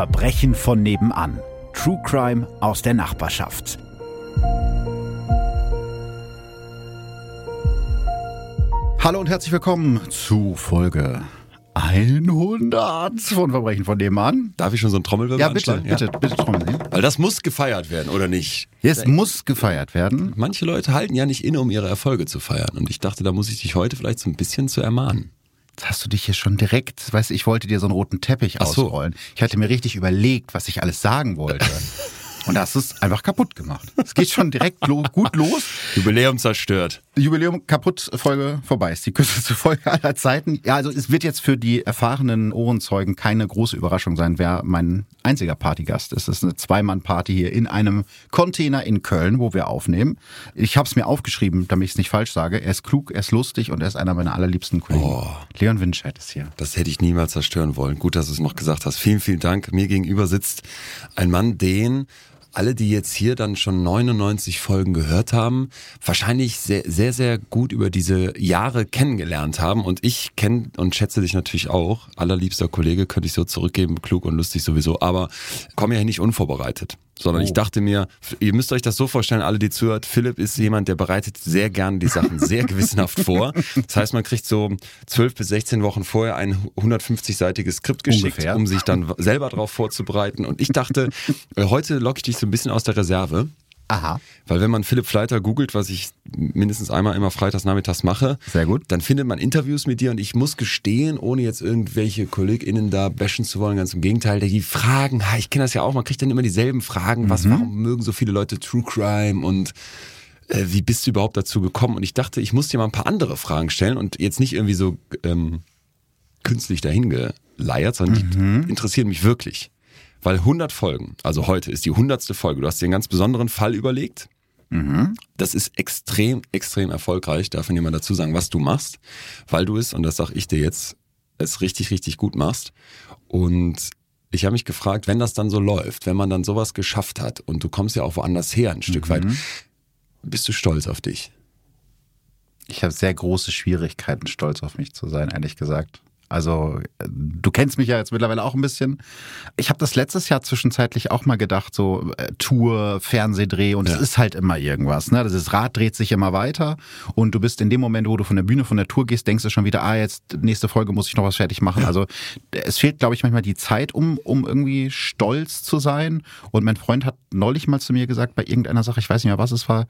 Verbrechen von nebenan. True Crime aus der Nachbarschaft. Hallo und herzlich willkommen zu Folge 100 von Verbrechen von nebenan. Darf ich schon so ein Trommelwirbel Ja, bitte, anschlagen? bitte, bitte trommeln. Weil das muss gefeiert werden, oder nicht? Es muss gefeiert werden. Manche Leute halten ja nicht inne, um ihre Erfolge zu feiern. Und ich dachte, da muss ich dich heute vielleicht so ein bisschen zu ermahnen. Jetzt hast du dich hier schon direkt, weißt du, ich wollte dir so einen roten Teppich so. ausrollen. Ich hatte mir richtig überlegt, was ich alles sagen wollte. Und da hast du es einfach kaputt gemacht. Es geht schon direkt lo gut los. Jubiläum zerstört. Jubiläum kaputt, Folge vorbei. Ist die kürzeste Folge aller Zeiten. Ja, also es wird jetzt für die erfahrenen Ohrenzeugen keine große Überraschung sein, wer mein einziger Partygast ist. Es ist eine Zweimann-Party hier in einem Container in Köln, wo wir aufnehmen. Ich habe es mir aufgeschrieben, damit ich es nicht falsch sage. Er ist klug, er ist lustig und er ist einer meiner allerliebsten Kollegen. Oh. Leon Winscheid ist hier. Das hätte ich niemals zerstören wollen. Gut, dass du es noch gesagt hast. Vielen, vielen Dank. Mir gegenüber sitzt ein Mann, den alle, die jetzt hier dann schon 99 Folgen gehört haben, wahrscheinlich sehr, sehr, sehr gut über diese Jahre kennengelernt haben. Und ich kenne und schätze dich natürlich auch. Allerliebster Kollege, könnte ich so zurückgeben, klug und lustig sowieso. Aber komme ja nicht unvorbereitet. Sondern ich dachte mir, ihr müsst euch das so vorstellen, alle, die zuhört, Philipp ist jemand, der bereitet sehr gerne die Sachen sehr gewissenhaft vor. Das heißt, man kriegt so 12 bis 16 Wochen vorher ein 150-seitiges Skript geschickt, Ungefähr. um sich dann selber darauf vorzubereiten. Und ich dachte, äh, heute locke ich dich so ein bisschen aus der Reserve. Aha. Weil wenn man Philipp Fleiter googelt, was ich mindestens einmal immer freitags nachmittags mache, Sehr gut. dann findet man Interviews mit dir und ich muss gestehen, ohne jetzt irgendwelche KollegInnen da bashen zu wollen, ganz im Gegenteil, die Fragen, ich kenne das ja auch, man kriegt dann immer dieselben Fragen, was, warum mögen so viele Leute True Crime und äh, wie bist du überhaupt dazu gekommen? Und ich dachte, ich muss dir mal ein paar andere Fragen stellen und jetzt nicht irgendwie so ähm, künstlich dahingeleiert, sondern die interessieren mich wirklich. Weil 100 Folgen, also heute ist die 100. Folge, du hast dir einen ganz besonderen Fall überlegt. Das ist extrem, extrem erfolgreich, darf mir mal dazu sagen, was du machst, weil du es, und das sag ich dir jetzt, es richtig, richtig gut machst. Und ich habe mich gefragt, wenn das dann so läuft, wenn man dann sowas geschafft hat und du kommst ja auch woanders her ein Stück weit, bist du stolz auf dich? Ich habe sehr große Schwierigkeiten, stolz auf mich zu sein, ehrlich gesagt. Also, du kennst mich ja jetzt mittlerweile auch ein bisschen. Ich habe das letztes Jahr zwischenzeitlich auch mal gedacht, so äh, Tour, Fernsehdreh und es Ja. ist halt immer irgendwas. Ne? Das Rad dreht sich immer weiter und du bist in dem Moment, wo du von der Bühne, von der Tour gehst, denkst du schon wieder, ah, jetzt nächste Folge muss ich noch was fertig machen. Also es fehlt, glaube ich, manchmal die Zeit, um, um irgendwie stolz zu sein. Und mein Freund hat neulich mal zu mir gesagt, bei irgendeiner Sache, ich weiß nicht mehr, was es war,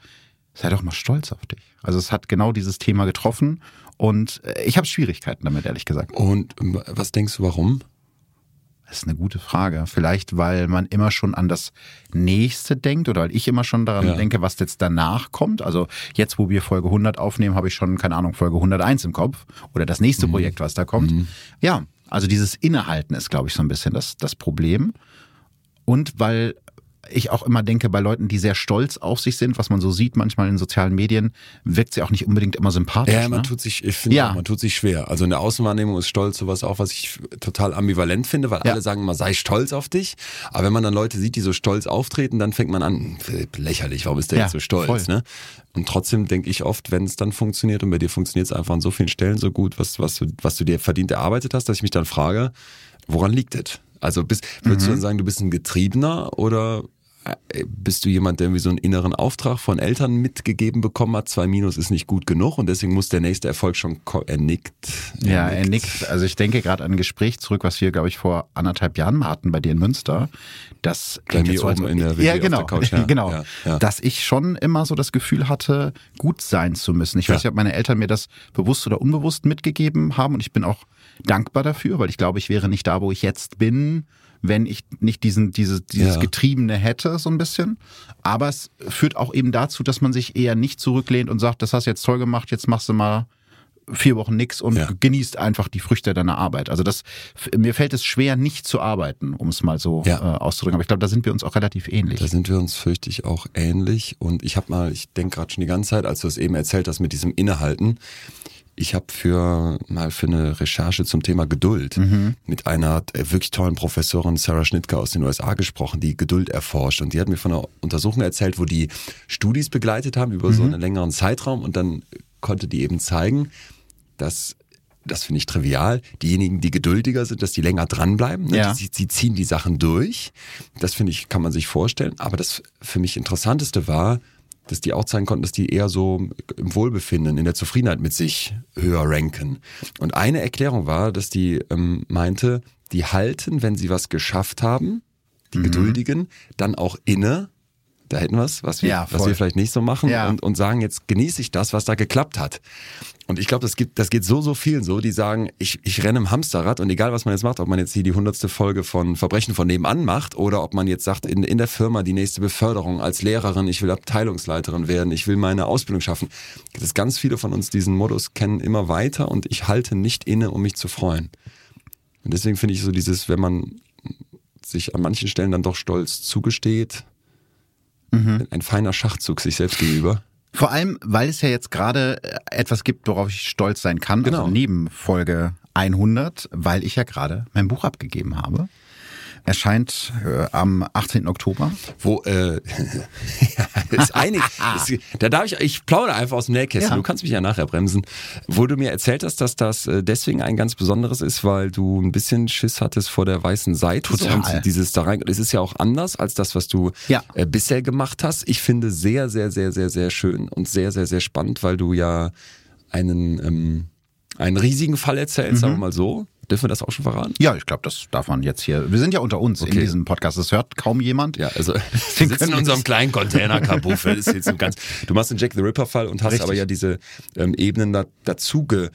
sei doch mal stolz auf dich. Also es hat genau dieses Thema getroffen und äh, ich habe Schwierigkeiten damit, ehrlich gesagt. Und ähm, was denkst du, warum? Das ist eine gute Frage. Vielleicht, weil man immer schon an das Nächste denkt oder weil ich immer schon daran Ja. denke, was jetzt danach kommt. Also jetzt, wo wir Folge 100 aufnehmen, habe ich schon, keine Ahnung, Folge 101 im Kopf oder das nächste Projekt, was da kommt. Ja, also dieses Innehalten ist, glaube ich, so ein bisschen das, das Problem. Und weil ich auch immer denke, bei Leuten, die sehr stolz auf sich sind, was man so sieht manchmal in sozialen Medien, wirkt sie auch nicht unbedingt immer sympathisch. Ja, man ne? tut sich, ich finde, Ja. auch, man tut sich schwer. Also in der Außenwahrnehmung ist Stolz sowas auch, was ich total ambivalent finde, weil Ja. alle sagen immer, sei stolz auf dich. Aber wenn man dann Leute sieht, die so stolz auftreten, dann fängt man an, Philipp, lächerlich, warum ist der Ja, jetzt so stolz? voll. Ne? Und trotzdem denke ich oft, wenn es dann funktioniert und bei dir funktioniert es einfach an so vielen Stellen so gut, was, was, du, was du dir verdient erarbeitet hast, dass ich mich dann frage, woran liegt es? Also bist, würdest Mhm. du dann sagen, du bist ein Getriebener oder bist du jemand, der irgendwie so einen inneren Auftrag von Eltern mitgegeben bekommen hat? Zwei Minus ist nicht gut genug und deswegen muss der nächste Erfolg schon, er nickt. Ja, er nickt. Also ich denke gerade an ein Gespräch zurück, was wir, glaube ich, vor anderthalb Jahren mal hatten bei dir in Münster. Das Bei mir oben in der WG ja, genau, Couch, ja. genau. Ja, ja. Dass ich schon immer so das Gefühl hatte, gut sein zu müssen. Ich weiß nicht, ob meine Eltern mir das bewusst oder unbewusst mitgegeben haben und ich bin auch dankbar dafür, weil ich glaube, ich wäre nicht da, wo ich jetzt bin, wenn ich nicht diesen, diese, dieses Ja. Getriebene hätte, so ein bisschen. Aber es führt auch eben dazu, dass man sich eher nicht zurücklehnt und sagt, das hast du jetzt toll gemacht, jetzt machst du mal vier Wochen nix und Ja. genießt einfach die Früchte deiner Arbeit. Also das, mir fällt es schwer, nicht zu arbeiten, um es mal so Ja. äh, auszudrücken. Aber ich glaube, da sind wir uns auch relativ ähnlich. Da sind wir uns, fürchte ich, auch ähnlich. Und ich habe mal, ich denke gerade schon die ganze Zeit, als du es eben erzählt hast mit diesem Innehalten, ich habe für mal für eine Recherche zum Thema Geduld mit einer äh, wirklich tollen Professorin Sarah Schnittke aus den USA gesprochen, die Geduld erforscht. Und die hat mir von einer Untersuchung erzählt, wo die Studis begleitet haben über so einen längeren Zeitraum und dann konnte die eben zeigen, dass das finde ich trivial. Diejenigen, die geduldiger sind, dass die länger dranbleiben, ne? Ja. die, sie ziehen die Sachen durch. Das finde ich, kann man sich vorstellen. Aber das für mich Interessanteste war, dass die auch zeigen konnten, dass die eher so im Wohlbefinden, in der Zufriedenheit mit sich höher ranken. Und eine Erklärung war, dass die ähm, meinte, die halten, wenn sie was geschafft haben, die Mhm. Geduldigen, dann auch inne. Da hätten wir es, was wir, Ja, was wir vielleicht nicht so machen Ja. und, und sagen, jetzt genieße ich das, was da geklappt hat. Und ich glaube, das, gibt, das geht so, so vielen so, die sagen, ich, ich renne im Hamsterrad und egal, was man jetzt macht, ob man jetzt hier die hundertste Folge von Verbrechen von nebenan macht oder ob man jetzt sagt, in, in der Firma die nächste Beförderung als Lehrerin, ich will Abteilungsleiterin werden, ich will meine Ausbildung schaffen. Dass ganz viele von uns diesen Modus kennen immer weiter und ich halte nicht inne, um mich zu freuen. Und deswegen finde ich so dieses, wenn man sich an manchen Stellen dann doch stolz zugesteht, ein feiner Schachzug sich selbst gegenüber. Vor allem, weil es ja jetzt gerade äh, etwas gibt, worauf ich stolz sein kann, Genau. also neben Folge 100, weil ich ja gerade mein Buch abgegeben habe. Erscheint äh, am 18. Oktober. Wo, äh, ja, ist einig, ist, da darf ich, ich plaudere einfach aus dem Nähkästchen, Ja. du kannst mich ja nachher bremsen. Wo du mir erzählt hast, dass das äh, deswegen ein ganz besonderes ist, weil du ein bisschen Schiss hattest vor der weißen Seite. Total. Und dieses da rein, es ist ja auch anders als das, was du Ja. äh, bisher gemacht hast. Ich finde sehr, sehr, sehr, sehr, sehr schön und sehr, sehr, sehr spannend, weil du ja einen, ähm, einen riesigen Fall erzählst, sagen wir mal so. Dürfen wir das auch schon verraten? Ja, ich glaube, das darf man jetzt hier. Wir sind ja unter uns in Okay. diesem Podcast. Das hört kaum jemand. Ja, also wir sitzen in unserem kleinen Container Kabuff. Das ist jetzt so ganz. Du machst den Jack the Ripper Fall und hast Richtig. aber ja diese ähm, Ebenen da, dazu ge,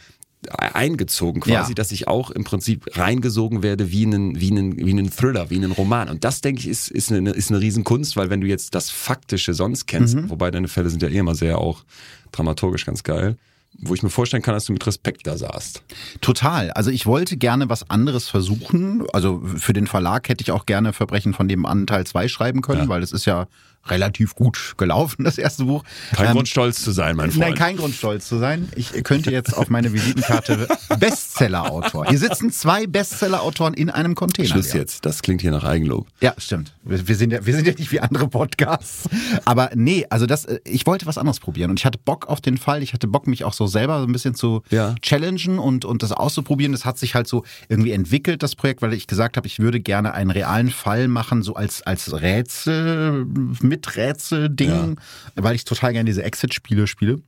eingezogen quasi, Ja. dass ich auch im Prinzip reingesogen werde wie einen wie einen wie einen Thriller, wie einen Roman. Und das denke ich ist ist eine ist eine Riesenkunst, weil wenn du jetzt das faktische sonst kennst, Mhm. wobei deine Fälle sind ja eh immer sehr auch dramaturgisch ganz geil. Wo ich mir vorstellen kann, dass du mit Respekt da saßt. Total. Also ich wollte gerne was anderes versuchen. Also für den Verlag hätte ich auch gerne Verbrechen von nebenan Teil 2 schreiben können, Ja. weil das ist ja relativ gut gelaufen, das erste Buch. Kein Ähm, Grund stolz zu sein, mein Freund. Nein, kein Grund stolz zu sein. Ich könnte jetzt auf meine Visitenkarte Bestseller-Autor. Hier sitzen zwei Bestseller-Autoren in einem Container. Schluss Leon. jetzt. Das klingt hier nach Eigenlob. Ja, stimmt. Wir, wir, sind ja, wir sind ja nicht wie andere Podcasts. Aber nee, also das, äh, ich wollte was anderes probieren und ich hatte Bock auf den Fall. Ich hatte Bock, mich auch so selber so ein bisschen zu Ja. challengen und, und das auszuprobieren. Das hat sich halt so irgendwie entwickelt, das Projekt, weil ich gesagt habe, ich würde gerne einen realen Fall machen, so als, als Rätsel, mit Rätsel-Ding, weil ich total gerne diese Exit-Spiele spiele.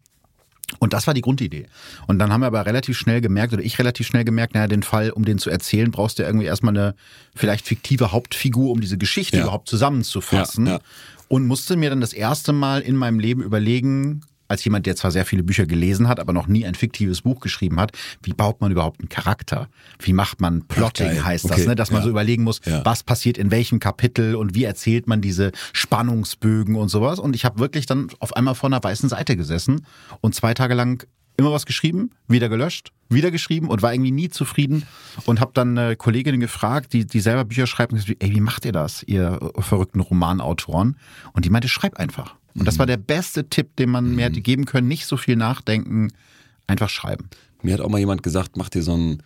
Und das war die Grundidee. Und dann haben wir aber relativ schnell gemerkt, oder ich relativ schnell gemerkt, naja, den Fall, um den zu erzählen, brauchst du ja irgendwie erstmal eine vielleicht fiktive Hauptfigur, um diese Geschichte Ja. überhaupt zusammenzufassen. Ja, ja. Und musste mir dann das erste Mal in meinem Leben überlegen, als jemand, der zwar sehr viele Bücher gelesen hat, aber noch nie ein fiktives Buch geschrieben hat, wie baut man überhaupt einen Charakter? Wie macht man Plotting, geil. heißt Okay. das, ne? dass man Ja. so überlegen muss, Ja. was passiert in welchem Kapitel und wie erzählt man diese Spannungsbögen und sowas. Und ich habe wirklich dann auf einmal vor einer weißen Seite gesessen und zwei Tage lang immer was geschrieben, wieder gelöscht, wieder geschrieben und war irgendwie nie zufrieden und habe dann eine Kollegin gefragt, die, die selber Bücher schreibt und gesagt, ey, wie macht ihr das, ihr verrückten Romanautoren? Und die meinte, schreib einfach. Und das war der beste Tipp, den man mir hätte geben können, nicht so viel nachdenken, einfach schreiben. Mir hat auch mal jemand gesagt, mach dir so einen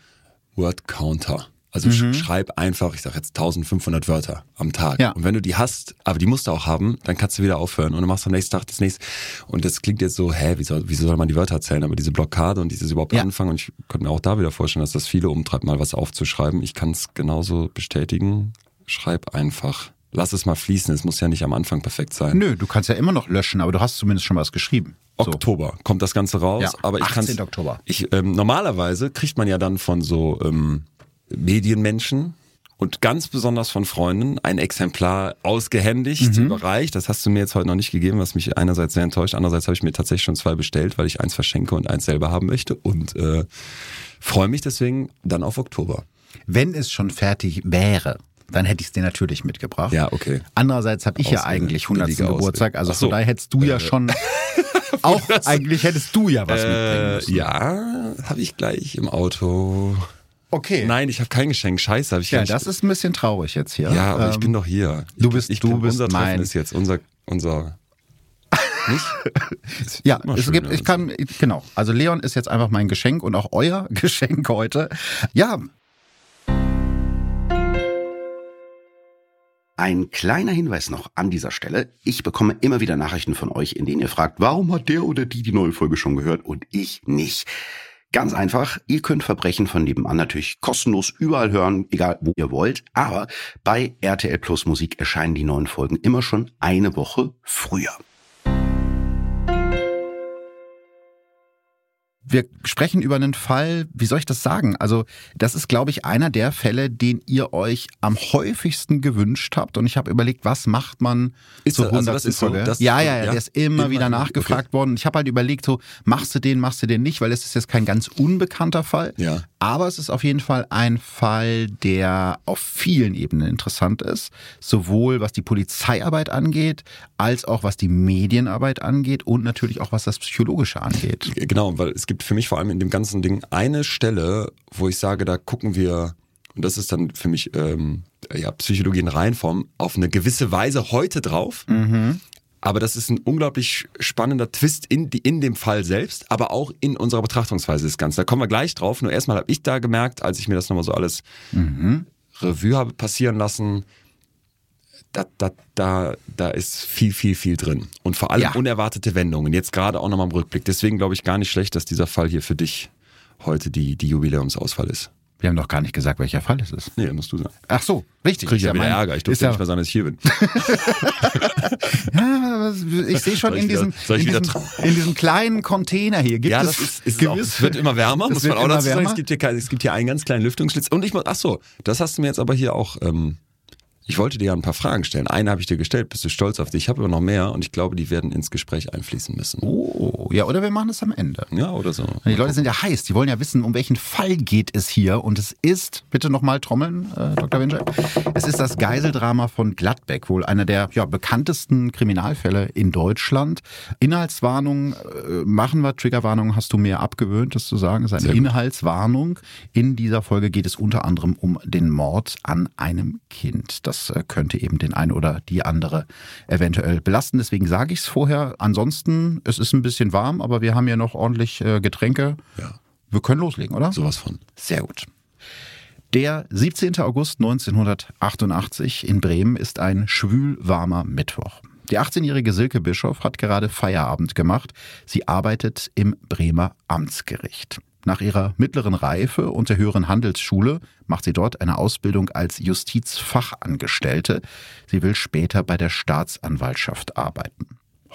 Word-Counter. Also sch- schreib einfach, ich sag jetzt 1500 Wörter am Tag. Ja. Und wenn du die hast, aber die musst du auch haben, dann kannst du wieder aufhören und dann machst du am nächsten Tag das nächste. Und das klingt jetzt so, hä, wieso, wieso soll man die Wörter zählen? Aber diese Blockade und dieses überhaupt Ja. anfangen, und ich könnte mir auch da wieder vorstellen, dass das viele umtreibt, mal was aufzuschreiben. Ich kann es genauso bestätigen. Schreib einfach. Lass es mal fließen. Es muss ja nicht am Anfang perfekt sein. Nö, du kannst ja immer noch löschen, aber du hast zumindest schon was geschrieben. So. Oktober kommt das Ganze raus, Ja, aber ich 18. kann's, Oktober. Ich ähm, normalerweise kriegt man ja dann von so ähm, Medienmenschen und ganz besonders von Freunden ein Exemplar ausgehändigt, Mhm. überreicht. Das hast du mir jetzt heute noch nicht gegeben, was mich einerseits sehr enttäuscht, andererseits habe ich mir tatsächlich schon zwei bestellt, weil ich eins verschenke und eins selber haben möchte und äh, freue mich deswegen dann auf Oktober. Wenn es schon fertig wäre, dann hätte ich es dir natürlich mitgebracht. Ja, okay. Andererseits habe ich ja Ausrede. eigentlich 100. Billige. Geburtstag, also so. von daher hättest du ja schon auch eigentlich hättest du ja was mitbringen Äh, müssen. ja, habe ich gleich im Auto. Okay. Nein, ich habe kein Geschenk. Scheiße, habe ich ja, das ist ein bisschen traurig jetzt hier. Ja, aber ich Ähm, bin doch hier. du bist- ich du bin, bist unser Treffen mein- ist jetzt unser unser nicht? Ja, es schön, gibt, also. ich kann, genau. Also Leon ist jetzt einfach mein Geschenk und auch euer Geschenk heute. Ja, Ein kleiner Hinweis noch an dieser Stelle. Ich bekomme immer wieder Nachrichten von euch, in denen ihr fragt, warum hat der oder die die neue Folge schon gehört und ich nicht. Ganz einfach, ihr könnt Verbrechen von nebenan natürlich kostenlos überall hören, egal wo ihr wollt. Aber bei RTL Plus Musik erscheinen die neuen Folgen immer schon eine Woche früher. Wir sprechen über einen Fall, wie soll ich das sagen? Also, das ist, glaube ich, einer der Fälle, den ihr euch am häufigsten gewünscht habt. Und ich habe überlegt, was macht man Ist zur das- also 100. das ist so, Folge? das- ja, ja, ja, der ist immer, Immer wieder nachgefragt worden. Ich habe halt überlegt, so, machst du den, machst du den nicht, weil es ist jetzt kein ganz unbekannter Fall. Ja. Aber es ist auf jeden Fall ein Fall, der auf vielen Ebenen interessant ist. Sowohl was die Polizeiarbeit angeht, als auch was die Medienarbeit angeht und natürlich auch was das Psychologische angeht. Genau, weil es gibt für mich vor allem in dem ganzen Ding eine Stelle, wo ich sage, da gucken wir, und das ist dann für mich ähm, ja, Psychologie in Reihenform, auf eine gewisse Weise heute drauf. Aber das ist ein unglaublich spannender Twist in, die, in dem Fall selbst, aber auch in unserer Betrachtungsweise des Ganzen. Da kommen wir gleich drauf. Nur erstmal habe ich da gemerkt, als ich mir das nochmal so alles Revue habe passieren lassen, da, da, da, da ist viel, viel, viel drin. Und vor allem Ja. unerwartete Wendungen. Jetzt gerade auch nochmal im Rückblick. Deswegen glaube ich gar nicht schlecht, dass dieser Fall hier für dich heute die, die Jubiläumsausfall ist. Wir haben doch gar nicht gesagt, welcher Fall es ist. Nee, musst du sagen. Ach so, richtig. Krieg ich Ist ja wieder mein- Ärger. Ich ist durfte ja, nicht mehr sagen, dass ich hier bin. Ja, ich sehe schon ich in diesem, wieder- in, diesem, in diesem kleinen Container hier gibt Ja, es das ist, ist es auch. Es wird immer wärmer, Es muss man auch dazu sagen. Es gibt, hier es gibt hier einen ganz kleinen Lüftungsschlitz. Und ich muss, ach so, das hast du mir jetzt aber hier auch, ähm, ich wollte dir ja ein paar Fragen stellen. Eine habe ich dir gestellt, bist du stolz auf dich? Ich habe aber noch mehr und ich glaube, die werden ins Gespräch einfließen müssen. Oh, ja, oder wir machen es am Ende. Ja, oder so. Die Leute sind ja heiß, die wollen ja wissen, um welchen Fall geht es hier. Und es ist, bitte nochmal trommeln, äh, Dr. Winter, es ist das Geiseldrama von Gladbeck, wohl einer der ja, bekanntesten Kriminalfälle in Deutschland. Inhaltswarnung äh, machen wir, Triggerwarnung hast du mir abgewöhnt, das zu sagen, es ist eine. Inhaltswarnung. In dieser Folge geht es unter anderem um den Mord an einem Kind. Das äh, könnte eben den einen oder die andere eventuell belasten. Deswegen sage ich es vorher. Ansonsten, es ist ein bisschen warm, aber wir haben ja noch ordentlich äh, Getränke. Ja, Wir können loslegen, oder? sowas von. Sehr gut. Der 17. August 1988 in Bremen ist ein schwülwarmer Mittwoch. Die 18-jährige Silke Bischof hat gerade Feierabend gemacht. Sie arbeitet im Bremer Amtsgericht. Nach ihrer mittleren Reife und der höheren Handelsschule macht sie dort eine Ausbildung als Justizfachangestellte. Sie will später bei der Staatsanwaltschaft arbeiten.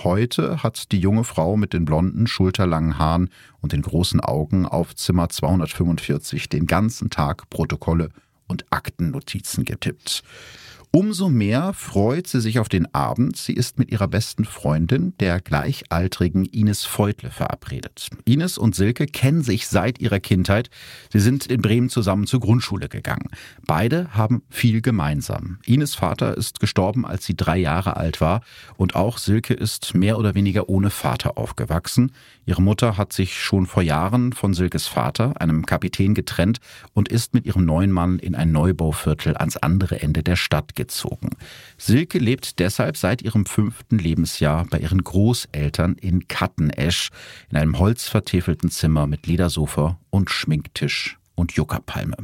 Heute hat die junge Frau mit den blonden, schulterlangen Haaren und den großen Augen auf Zimmer 245 den ganzen Tag Protokolle und Aktennotizen getippt. Umso mehr freut sie sich auf den Abend. Sie ist mit ihrer besten Freundin, der gleichaltrigen Ines Feutle, verabredet. Ines und Silke kennen sich seit ihrer Kindheit. Sie sind in Bremen zusammen zur Grundschule gegangen. Beide haben viel gemeinsam. Ines Vater ist gestorben, als sie drei Jahre alt war. Und auch Silke ist mehr oder weniger ohne Vater aufgewachsen. Ihre Mutter hat sich schon vor Jahren von Silkes Vater, einem Kapitän, getrennt und ist mit ihrem neuen Mann in ein Neubauviertel ans andere Ende der Stadt gezogen. Silke lebt deshalb seit ihrem fünften Lebensjahr bei ihren Großeltern in Kattenesch in einem holzvertäfelten Zimmer mit Ledersofa und Schminktisch und Juckerpalme.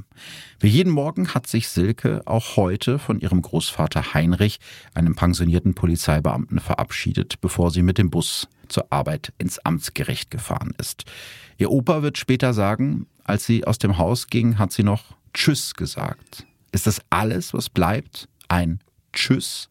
Wie jeden Morgen hat sich Silke auch heute von ihrem Großvater Heinrich, einem pensionierten Polizeibeamten, verabschiedet, bevor sie mit dem Bus zur Arbeit ins Amtsgericht gefahren ist. Ihr Opa wird später sagen, als sie aus dem Haus ging, hat sie noch Tschüss gesagt. Ist das alles, was bleibt? Ein Tschüss?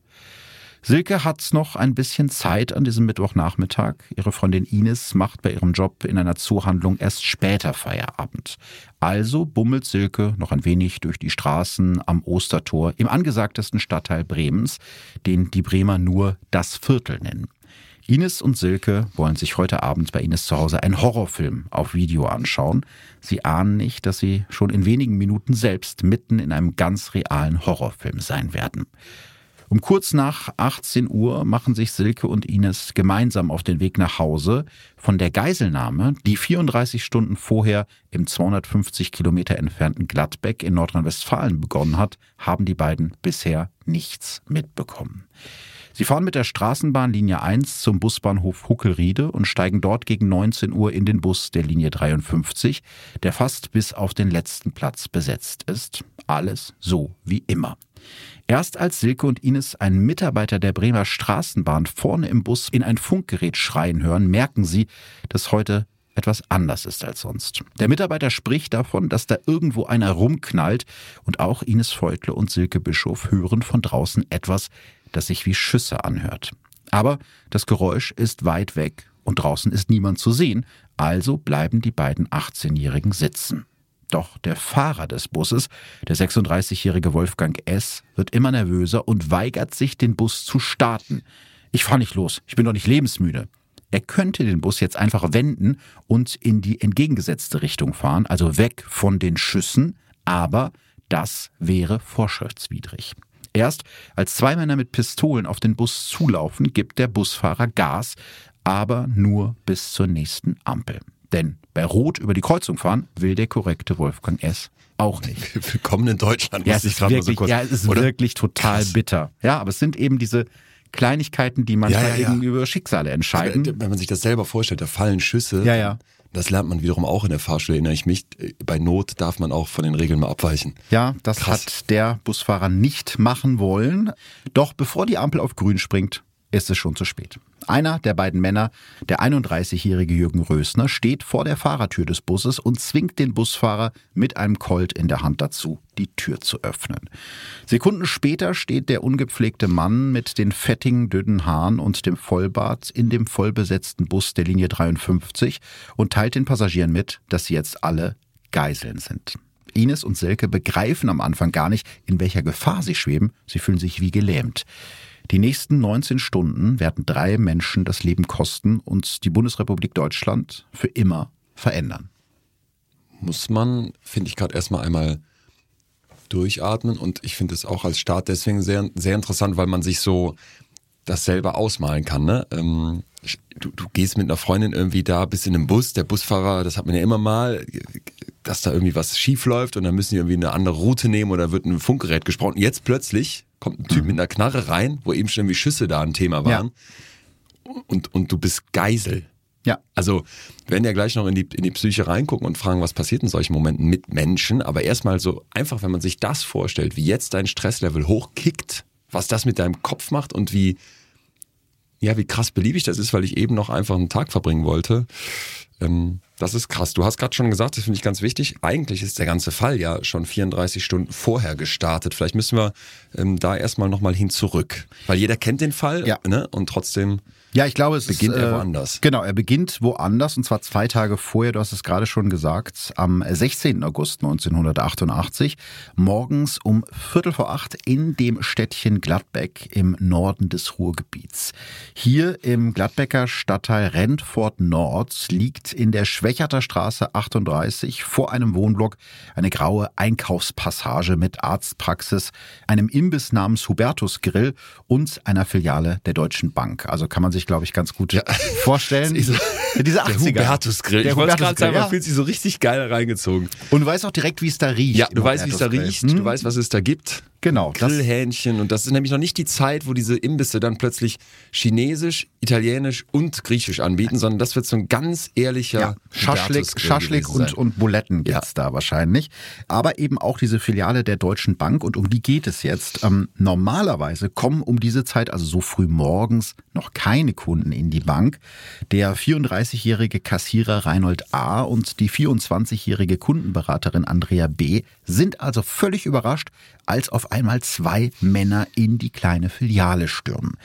Silke hat noch ein bisschen Zeit an diesem Mittwochnachmittag. Ihre Freundin Ines macht bei ihrem Job in einer Zoohandlung erst später Feierabend. Also bummelt Silke noch ein wenig durch die Straßen am Ostertor im angesagtesten Stadtteil Bremens, den die Bremer nur das Viertel nennen. Ines und Silke wollen sich heute Abend bei Ines zu Hause einen Horrorfilm auf Video anschauen. Sie ahnen nicht, dass sie schon in wenigen Minuten selbst mitten in einem ganz realen Horrorfilm sein werden. Um kurz nach 18 Uhr machen sich Silke und Ines gemeinsam auf den Weg nach Hause. Von der Geiselnahme, die 34 Stunden vorher im 250 Kilometer entfernten Gladbeck in Nordrhein-Westfalen begonnen hat, haben die beiden bisher nichts mitbekommen. Sie fahren mit der Straßenbahn Linie 1 zum Busbahnhof Huckelriede und steigen dort gegen 19 Uhr in den Bus der Linie 53, der fast bis auf den letzten Platz besetzt ist. Alles so wie immer. Erst als Silke und Ines einen Mitarbeiter der Bremer Straßenbahn vorne im Bus in ein Funkgerät schreien hören, merken sie, dass heute etwas anders ist als sonst. Der Mitarbeiter spricht davon, dass da irgendwo einer rumknallt und auch Ines Feutle und Silke Bischof hören von draußen etwas, das sich wie Schüsse anhört. Aber das Geräusch ist weit weg und draußen ist niemand zu sehen, also bleiben die beiden 18-Jährigen sitzen. Doch der Fahrer des Busses, der 36-jährige Wolfgang S., wird immer nervöser und weigert sich, den Bus zu starten. Ich fahr nicht los, ich bin doch nicht lebensmüde. Er könnte den Bus jetzt einfach wenden und in die entgegengesetzte Richtung fahren, also weg von den Schüssen, aber das wäre vorschriftswidrig. Erst als zwei Männer mit Pistolen auf den Bus zulaufen, gibt der Busfahrer Gas, aber nur bis zur nächsten Ampel. Denn bei Rot über die Kreuzung fahren will der korrekte Wolfgang S. auch nicht. Willkommen in Deutschland. Ja, es ist, wirklich, so kurz, ja, es ist wirklich total Krass. bitter. Ja, aber es sind eben diese Kleinigkeiten, die manchmal ja, ja, ja. eben über Schicksale entscheiden. Aber, wenn man sich das selber vorstellt, da fallen Schüsse. Ja, ja. Das lernt man wiederum auch in der Fahrschule, erinnere ich mich. Bei Not darf man auch von den Regeln mal abweichen. Ja, das Krass. hat der Busfahrer nicht machen wollen. Doch bevor die Ampel auf grün springt, ist es schon zu spät. Einer der beiden Männer, der 31-jährige Jürgen Rösner, steht vor der Fahrertür des Busses und zwingt den Busfahrer mit einem Colt in der Hand dazu, die Tür zu öffnen. Sekunden später steht der ungepflegte Mann mit den fettigen, dünnen Haaren und dem Vollbart in dem vollbesetzten Bus der Linie 53 und teilt den Passagieren mit, dass sie jetzt alle Geiseln sind. Ines und Silke begreifen am Anfang gar nicht, in welcher Gefahr sie schweben. Sie fühlen sich wie gelähmt. Die nächsten 19 Stunden werden drei Menschen das Leben kosten und die Bundesrepublik Deutschland für immer verändern. Muss man, finde ich gerade erstmal einmal durchatmen und ich finde es auch als Start deswegen sehr, sehr interessant, weil man sich so das selber ausmalen kann. Ne? Ähm, du, du gehst mit einer Freundin irgendwie da, bist in einem Bus, der Busfahrer, das hat man ja immer mal, dass da irgendwie was schief läuft und dann müssen die irgendwie eine andere Route nehmen oder wird ein Funkgerät gesprochen. Jetzt plötzlich kommt ein Typ mhm. mit einer Knarre rein, wo eben schon irgendwie Schüsse da ein Thema waren. Ja. Und, und du bist Geisel. Ja. Also, wir werden ja gleich noch in die, in die Psyche reingucken und fragen, was passiert in solchen Momenten mit Menschen. Aber erstmal so einfach, wenn man sich das vorstellt, wie jetzt dein Stresslevel hochkickt, was das mit deinem Kopf macht und wie, ja, wie krass beliebig das ist, weil ich eben noch einfach einen Tag verbringen wollte. Ähm, das ist krass. Du hast gerade schon gesagt, das finde ich ganz wichtig. Eigentlich ist der ganze Fall ja schon 34 Stunden vorher gestartet. Vielleicht müssen wir ähm, da erstmal nochmal hin zurück. Weil jeder kennt den Fall ja. ne? und trotzdem ja, ich glaube, es beginnt ist, er äh, woanders. Genau, er beginnt woanders und zwar zwei Tage vorher, du hast es gerade schon gesagt, am 16. August 1988, morgens um Viertel vor acht in dem Städtchen Gladbeck im Norden des Ruhrgebiets. Hier im Gladbecker Stadtteil Rentfort Nord liegt in der Schwächerter Straße 38 vor einem Wohnblock eine graue Einkaufspassage mit Arztpraxis, einem Imbiss namens Hubertus Grill und einer Filiale der Deutschen Bank. Also kann man sich sich, glaube ich, ganz gut ja. vorstellen. Diese, diese 80er. Der Hubertus Grill. Der ich wollte gerade sagen, man ja. fühlt sich so richtig geil reingezogen. Und du weißt auch direkt, wie es da riecht. Ja, du weißt, wie es da riecht. Hm? Du weißt, was es da gibt. Genau. Grillhähnchen. Und das ist nämlich noch nicht die Zeit, wo diese Imbisse dann plötzlich Chinesisch, Italienisch und Griechisch anbieten, sondern das wird so ein ganz ehrlicher ja, Schaschlik, Schaschlik und, und Buletten ja. da wahrscheinlich. Aber eben auch diese Filiale der Deutschen Bank und um die geht es jetzt. Ähm, normalerweise kommen um diese Zeit, also so früh morgens, noch keine Kunden in die Bank. Der 34-jährige Kassierer Reinhold A. und die 24-jährige Kundenberaterin Andrea B. sind also völlig überrascht, als auf einmal zwei Männer in die kleine Filiale stürmen.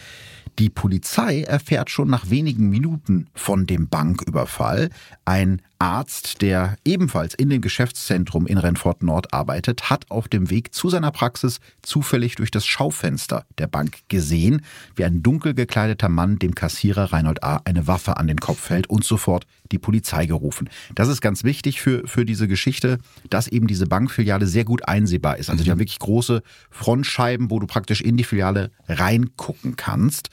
Die Polizei erfährt schon nach wenigen Minuten von dem Banküberfall. Ein Arzt, der ebenfalls in dem Geschäftszentrum in Renfort Nord arbeitet, hat auf dem Weg zu seiner Praxis zufällig durch das Schaufenster der Bank gesehen, wie ein dunkel gekleideter Mann dem Kassierer Reinhold A. eine Waffe an den Kopf hält und sofort die Polizei gerufen. Das ist ganz wichtig für, für diese Geschichte, dass eben diese Bankfiliale sehr gut einsehbar ist. Also die haben wirklich große Frontscheiben, wo du praktisch in die Filiale reingucken kannst.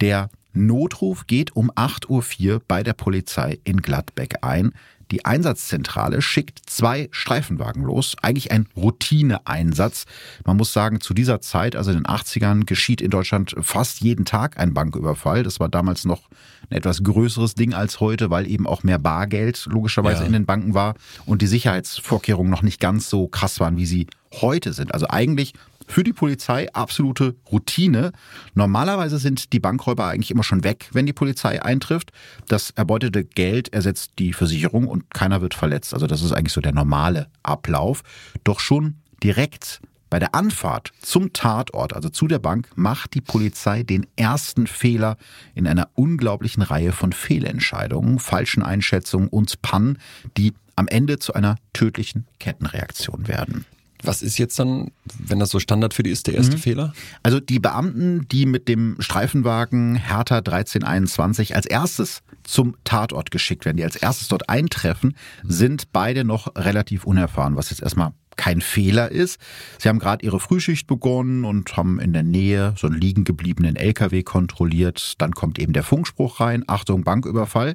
Der Notruf geht um 8.04 Uhr bei der Polizei in Gladbeck ein. Die Einsatzzentrale schickt zwei Streifenwagen los. Eigentlich ein Routineeinsatz. Man muss sagen, zu dieser Zeit, also in den 80ern, geschieht in Deutschland fast jeden Tag ein Banküberfall. Das war damals noch ein etwas größeres Ding als heute, weil eben auch mehr Bargeld logischerweise ja. in den Banken war und die Sicherheitsvorkehrungen noch nicht ganz so krass waren, wie sie heute sind. Also eigentlich für die Polizei absolute Routine. Normalerweise sind die Bankräuber eigentlich immer schon weg, wenn die Polizei eintrifft. Das erbeutete Geld ersetzt die Versicherung und keiner wird verletzt. Also das ist eigentlich so der normale Ablauf. Doch schon direkt bei der Anfahrt zum Tatort, also zu der Bank, macht die Polizei den ersten Fehler in einer unglaublichen Reihe von Fehlentscheidungen, falschen Einschätzungen und Pannen, die am Ende zu einer tödlichen Kettenreaktion werden. Was ist jetzt dann, wenn das so Standard für die ist, der erste mhm. Fehler? Also die Beamten, die mit dem Streifenwagen Hertha 1321 als erstes zum Tatort geschickt werden, die als erstes dort eintreffen, sind beide noch relativ unerfahren, was jetzt erstmal kein Fehler ist. Sie haben gerade ihre Frühschicht begonnen und haben in der Nähe so einen liegen gebliebenen LKW kontrolliert. Dann kommt eben der Funkspruch rein, Achtung, Banküberfall.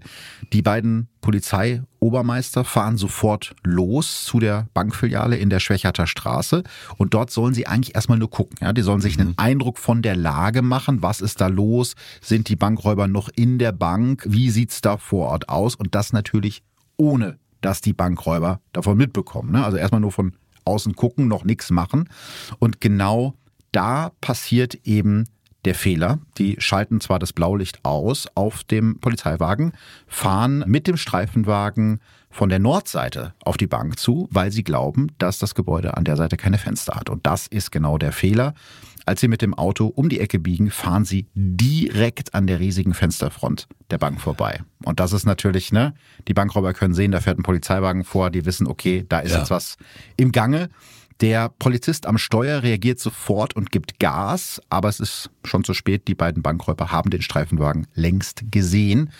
Die beiden Polizeiobermeister fahren sofort los zu der Bankfiliale in der Schwächerter Straße und dort sollen sie eigentlich erstmal nur gucken. Ja, die sollen sich einen mhm. Eindruck von der Lage machen. Was ist da los? Sind die Bankräuber noch in der Bank? Wie sieht's da vor Ort aus? Und das natürlich ohne dass die Bankräuber davon mitbekommen. Ne? Also erstmal nur von außen gucken, noch nichts machen. Und genau da passiert eben der Fehler. Die schalten zwar das Blaulicht aus auf dem Polizeiwagen, fahren mit dem Streifenwagen von der Nordseite auf die Bank zu, weil sie glauben, dass das Gebäude an der Seite keine Fenster hat. Und das ist genau der Fehler. Als sie mit dem Auto um die Ecke biegen, fahren sie direkt an der riesigen Fensterfront der Bank vorbei. Und das ist natürlich, ne, die Bankräuber können sehen, da fährt ein Polizeiwagen vor, die wissen, okay, da ist ja. jetzt was im Gange. Der Polizist am Steuer reagiert sofort und gibt Gas, aber es ist schon zu spät. Die beiden Bankräuber haben den Streifenwagen längst gesehen.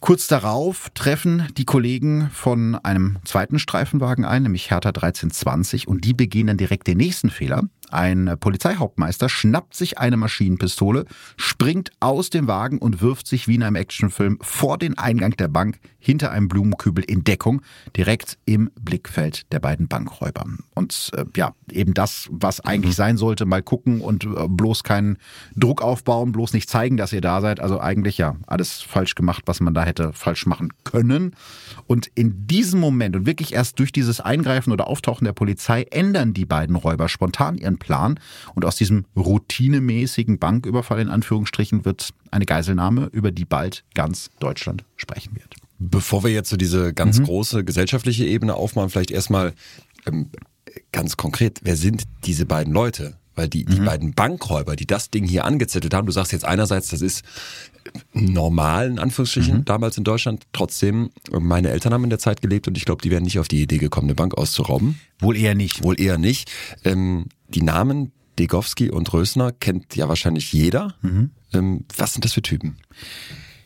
Kurz darauf treffen die Kollegen von einem zweiten Streifenwagen ein, nämlich Hertha 1320, und die begehen dann direkt den nächsten Fehler. Ein Polizeihauptmeister schnappt sich eine Maschinenpistole, springt aus dem Wagen und wirft sich wie in einem Actionfilm vor den Eingang der Bank hinter einem Blumenkübel in Deckung, direkt im Blickfeld der beiden Bankräuber. Und äh, ja, eben das, was eigentlich mhm. sein sollte, mal gucken und äh, bloß keinen Druck aufbauen, bloß nicht zeigen, dass ihr da seid. Also eigentlich ja, alles falsch gemacht, was man da hätte falsch machen können. Und in diesem Moment und wirklich erst durch dieses Eingreifen oder Auftauchen der Polizei ändern die beiden Räuber spontan ihren Plan. Und aus diesem routinemäßigen Banküberfall in Anführungsstrichen wird eine Geiselnahme, über die bald ganz Deutschland sprechen wird. Bevor wir jetzt so diese ganz mhm. große gesellschaftliche Ebene aufmachen, vielleicht erstmal ähm, ganz konkret, wer sind diese beiden Leute? Weil die, die mhm. beiden Bankräuber, die das Ding hier angezettelt haben, du sagst jetzt einerseits, das ist normal, in Anführungsstrichen, mhm. damals in Deutschland. Trotzdem, meine Eltern haben in der Zeit gelebt und ich glaube, die wären nicht auf die Idee gekommen, eine Bank auszurauben. Wohl eher nicht. Wohl eher nicht. Ähm, die Namen Degowski und Rösner kennt ja wahrscheinlich jeder. Mhm. Ähm, was sind das für Typen?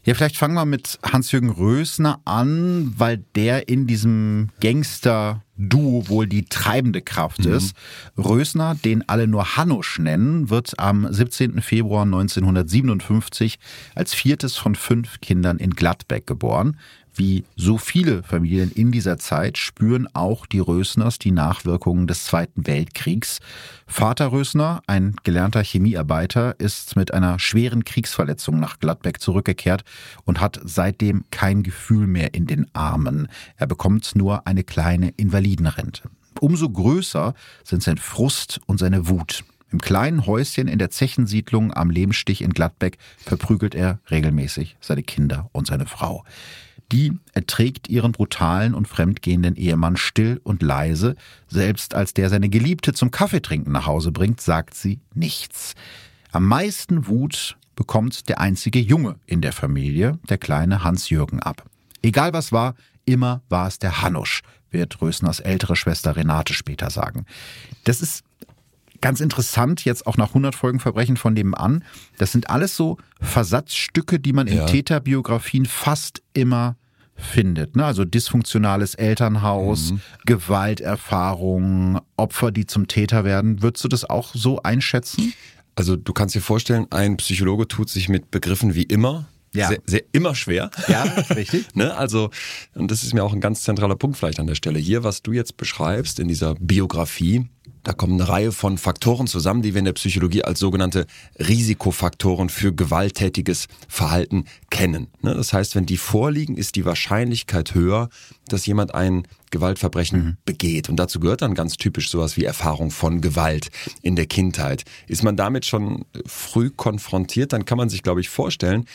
Ja, vielleicht fangen wir mit Hans-Jürgen Rösner an, weil der in diesem Gangster-Duo wohl die treibende Kraft mhm. ist. Rösner, den alle nur Hanusch nennen, wird am 17. Februar 1957 als viertes von fünf Kindern in Gladbeck geboren. Wie so viele Familien in dieser Zeit spüren auch die Rösners die Nachwirkungen des Zweiten Weltkriegs. Vater Rösner, ein gelernter Chemiearbeiter, ist mit einer schweren Kriegsverletzung nach Gladbeck zurückgekehrt und hat seitdem kein Gefühl mehr in den Armen. Er bekommt nur eine kleine Invalidenrente. Umso größer sind sein Frust und seine Wut. Im kleinen Häuschen in der Zechensiedlung am Lehmstich in Gladbeck verprügelt er regelmäßig seine Kinder und seine Frau. Die erträgt ihren brutalen und fremdgehenden Ehemann still und leise. Selbst als der seine Geliebte zum Kaffeetrinken nach Hause bringt, sagt sie nichts. Am meisten Wut bekommt der einzige Junge in der Familie, der kleine Hans-Jürgen, ab. Egal was war, immer war es der Hanusch, wird Rösners ältere Schwester Renate später sagen. Das ist ganz interessant, jetzt auch nach 100 Folgen Verbrechen von nebenan. Das sind alles so Versatzstücke, die man in ja. Täterbiografien fast immer findet. Ne? Also dysfunktionales Elternhaus, mhm. Gewalterfahrung, Opfer, die zum Täter werden. Würdest du das auch so einschätzen? Also du kannst dir vorstellen, ein Psychologe tut sich mit Begriffen wie immer ja. sehr, sehr immer schwer. Ja, richtig. ne? Also, und das ist mir auch ein ganz zentraler Punkt vielleicht an der Stelle. Hier, was du jetzt beschreibst in dieser Biografie, Da kommen eine Reihe von Faktoren zusammen, die wir in der Psychologie als sogenannte Risikofaktoren für gewalttätiges Verhalten kennen. Ne, das heißt, wenn die vorliegen, ist die Wahrscheinlichkeit höher, dass jemand ein Gewaltverbrechen mhm. begeht. Und dazu gehört dann ganz typisch sowas wie Erfahrung von Gewalt in der Kindheit. Ist man damit schon früh konfrontiert, dann kann man sich, glaube ich, vorstellen,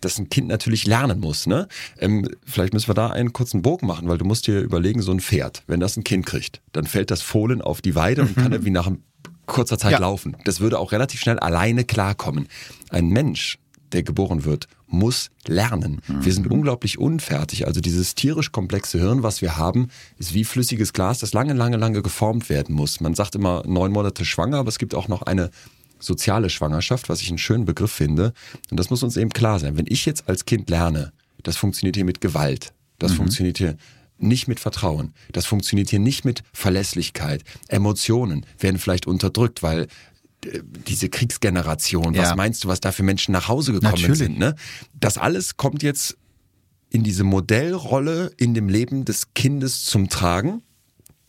dass ein Kind natürlich lernen muss. Ne? Ähm, vielleicht müssen wir da einen kurzen Bogen machen, weil du musst dir überlegen, so ein Pferd, wenn das ein Kind kriegt, dann fällt das Fohlen auf die Weide und kann irgendwie nach kurzer Zeit ja. laufen. Das würde auch relativ schnell alleine klarkommen. Ein Mensch, der geboren wird, muss lernen. Mhm. Wir sind mhm. unglaublich unfertig. Also dieses tierisch komplexe Hirn, was wir haben, ist wie flüssiges Glas, das lange, lange, lange geformt werden muss. Man sagt immer neun Monate schwanger, aber es gibt auch noch eine soziale Schwangerschaft, was ich einen schönen Begriff finde. Und das muss uns eben klar sein. Wenn ich jetzt als Kind lerne, das funktioniert hier mit Gewalt, das mhm. funktioniert hier nicht mit Vertrauen, das funktioniert hier nicht mit Verlässlichkeit, Emotionen werden vielleicht unterdrückt, weil äh, diese Kriegsgeneration, ja. was meinst du, was da für Menschen nach Hause gekommen Natürlich. sind? Ne? Das alles kommt jetzt in diese Modellrolle in dem Leben des Kindes zum Tragen.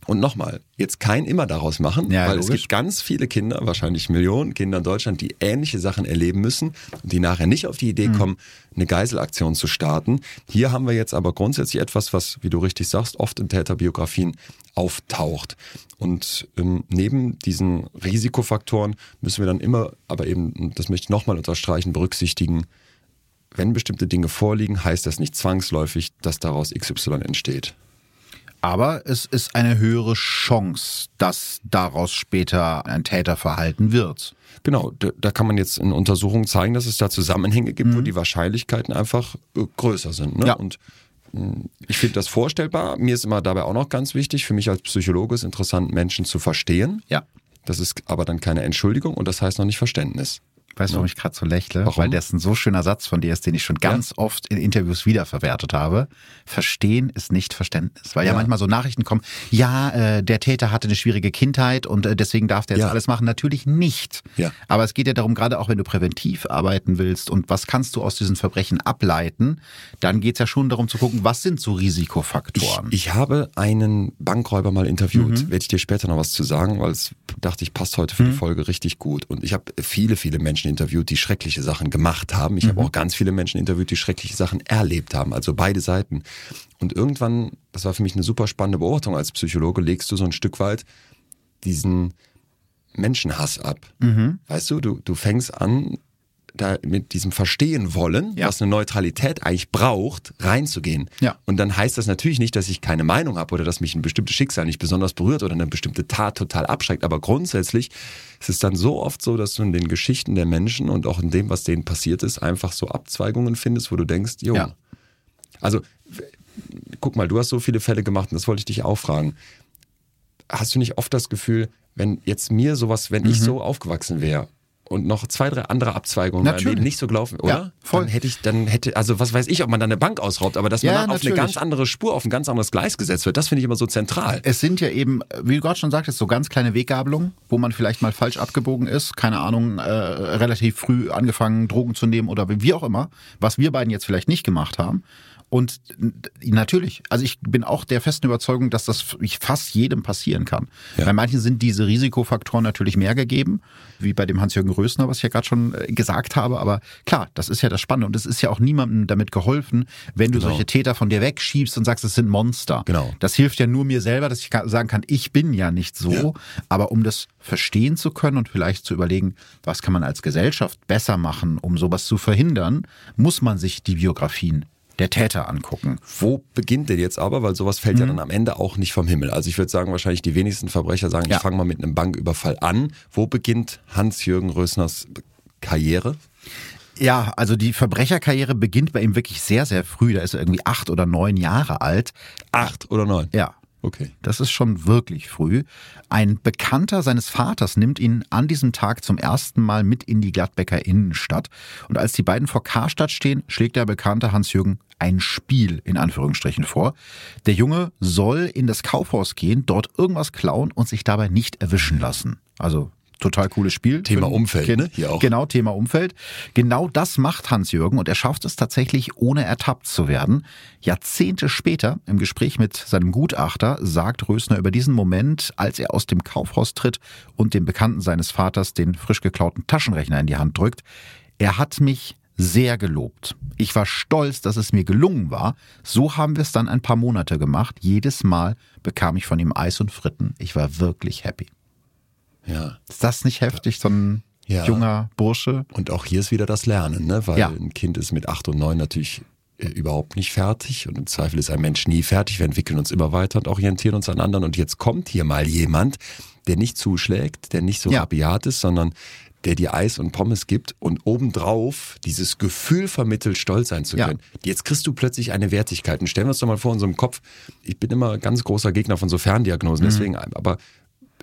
Und nochmal, jetzt kein immer daraus machen, ja, weil logisch. es gibt ganz viele Kinder, wahrscheinlich Millionen Kinder in Deutschland, die ähnliche Sachen erleben müssen und die nachher nicht auf die Idee mhm. kommen, eine Geiselaktion zu starten. Hier haben wir jetzt aber grundsätzlich etwas, was, wie du richtig sagst, oft in Täterbiografien auftaucht. Und ähm, neben diesen Risikofaktoren müssen wir dann immer, aber eben, das möchte ich nochmal unterstreichen, berücksichtigen, wenn bestimmte Dinge vorliegen, heißt das nicht zwangsläufig, dass daraus XY entsteht. Aber es ist eine höhere Chance, dass daraus später ein Täter verhalten wird. Genau, da, da kann man jetzt in Untersuchungen zeigen, dass es da Zusammenhänge gibt, mhm. wo die Wahrscheinlichkeiten einfach äh, größer sind. Ne? Ja. Und hm, ich finde das vorstellbar. Mir ist immer dabei auch noch ganz wichtig, für mich als Psychologe ist interessant, Menschen zu verstehen. Ja. Das ist aber dann keine Entschuldigung und das heißt noch nicht Verständnis. Weißt du, warum ich gerade so lächle? Warum? Weil das ein so schöner Satz von dir ist, den ich schon ganz ja. oft in Interviews wiederverwertet habe. Verstehen ist nicht Verständnis. Weil ja, ja manchmal so Nachrichten kommen, ja, äh, der Täter hatte eine schwierige Kindheit und äh, deswegen darf der jetzt ja. alles machen. Natürlich nicht. Ja. Aber es geht ja darum, gerade auch wenn du präventiv arbeiten willst und was kannst du aus diesen Verbrechen ableiten, dann geht es ja schon darum zu gucken, was sind so Risikofaktoren. Ich, ich habe einen Bankräuber mal interviewt, mhm. werde ich dir später noch was zu sagen, weil es dachte ich, passt heute für mhm. die Folge richtig gut. Und ich habe viele, viele Menschen Menschen interviewt, die schreckliche Sachen gemacht haben. Ich mhm. habe auch ganz viele Menschen interviewt, die schreckliche Sachen erlebt haben. Also beide Seiten. Und irgendwann, das war für mich eine super spannende Beobachtung als Psychologe, legst du so ein Stück weit diesen Menschenhass ab. Mhm. Weißt du, du, du fängst an, da mit diesem Verstehen wollen, ja. was eine Neutralität eigentlich braucht, reinzugehen. Ja. Und dann heißt das natürlich nicht, dass ich keine Meinung habe oder dass mich ein bestimmtes Schicksal nicht besonders berührt oder eine bestimmte Tat total abschreckt. Aber grundsätzlich ist es dann so oft so, dass du in den Geschichten der Menschen und auch in dem, was denen passiert ist, einfach so Abzweigungen findest, wo du denkst, jo. Ja. Also, guck mal, du hast so viele Fälle gemacht und das wollte ich dich auch fragen. Hast du nicht oft das Gefühl, wenn jetzt mir sowas, wenn mhm. ich so aufgewachsen wäre und noch zwei, drei andere Abzweigungen natürlich. nicht so gelaufen, oder? Ja, voll. Dann hätte ich, dann hätte, also was weiß ich, ob man dann eine Bank ausraubt, aber dass man ja, dann auf eine ganz andere Spur, auf ein ganz anderes Gleis gesetzt wird, das finde ich immer so zentral. Es sind ja eben, wie du gerade schon sagtest, so ganz kleine Weggabelungen, wo man vielleicht mal falsch abgebogen ist, keine Ahnung, äh, relativ früh angefangen, Drogen zu nehmen oder wie auch immer, was wir beiden jetzt vielleicht nicht gemacht haben. Und natürlich, also ich bin auch der festen Überzeugung, dass das fast jedem passieren kann. Ja. Bei manchen sind diese Risikofaktoren natürlich mehr gegeben, wie bei dem Hans-Jürgen Rösner, was ich ja gerade schon äh, gesagt habe. Aber klar, das ist ja das Spannende. Und es ist ja auch niemandem damit geholfen, wenn du genau. solche Täter von dir wegschiebst und sagst, es sind Monster. Genau. Das hilft ja nur mir selber, dass ich sagen kann, ich bin ja nicht so. Ja. Aber um das verstehen zu können und vielleicht zu überlegen, was kann man als Gesellschaft besser machen, um sowas zu verhindern, muss man sich die Biografien der Täter angucken. Wo beginnt denn jetzt aber? Weil sowas fällt mhm. ja dann am Ende auch nicht vom Himmel. Also ich würde sagen, wahrscheinlich die wenigsten Verbrecher sagen, ja. ich fange mal mit einem Banküberfall an. Wo beginnt Hans-Jürgen Rösners Karriere? Ja, also die Verbrecherkarriere beginnt bei ihm wirklich sehr, sehr früh. Da ist er irgendwie acht oder neun Jahre alt. Acht oder neun? Ja. Okay. Das ist schon wirklich früh. Ein Bekannter seines Vaters nimmt ihn an diesem Tag zum ersten Mal mit in die Gladbecker Innenstadt. Und als die beiden vor Karstadt stehen, schlägt der Bekannte Hans-Jürgen ein Spiel in Anführungsstrichen vor. Der Junge soll in das Kaufhaus gehen, dort irgendwas klauen und sich dabei nicht erwischen lassen. Also total cooles Spiel. Thema Umfeld, Kind. ne? Hier auch. Genau, Thema Umfeld. Genau das macht Hans-Jürgen und er schafft es tatsächlich, ohne ertappt zu werden. Jahrzehnte später, im Gespräch mit seinem Gutachter, sagt Rösner über diesen Moment, als er aus dem Kaufhaus tritt und dem Bekannten seines Vaters den frisch geklauten Taschenrechner in die Hand drückt. Er hat mich sehr gelobt. Ich war stolz, dass es mir gelungen war. So haben wir es dann ein paar Monate gemacht. Jedes Mal bekam ich von ihm Eis und Fritten. Ich war wirklich happy. Ja. Ist das nicht heftig, so ein Ja. junger Bursche? Und auch hier ist wieder das Lernen, ne? weil Ja. ein Kind ist mit acht und neun natürlich äh, überhaupt nicht fertig und im Zweifel ist ein Mensch nie fertig. Wir entwickeln uns immer weiter und orientieren uns an anderen und jetzt kommt hier mal jemand, der nicht zuschlägt, der nicht so Ja. rabiat ist, sondern der dir Eis und Pommes gibt und obendrauf dieses Gefühl vermittelt, stolz sein zu Ja. können. Jetzt kriegst du plötzlich eine Wertigkeit. Und stellen wir uns doch mal vor, in unserem Kopf, ich bin immer ganz großer Gegner von so Ferndiagnosen, deswegen, aber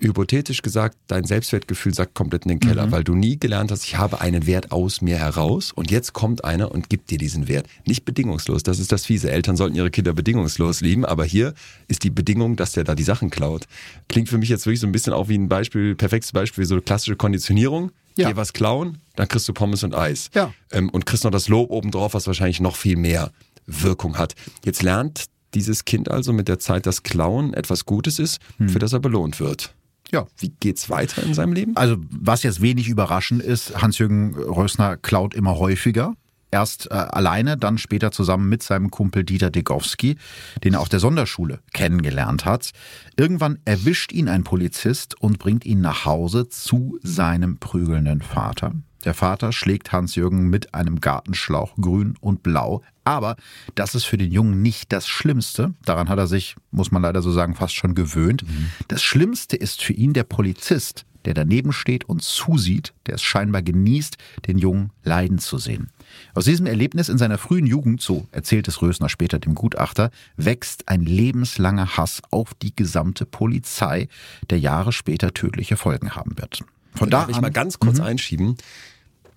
hypothetisch gesagt, dein Selbstwertgefühl sackt komplett in den Keller, weil du nie gelernt hast, ich habe einen Wert aus mir heraus und jetzt kommt einer und gibt dir diesen Wert. Nicht bedingungslos, das ist das Fiese. Eltern sollten ihre Kinder bedingungslos lieben, aber hier ist die Bedingung, dass der da die Sachen klaut. Klingt für mich jetzt wirklich so ein bisschen auch wie ein Beispiel, perfektes Beispiel, so eine klassische Konditionierung. Ja. Geh was klauen, dann kriegst du Pommes und Eis. Ja. Ähm, und kriegst noch das Lob obendrauf, was wahrscheinlich noch viel mehr Wirkung hat. Jetzt lernt dieses Kind also mit der Zeit, dass Klauen etwas Gutes ist, für das er belohnt wird. Ja. Wie geht's weiter in seinem Leben? Also, was jetzt wenig überraschend ist, Hans-Jürgen Rösner klaut immer häufiger. Erst äh, alleine, dann später zusammen mit seinem Kumpel Dieter Degowski, den er auf der Sonderschule kennengelernt hat. Irgendwann erwischt ihn ein Polizist und bringt ihn nach Hause zu seinem prügelnden Vater. Der Vater schlägt Hans-Jürgen mit einem Gartenschlauch grün und blau. Aber das ist für den Jungen nicht das Schlimmste. Daran hat er sich, muss man leider so sagen, fast schon gewöhnt. Das Schlimmste ist für ihn der Polizist, der daneben steht und zusieht, der es scheinbar genießt, den Jungen leiden zu sehen. Aus diesem Erlebnis in seiner frühen Jugend, so erzählt es Rösner später dem Gutachter, wächst ein lebenslanger Hass auf die gesamte Polizei, der Jahre später tödliche Folgen haben wird. Von da Darf ich mal ganz kurz einschieben,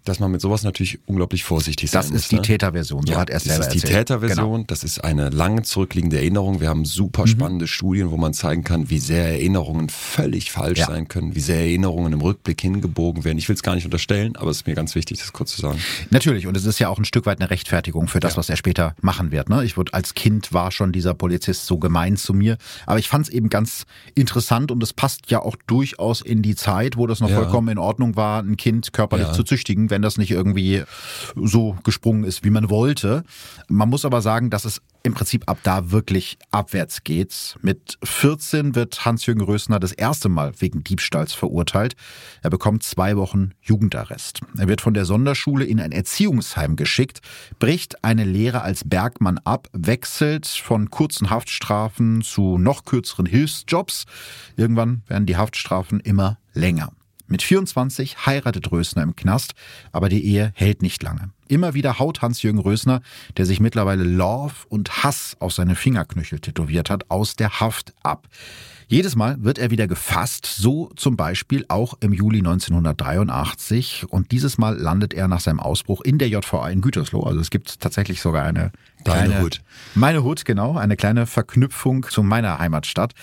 dass man mit sowas natürlich unglaublich vorsichtig sein das muss. ist die ne? Täterversion, so Ja, hat er es das selber ist die erzählt. Täterversion, Genau. das ist eine lange zurückliegende Erinnerung. Wir haben super spannende Studien, wo man zeigen kann, wie sehr Erinnerungen völlig falsch Ja. sein können, wie sehr Erinnerungen im Rückblick hingebogen werden. Ich will es gar nicht unterstellen, aber es ist mir ganz wichtig, das kurz zu sagen. Natürlich, und es ist ja auch ein Stück weit eine Rechtfertigung für das, Ja. was er später machen wird. Ne? Ich wurde als Kind war schon dieser Polizist so gemein zu mir, aber ich fand es eben ganz interessant und es passt ja auch durchaus in die Zeit, wo das noch vollkommen in Ordnung war, ein Kind körperlich zu züchtigen, wenn das nicht irgendwie so gesprungen ist, wie man wollte. Man muss aber sagen, dass es im Prinzip ab da wirklich abwärts geht. Mit 14 wird Hans-Jürgen Rösner das erste Mal wegen Diebstahls verurteilt. Er bekommt zwei Wochen Jugendarrest. Er wird von der Sonderschule in ein Erziehungsheim geschickt, bricht eine Lehre als Bergmann ab, wechselt von kurzen Haftstrafen zu noch kürzeren Hilfsjobs. Irgendwann werden die Haftstrafen immer länger. Mit 24 heiratet Rösner im Knast, aber die Ehe hält nicht lange. Immer wieder haut Hans-Jürgen Rösner, der sich mittlerweile Love und Hass auf seine Fingerknöchel tätowiert hat, aus der Haft ab. Jedes Mal wird er wieder gefasst, so zum Beispiel auch im Juli 1983. Und dieses Mal landet er nach seinem Ausbruch in der JVA in Gütersloh. Also es gibt tatsächlich sogar eine Deine kleine, Hut. meine Hut, genau, eine kleine Verknüpfung zu meiner Heimatstadt.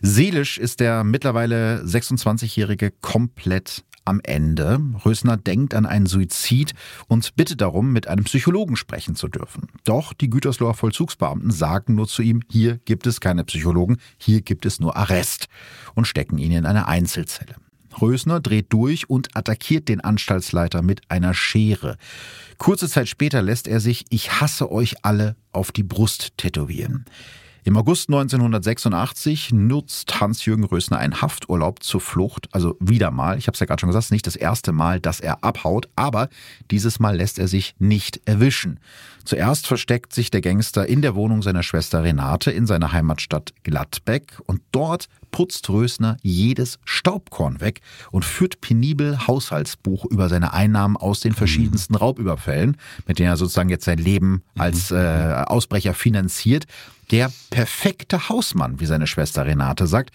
Seelisch ist der mittlerweile 26-Jährige komplett am Ende. Rösner denkt an einen Suizid und bittet darum, mit einem Psychologen sprechen zu dürfen. Doch die Gütersloher Vollzugsbeamten sagen nur zu ihm, hier gibt es keine Psychologen, hier gibt es nur Arrest und stecken ihn in eine Einzelzelle. Rösner dreht durch und attackiert den Anstaltsleiter mit einer Schere. Kurze Zeit später lässt er sich Ich hasse euch alle auf die Brust tätowieren. Im August 1986 nutzt Hans-Jürgen Rösner einen Hafturlaub zur Flucht. Also wieder mal, ich habe es ja gerade schon gesagt, es ist nicht das erste Mal, dass er abhaut, aber dieses Mal lässt er sich nicht erwischen. Zuerst versteckt sich der Gangster in der Wohnung seiner Schwester Renate in seiner Heimatstadt Gladbeck und dort putzt Rösner jedes Staubkorn weg und führt penibel Haushaltsbuch über seine Einnahmen aus den verschiedensten Raubüberfällen, mit denen er sozusagen jetzt sein Leben als äh, Ausbrecher finanziert. Der perfekte Hausmann, wie seine Schwester Renate sagt.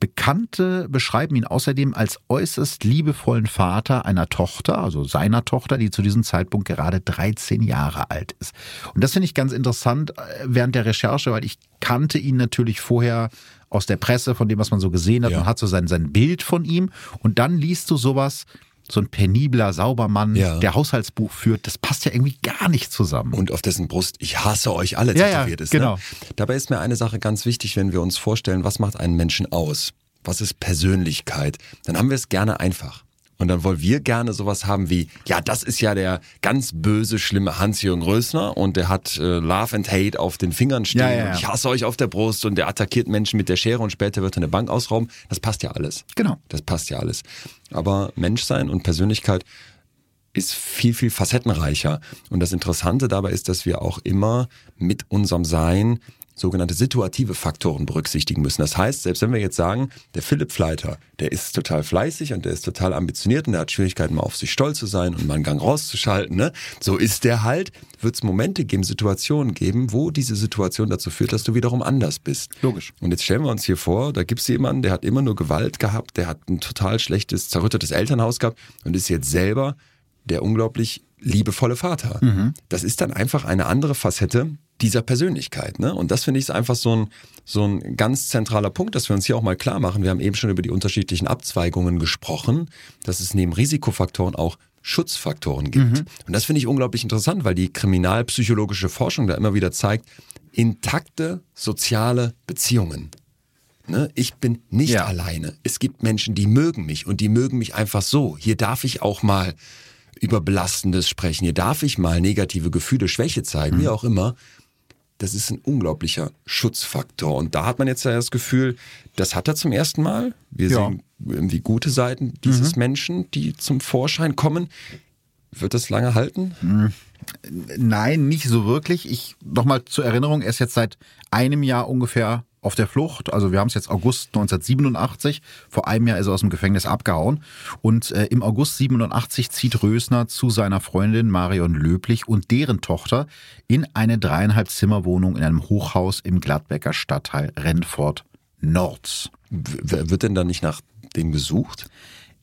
Bekannte beschreiben ihn außerdem als äußerst liebevollen Vater einer Tochter, also seiner Tochter, die zu diesem Zeitpunkt gerade 13 Jahre alt ist. Und das finde ich ganz interessant äh, während der Recherche, weil ich kannte ihn natürlich vorher aus der Presse, von dem, was man so gesehen hat. Ja. Man hat so sein, sein Bild von ihm und dann liest du sowas, so ein penibler Saubermann, Ja. der Haushaltsbuch führt, das passt ja irgendwie gar nicht zusammen. und auf dessen Brust ich hasse euch alle Ja, ja, tätowiert ist. genau. Ne? Dabei ist mir eine Sache ganz wichtig, wenn wir uns vorstellen, was macht einen Menschen aus? Was ist Persönlichkeit? Dann haben wir es gerne einfach. Und dann wollen wir gerne sowas haben wie, ja, das ist ja der ganz böse, schlimme Hans-Jürgen Rösner und der hat äh, Love and Hate auf den Fingern stehen Ja, ja, ja. und ich hasse euch auf der Brust und der attackiert Menschen mit der Schere und später wird er eine Bank ausrauben. Das passt ja alles. Genau. Das passt ja alles. Aber Menschsein und Persönlichkeit ist viel, viel facettenreicher. Und das Interessante dabei ist, dass wir auch immer mit unserem Sein sogenannte situative Faktoren berücksichtigen müssen. Das heißt, selbst wenn wir jetzt sagen, der Philipp Fleiter, der ist total fleißig und der ist total ambitioniert und der hat Schwierigkeiten, mal auf sich stolz zu sein und mal einen Gang rauszuschalten, ne? so ist der halt, wird es Momente geben, Situationen geben, wo diese Situation dazu führt, dass du wiederum anders bist. Logisch. Und jetzt stellen wir uns hier vor, da gibt's jemanden, der hat immer nur Gewalt gehabt, der hat ein total schlechtes, zerrüttetes Elternhaus gehabt und ist jetzt selber der unglaublich liebevolle Vater. Das ist dann einfach eine andere Facette dieser Persönlichkeit. Ne? Und das finde ich ist einfach so ein, so ein ganz zentraler Punkt, dass wir uns hier auch mal klar machen. Wir haben eben schon über die unterschiedlichen Abzweigungen gesprochen, dass es neben Risikofaktoren auch Schutzfaktoren gibt. Und das finde ich unglaublich interessant, weil die kriminalpsychologische Forschung da immer wieder zeigt, intakte soziale Beziehungen. Ne? Ich bin nicht Ja. alleine. Es gibt Menschen, die mögen mich und die mögen mich einfach so. Hier darf ich auch mal über Belastendes sprechen. Hier darf ich mal negative Gefühle, Schwäche zeigen, wie auch immer. Das ist ein unglaublicher Schutzfaktor. Und da hat man jetzt ja das Gefühl, das hat er zum ersten Mal. Wir Ja. sehen irgendwie gute Seiten dieses Menschen, die zum Vorschein kommen. Wird das lange halten? Nein, nicht so wirklich. Ich nochmal zur Erinnerung, er ist jetzt seit einem Jahr ungefähr auf der Flucht. Also wir haben es jetzt August 1987. Vor einem Jahr ist er aus dem Gefängnis abgehauen. Und äh, im August 87 zieht Rösner zu seiner Freundin Marion Löblich und deren Tochter in eine dreieinhalb Zimmerwohnung in einem Hochhaus im Gladbecker Stadtteil Rennfort Nord. W wird denn da nicht nach dem gesucht?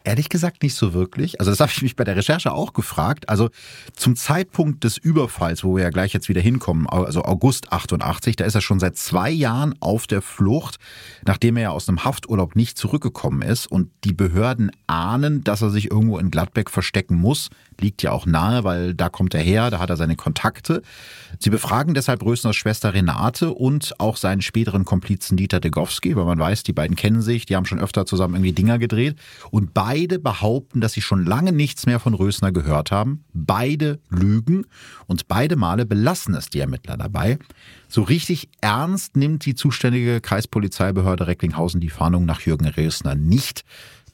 Ehrlich gesagt nicht so wirklich. Also das habe ich mich bei der Recherche auch gefragt. Also zum Zeitpunkt des Überfalls, wo wir ja gleich jetzt wieder hinkommen, also August 88, da ist er schon seit zwei Jahren auf der Flucht, nachdem er ja aus einem Hafturlaub nicht zurückgekommen ist. Und die Behörden ahnen, dass er sich irgendwo in Gladbeck verstecken muss. Liegt ja auch nahe, weil da kommt er her, da hat er seine Kontakte. Sie befragen deshalb Rösners Schwester Renate und auch seinen späteren Komplizen Dieter Degowski, weil man weiß, die beiden kennen sich, die haben schon öfter zusammen irgendwie Dinger gedreht. Und beide behaupten, dass sie schon lange nichts mehr von Rösner gehört haben. Beide lügen und beide Male belassen es die Ermittler dabei. So richtig ernst nimmt die zuständige Kreispolizeibehörde Recklinghausen die Fahndung nach Jürgen Rösner nicht.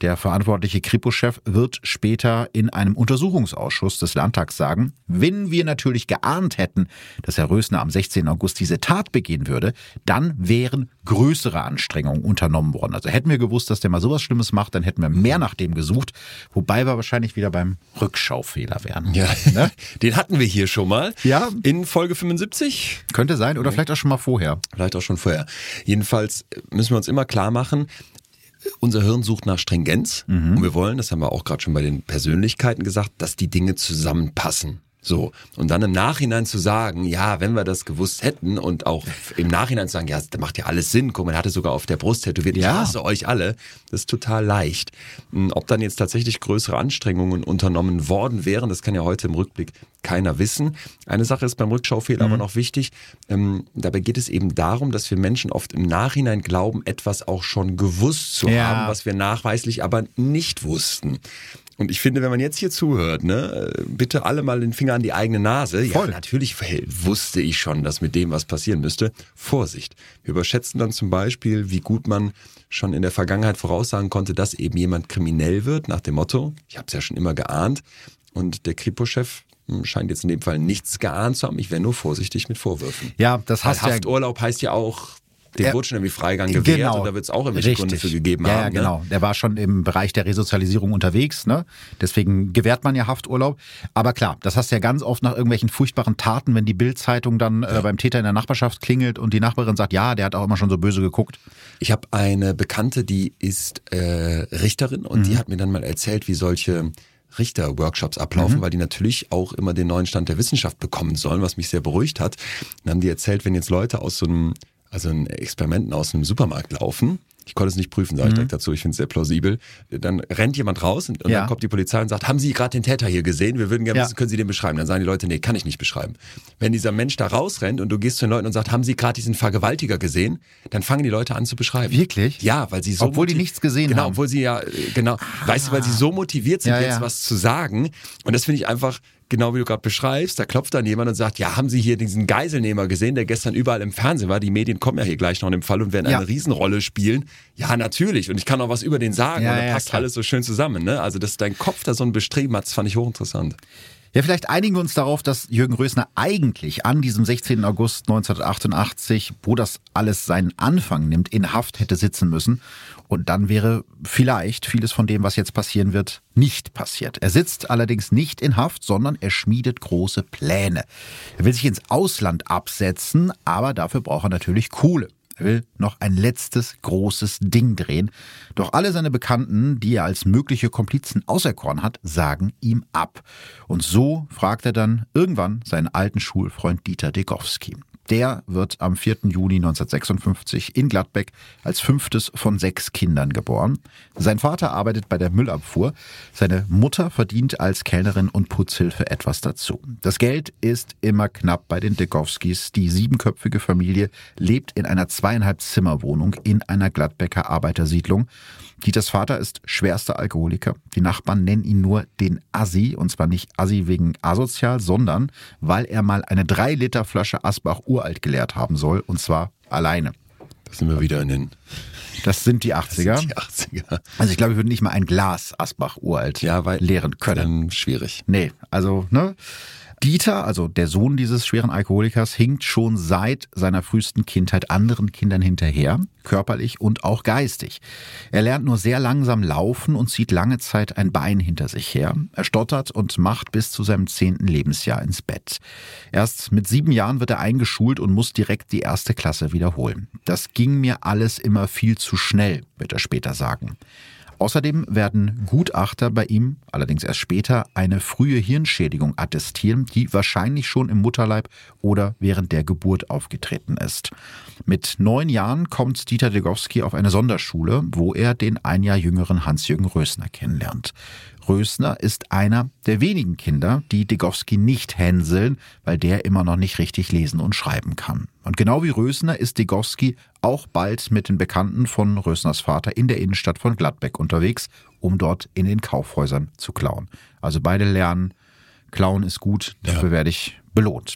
Der verantwortliche Kripo-Chef wird später in einem Untersuchungsausschuss des Landtags sagen, wenn wir natürlich geahnt hätten, dass Herr Rösner am 16. August diese Tat begehen würde, dann wären größere Anstrengungen unternommen worden. Also hätten wir gewusst, dass der mal sowas Schlimmes macht, dann hätten wir mehr nach dem gesucht, wobei wir wahrscheinlich wieder beim Rückschaufehler wären. Ja, Ne? den hatten wir hier schon mal. Ja. In Folge 75. Könnte sein oder vielleicht auch schon mal vorher. Vielleicht auch schon vorher. Jedenfalls müssen wir uns immer klar machen, unser Hirn sucht nach Stringenz und wir wollen, das haben wir auch gerade schon bei den Persönlichkeiten gesagt, dass die Dinge zusammenpassen. So. Und dann im Nachhinein zu sagen, ja, wenn wir das gewusst hätten und auch im Nachhinein zu sagen, ja, das macht ja alles Sinn, guck mal, er hatte sogar auf der Brust tätowiert, ich Ja. hasse euch alle, das ist total leicht. Hm, Ob dann jetzt tatsächlich größere Anstrengungen unternommen worden wären, das kann ja heute im Rückblick keiner wissen. Eine Sache ist beim Rückschaufehler aber noch wichtig, ähm, dabei geht es eben darum, dass wir Menschen oft im Nachhinein glauben, etwas auch schon gewusst zu Ja. haben, was wir nachweislich aber nicht wussten. Und ich finde, wenn man jetzt hier zuhört, ne, bitte alle mal den Finger an die eigene Nase. Voll. Ja, natürlich hey, wusste ich schon, dass mit dem was passieren müsste. Vorsicht. Wir überschätzen dann zum Beispiel, wie gut man schon in der Vergangenheit voraussagen konnte, dass eben jemand kriminell wird, nach dem Motto, ich habe es ja schon immer geahnt. Und der Kripo-Chef hm, scheint jetzt in dem Fall nichts geahnt zu haben. Ich wäre nur vorsichtig mit Vorwürfen. Ja, das Weil hast du ja Hafturlaub heißt ja auch dem er- wurde schon irgendwie Freigang gewährt Genau. und da wird es auch irgendwelche Gründe für gegeben ja, haben. Ja, ne? genau. Der war schon im Bereich der Resozialisierung unterwegs, ne? Deswegen gewährt man ja Hafturlaub. Aber klar, das hast du ja ganz oft nach irgendwelchen furchtbaren Taten, wenn die Bildzeitung dann äh, beim Täter in der Nachbarschaft klingelt und die Nachbarin sagt, ja, der hat auch immer schon so böse geguckt. Ich habe eine Bekannte, die ist äh, Richterin und Mhm. die hat mir dann mal erzählt, wie solche Richter-Workshops ablaufen, Mhm. weil die natürlich auch immer den neuen Stand der Wissenschaft bekommen sollen, was mich sehr beruhigt hat. Dann haben die erzählt, wenn jetzt Leute aus so einem, also ein Experimenten aus einem Supermarkt laufen, ich konnte es nicht prüfen, sage ich direkt dazu, ich finde es sehr plausibel, dann rennt jemand raus und, und Mhm. Ja. dann kommt die Polizei und sagt, haben Sie gerade den Täter hier gesehen? Wir würden gerne Ja. wissen, können Sie den beschreiben? Dann sagen die Leute, nee, kann ich nicht beschreiben. Wenn dieser Mensch da rausrennt und du gehst zu den Leuten und sagst, haben Sie gerade diesen Vergewaltiger gesehen? Dann fangen die Leute an zu beschreiben. Wirklich? Ja, weil sie so Obwohl die nichts gesehen genau, haben. obwohl sie ja äh, genau, weißt du, weil sie so motiviert sind Ja, jetzt was zu sagen und das finde ich einfach genau wie du gerade beschreibst, da klopft dann jemand und sagt, ja, haben Sie hier diesen Geiselnehmer gesehen, der gestern überall im Fernsehen war? Die Medien kommen ja hier gleich noch in dem Fall und werden Ja. eine Riesenrolle spielen. Ja, natürlich und ich kann auch was über den sagen Ja, und da ja, passt klar. alles so schön zusammen, ne? Also, dass dein Kopf da so ein Bestreben hat, das fand ich hochinteressant. Ja, vielleicht einigen wir uns darauf, dass Jürgen Rösner eigentlich an diesem 16. August 1988, wo das alles seinen Anfang nimmt, in Haft hätte sitzen müssen. Und dann wäre vielleicht vieles von dem, was jetzt passieren wird, nicht passiert. Er sitzt allerdings nicht in Haft, sondern er schmiedet große Pläne. Er will sich ins Ausland absetzen, aber dafür braucht er natürlich Kohle. Er will noch ein letztes großes Ding drehen. Doch alle seine Bekannten, die er als mögliche Komplizen auserkoren hat, sagen ihm ab. Und so fragt er dann irgendwann seinen alten Schulfreund Dieter Degowski. Der wird am 4. Juni 1956 in Gladbeck als fünftes von sechs Kindern geboren. Sein Vater arbeitet bei der Müllabfuhr. Seine Mutter verdient als Kellnerin und Putzhilfe etwas dazu. Das Geld ist immer knapp bei den Degowskis. Die siebenköpfige Familie lebt in einer zweieinhalb Zimmerwohnung in einer Gladbecker Arbeitersiedlung. Dieters Vater ist schwerster Alkoholiker. Die Nachbarn nennen ihn nur den Assi. Und zwar nicht Assi wegen asozial, sondern weil er mal eine 3 Liter Flasche Asbach uralt geleert haben soll. Und zwar alleine. Da sind wir wieder in den Das sind die 80er. die 80er. Also ich glaube, ich würde nicht mal ein Glas Asbach uralt Ja, weil leeren können. Schwierig. Nee, also, ne? Dieter, also der Sohn dieses schweren Alkoholikers, hinkt schon seit seiner frühesten Kindheit anderen Kindern hinterher, körperlich und auch geistig. Er lernt nur sehr langsam laufen und zieht lange Zeit ein Bein hinter sich her. Er stottert und macht bis zu seinem zehnten Lebensjahr ins Bett. Erst mit sieben Jahren wird er eingeschult und muss direkt die erste Klasse wiederholen. Das ging mir alles immer viel zu schnell, wird er später sagen. Außerdem werden Gutachter bei ihm, allerdings erst später, eine frühe Hirnschädigung attestieren, die wahrscheinlich schon im Mutterleib oder während der Geburt aufgetreten ist. Mit neun Jahren kommt Dieter Degowski auf eine Sonderschule, wo er den ein Jahr jüngeren Hans-Jürgen Rösner kennenlernt. Rösner ist einer der wenigen Kinder, die Degowski nicht hänseln, weil der immer noch nicht richtig lesen und schreiben kann. Und genau wie Rösner ist Degowski auch bald mit den Bekannten von Rösners Vater in der Innenstadt von Gladbeck unterwegs, um dort in den Kaufhäusern zu klauen. Also beide lernen, klauen ist gut, dafür werde ich belohnt.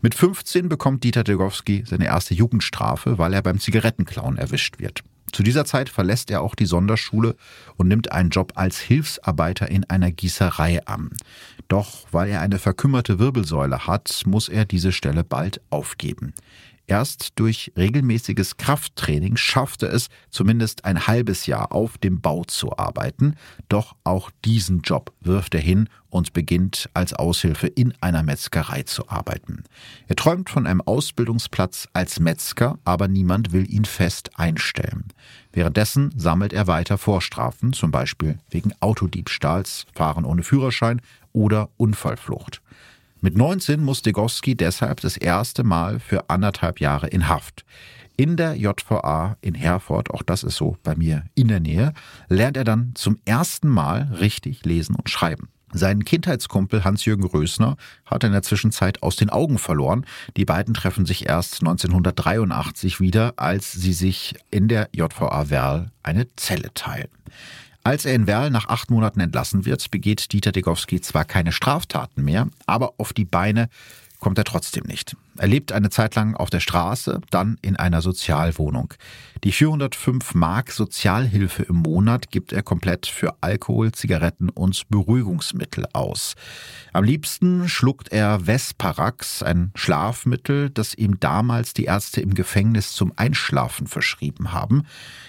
Mit 15 bekommt Dieter Degowski seine erste Jugendstrafe, weil er beim Zigarettenklauen erwischt wird. Zu dieser Zeit verlässt er auch die Sonderschule und nimmt einen Job als Hilfsarbeiter in einer Gießerei an. Doch weil er eine verkümmerte Wirbelsäule hat, muss er diese Stelle bald aufgeben. Erst durch regelmäßiges Krafttraining schafft er es, zumindest ein halbes Jahr auf dem Bau zu arbeiten. Doch auch diesen Job wirft er hin und beginnt als Aushilfe in einer Metzgerei zu arbeiten. Er träumt von einem Ausbildungsplatz als Metzger, aber niemand will ihn fest einstellen. Währenddessen sammelt er weiter Vorstrafen, zum Beispiel wegen Autodiebstahls, Fahren ohne Führerschein oder Unfallflucht. Mit 19 muss Degowski deshalb das erste Mal für anderthalb Jahre in Haft. In der JVA in Herford, auch das ist so bei mir in der Nähe, lernt er dann zum ersten Mal richtig lesen und schreiben. Seinen Kindheitskumpel Hans-Jürgen Rösner hat er in der Zwischenzeit aus den Augen verloren. Die beiden treffen sich erst 1983 wieder, als sie sich in der JVA Werl eine Zelle teilen. Als er in Werl nach acht Monaten entlassen wird, begeht Dieter Degowski zwar keine Straftaten mehr, aber auf die Beine kommt er trotzdem nicht. Er lebt eine Zeit lang auf der Straße, dann in einer Sozialwohnung. Die 405 Mark Sozialhilfe im Monat gibt er komplett für Alkohol, Zigaretten und Beruhigungsmittel aus. Am liebsten schluckt er Vesparax, ein Schlafmittel, das ihm damals die Ärzte im Gefängnis zum Einschlafen verschrieben haben.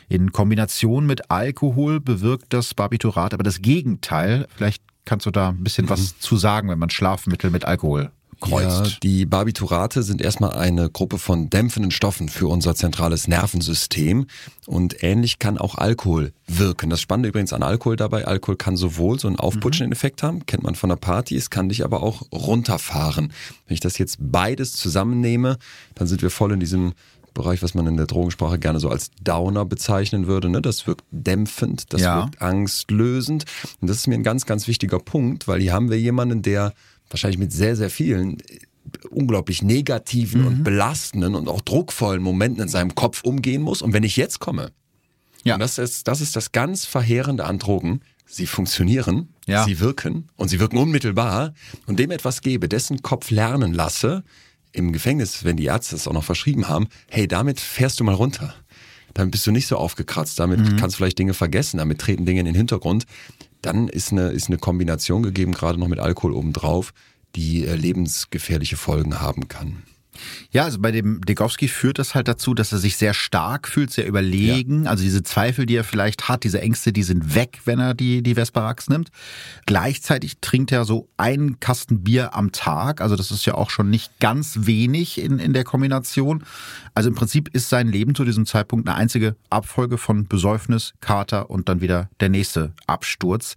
In Kombination mit Alkohol bewirkt das Barbiturat aber das Gegenteil. Vielleicht kannst du da ein bisschen was mhm. zu sagen, wenn man Schlafmittel mit Alkohol kreuzt. Ja, die Barbiturate sind erstmal eine Gruppe von dämpfenden Stoffen für unser zentrales Nervensystem und ähnlich kann auch Alkohol wirken. Das Spannende übrigens an Alkohol dabei, Alkohol kann sowohl so einen aufputschenden mhm. Effekt haben, kennt man von der Party, es kann dich aber auch runterfahren. Wenn ich das jetzt beides zusammennehme, dann sind wir voll in diesem Bereich, was man in der Drogensprache gerne so als Downer bezeichnen würde. Ne? Das wirkt dämpfend, das ja. wirkt angstlösend. Und das ist mir ein ganz, ganz wichtiger Punkt, weil hier haben wir jemanden, der wahrscheinlich mit sehr, sehr vielen unglaublich negativen mhm. und belastenden und auch druckvollen Momenten in seinem Kopf umgehen muss. Und wenn ich jetzt komme, ja. und das ist, das ist das ganz Verheerende an Drogen, sie funktionieren, ja. sie wirken und sie wirken unmittelbar und dem etwas gebe, dessen Kopf lernen lasse, im Gefängnis, wenn die Ärzte es auch noch verschrieben haben, hey, damit fährst du mal runter. Damit bist du nicht so aufgekratzt, damit mhm. kannst du vielleicht Dinge vergessen, damit treten Dinge in den Hintergrund dann ist eine, ist eine Kombination gegeben, gerade noch mit Alkohol obendrauf, die äh, lebensgefährliche Folgen haben kann. Ja, also bei dem Degowski führt das halt dazu, dass er sich sehr stark fühlt, sehr überlegen. Ja. Also diese Zweifel, die er vielleicht hat, diese Ängste, die sind weg, wenn er die, die Vesparax nimmt. Gleichzeitig trinkt er so einen Kasten Bier am Tag. Also das ist ja auch schon nicht ganz wenig in, in der Kombination. Also im Prinzip ist sein Leben zu diesem Zeitpunkt eine einzige Abfolge von Besäufnis, Kater und dann wieder der nächste Absturz.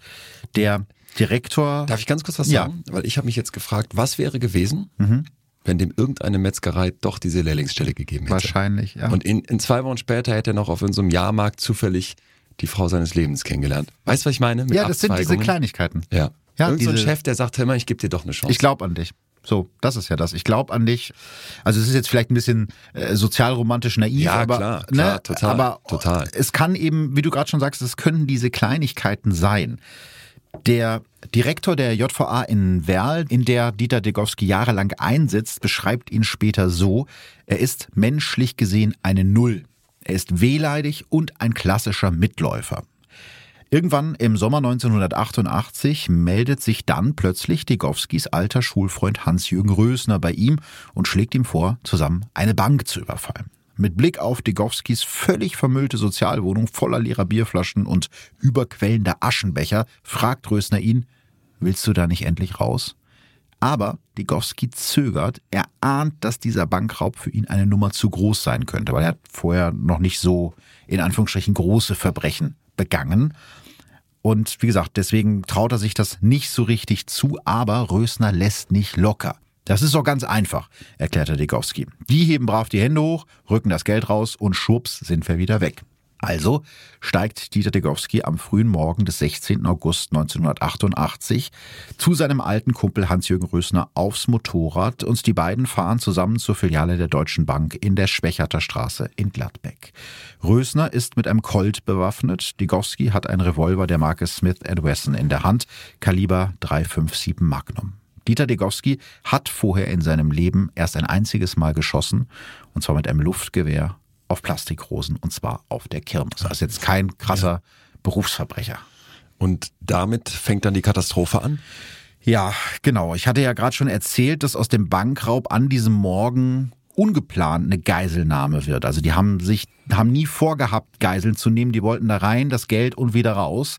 Der Direktor. Darf ich ganz kurz was sagen? Ja. Weil ich habe mich jetzt gefragt, was wäre gewesen, mhm wenn dem irgendeine Metzgerei doch diese Lehrlingsstelle gegeben hätte. Wahrscheinlich, ja. Und in, in zwei Wochen später hätte er noch auf irgendeinem Jahrmarkt zufällig die Frau seines Lebens kennengelernt. Weißt du, was ich meine? Mit ja, das sind diese Kleinigkeiten. Ja. ja Irgend so ein Chef, der sagt immer, ich gebe dir doch eine Chance. Ich glaube an dich. So, das ist ja das. Ich glaube an dich. Also es ist jetzt vielleicht ein bisschen äh, sozialromantisch naiv, ja, aber, klar, ne, klar, total, aber total. es kann eben, wie du gerade schon sagst, es können diese Kleinigkeiten sein. Der Direktor der JVA in Werl, in der Dieter Degowski jahrelang einsitzt, beschreibt ihn später so, er ist menschlich gesehen eine Null. Er ist wehleidig und ein klassischer Mitläufer. Irgendwann im Sommer 1988 meldet sich dann plötzlich Degowskis alter Schulfreund Hans-Jürgen Rösner bei ihm und schlägt ihm vor, zusammen eine Bank zu überfallen. Mit Blick auf Degowskis völlig vermüllte Sozialwohnung voller leerer Bierflaschen und überquellender Aschenbecher fragt Rösner ihn, willst du da nicht endlich raus? Aber Degowski zögert. Er ahnt, dass dieser Bankraub für ihn eine Nummer zu groß sein könnte, weil er hat vorher noch nicht so in Anführungsstrichen große Verbrechen begangen. Und wie gesagt, deswegen traut er sich das nicht so richtig zu, aber Rösner lässt nicht locker. Das ist doch ganz einfach, erklärte Degowski. Die heben brav die Hände hoch, rücken das Geld raus und schwupps sind wir wieder weg. Also steigt Dieter Degowski am frühen Morgen des 16. August 1988 zu seinem alten Kumpel Hans-Jürgen Rösner aufs Motorrad und die beiden fahren zusammen zur Filiale der Deutschen Bank in der Schwächerter Straße in Gladbeck. Rösner ist mit einem Colt bewaffnet, Degowski hat einen Revolver der Marke Smith Wesson in der Hand, Kaliber 357 Magnum. Dieter Degowski hat vorher in seinem Leben erst ein einziges Mal geschossen, und zwar mit einem Luftgewehr auf Plastikrosen, und zwar auf der Kirmes. Also jetzt kein krasser ja. Berufsverbrecher. Und damit fängt dann die Katastrophe an? Ja, genau. Ich hatte ja gerade schon erzählt, dass aus dem Bankraub an diesem Morgen ungeplant eine Geiselnahme wird. Also die haben sich, haben nie vorgehabt, Geiseln zu nehmen. Die wollten da rein, das Geld und wieder raus.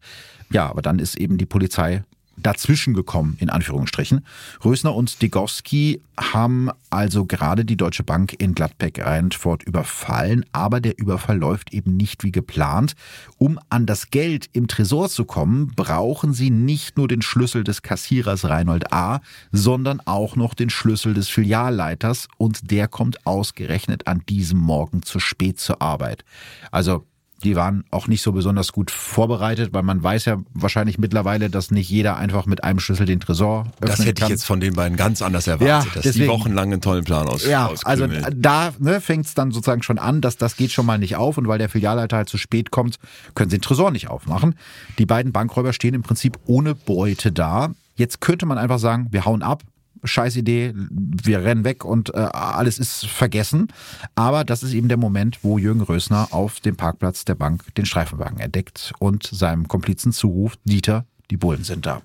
Ja, aber dann ist eben die Polizei dazwischen gekommen, in Anführungsstrichen. Rösner und Degowski haben also gerade die Deutsche Bank in Gladbeck-Rheinfurt überfallen, aber der Überfall läuft eben nicht wie geplant. Um an das Geld im Tresor zu kommen, brauchen sie nicht nur den Schlüssel des Kassierers Reinhold A., sondern auch noch den Schlüssel des Filialleiters und der kommt ausgerechnet an diesem Morgen zu spät zur Arbeit. Also die waren auch nicht so besonders gut vorbereitet, weil man weiß ja wahrscheinlich mittlerweile, dass nicht jeder einfach mit einem Schlüssel den Tresor öffnen Das hätte kann. ich jetzt von den beiden ganz anders erwartet, ja, dass deswegen, die wochenlang einen tollen Plan aus Ja, also da ne, fängt es dann sozusagen schon an, dass das geht schon mal nicht auf und weil der Filialleiter halt zu spät kommt, können sie den Tresor nicht aufmachen. Die beiden Bankräuber stehen im Prinzip ohne Beute da. Jetzt könnte man einfach sagen, wir hauen ab, scheiß Idee, wir rennen weg und äh, alles ist vergessen. Aber das ist eben der Moment, wo Jürgen Rösner auf dem Parkplatz der Bank den Streifenwagen entdeckt und seinem Komplizen zuruft, Dieter, die Bullen sind da.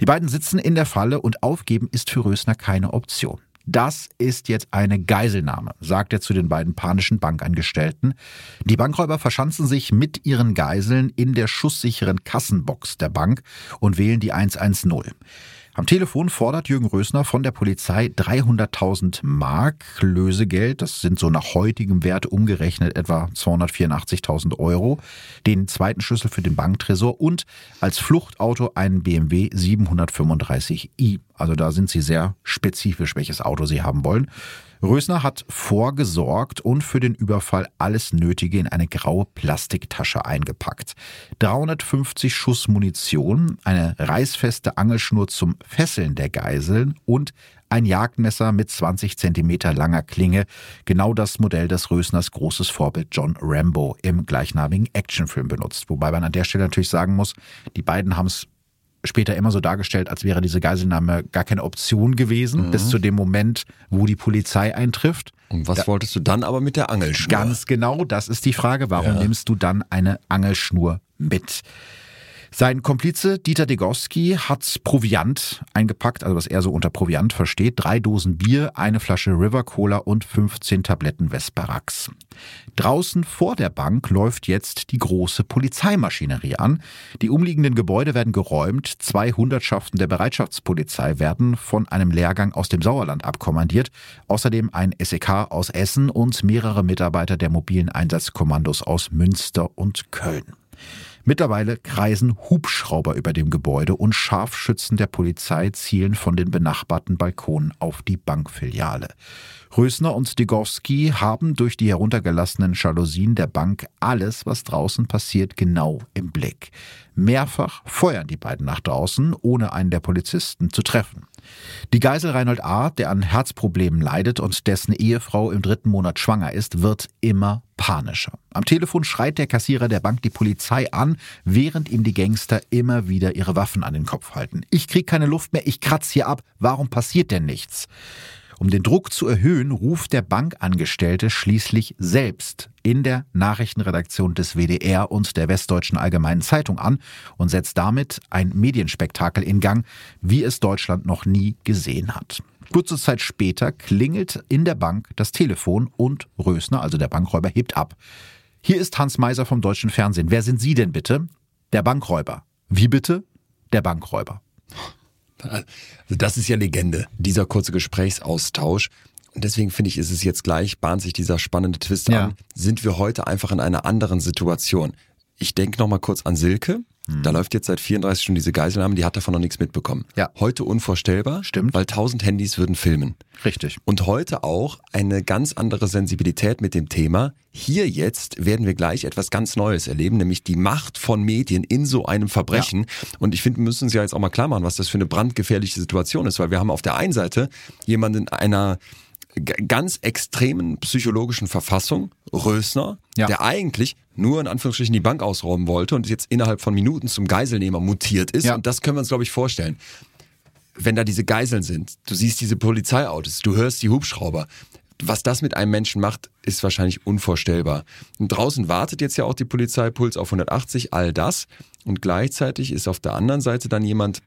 Die beiden sitzen in der Falle und aufgeben ist für Rösner keine Option. Das ist jetzt eine Geiselnahme, sagt er zu den beiden panischen Bankangestellten. Die Bankräuber verschanzen sich mit ihren Geiseln in der schusssicheren Kassenbox der Bank und wählen die 110. Am Telefon fordert Jürgen Rösner von der Polizei 300.000 Mark Lösegeld, das sind so nach heutigem Wert umgerechnet etwa 284.000 Euro, den zweiten Schlüssel für den Banktresor und als Fluchtauto einen BMW 735i. Also da sind sie sehr spezifisch, welches Auto sie haben wollen. Rösner hat vorgesorgt und für den Überfall alles Nötige in eine graue Plastiktasche eingepackt. 350 Schuss Munition, eine reißfeste Angelschnur zum Fesseln der Geiseln und ein Jagdmesser mit 20 Zentimeter langer Klinge, genau das Modell, das Rösners großes Vorbild John Rambo im gleichnamigen Actionfilm benutzt. Wobei man an der Stelle natürlich sagen muss, die beiden haben es später immer so dargestellt, als wäre diese Geiselnahme gar keine Option gewesen, mhm. bis zu dem Moment, wo die Polizei eintrifft. Und was da, wolltest du dann aber mit der Angelschnur? Ganz genau, das ist die Frage. Warum ja. nimmst du dann eine Angelschnur mit? Sein Komplize Dieter Degowski hat Proviant eingepackt, also was er so unter Proviant versteht. Drei Dosen Bier, eine Flasche River Cola und 15 Tabletten Vesparax. Draußen vor der Bank läuft jetzt die große Polizeimaschinerie an. Die umliegenden Gebäude werden geräumt. Zwei Hundertschaften der Bereitschaftspolizei werden von einem Lehrgang aus dem Sauerland abkommandiert. Außerdem ein SEK aus Essen und mehrere Mitarbeiter der mobilen Einsatzkommandos aus Münster und Köln. Mittlerweile kreisen Hubschrauber über dem Gebäude und Scharfschützen der Polizei zielen von den benachbarten Balkonen auf die Bankfiliale. Rösner und Degowski haben durch die heruntergelassenen Jalousien der Bank alles, was draußen passiert, genau im Blick. Mehrfach feuern die beiden nach draußen, ohne einen der Polizisten zu treffen. Die Geisel Reinhold A., der an Herzproblemen leidet und dessen Ehefrau im dritten Monat schwanger ist, wird immer panischer. Am Telefon schreit der Kassierer der Bank die Polizei an, während ihm die Gangster immer wieder ihre Waffen an den Kopf halten. Ich krieg keine Luft mehr, ich kratz hier ab, warum passiert denn nichts? Um den Druck zu erhöhen, ruft der Bankangestellte schließlich selbst in der Nachrichtenredaktion des WDR und der Westdeutschen Allgemeinen Zeitung an und setzt damit ein Medienspektakel in Gang, wie es Deutschland noch nie gesehen hat. Kurze Zeit später klingelt in der Bank das Telefon und Rösner, also der Bankräuber, hebt ab. Hier ist Hans Meiser vom deutschen Fernsehen. Wer sind Sie denn bitte? Der Bankräuber. Wie bitte? Der Bankräuber. Also das ist ja Legende, dieser kurze Gesprächsaustausch. Und deswegen finde ich, ist es jetzt gleich, bahnt sich dieser spannende Twist ja. an. Sind wir heute einfach in einer anderen Situation? Ich denke nochmal kurz an Silke, hm. Da läuft jetzt seit 34 Stunden diese Geiselnahme, die hat davon noch nichts mitbekommen. Ja. Heute unvorstellbar, Stimmt. weil 1000 Handys würden filmen. Richtig. Und heute auch eine ganz andere Sensibilität mit dem Thema. Hier jetzt werden wir gleich etwas ganz Neues erleben, nämlich die Macht von Medien in so einem Verbrechen. Ja. Und ich finde, wir müssen uns ja jetzt auch mal klar machen, was das für eine brandgefährliche Situation ist, weil wir haben auf der einen Seite jemanden in einer ganz extremen psychologischen Verfassung, Rösner, ja. der eigentlich nur in Anführungsstrichen die Bank ausrauben wollte und jetzt innerhalb von Minuten zum Geiselnehmer mutiert ist. Ja. Und das können wir uns, glaube ich, vorstellen. Wenn da diese Geiseln sind, du siehst diese Polizeiautos, du hörst die Hubschrauber. Was das mit einem Menschen macht, ist wahrscheinlich unvorstellbar. Und draußen wartet jetzt ja auch die Polizei, Puls auf 180, all das. Und gleichzeitig ist auf der anderen Seite dann jemand,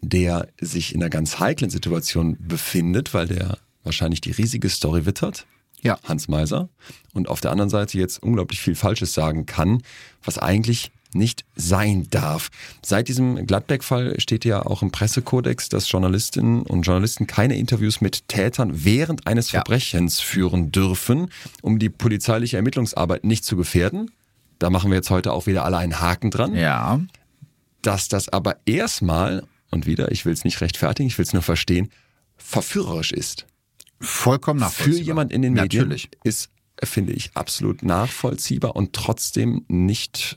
der sich in einer ganz heiklen Situation befindet, weil der wahrscheinlich die riesige Story wittert. Ja. Hans Meiser. Und auf der anderen Seite jetzt unglaublich viel Falsches sagen kann, was eigentlich nicht sein darf. Seit diesem Gladbeck-Fall steht ja auch im Pressekodex, dass Journalistinnen und Journalisten keine Interviews mit Tätern während eines ja. Verbrechens führen dürfen, um die polizeiliche Ermittlungsarbeit nicht zu gefährden. Da machen wir jetzt heute auch wieder alle einen Haken dran. Ja. Dass das aber erstmal, und wieder, ich will es nicht rechtfertigen, ich will es nur verstehen, verführerisch ist. Vollkommen nachvollziehbar. Für jemand in den Medien Natürlich. ist, finde ich, absolut nachvollziehbar und trotzdem nicht,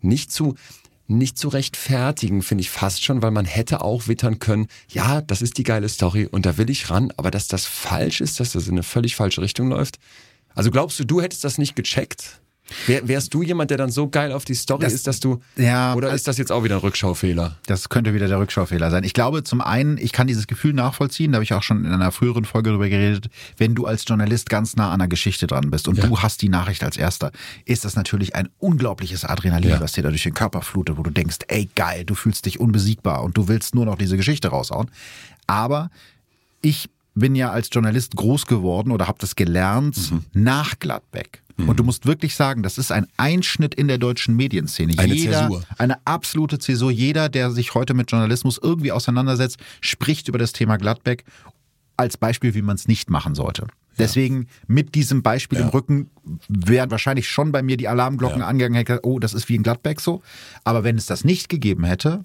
nicht zu, nicht zu rechtfertigen, finde ich fast schon, weil man hätte auch wittern können, ja, das ist die geile Story und da will ich ran, aber dass das falsch ist, dass das in eine völlig falsche Richtung läuft. Also glaubst du, du hättest das nicht gecheckt? Wär, wärst du jemand, der dann so geil auf die Story Das- ist, dass du. Ja, oder also- ist das jetzt auch wieder ein Rückschaufehler? Das könnte wieder der Rückschaufehler sein. Ich glaube, zum einen, ich kann dieses Gefühl nachvollziehen, da habe ich auch schon in einer früheren Folge darüber geredet, wenn du als Journalist ganz nah an der Geschichte dran bist und Ja. du hast die Nachricht als erster, ist das natürlich ein unglaubliches Adrenalin, Ja. was dir da durch den Körper flutet, wo du denkst, ey geil, du fühlst dich unbesiegbar und du willst nur noch diese Geschichte raushauen. Aber ich bin ja als Journalist groß geworden oder habe das gelernt Mhm. nach Gladbeck. Und du musst wirklich sagen, das ist ein Einschnitt in der deutschen Medienszene. Eine Jeder, Zäsur. eine absolute Zäsur. Jeder, der sich heute mit Journalismus irgendwie auseinandersetzt, spricht über das Thema Gladbeck als Beispiel, wie man es nicht machen sollte. Deswegen mit diesem Beispiel Ja. im Rücken wären wahrscheinlich schon bei mir die Alarmglocken Ja. angegangen, hätte oh, das ist wie in Gladbeck so. Aber wenn es das nicht gegeben hätte,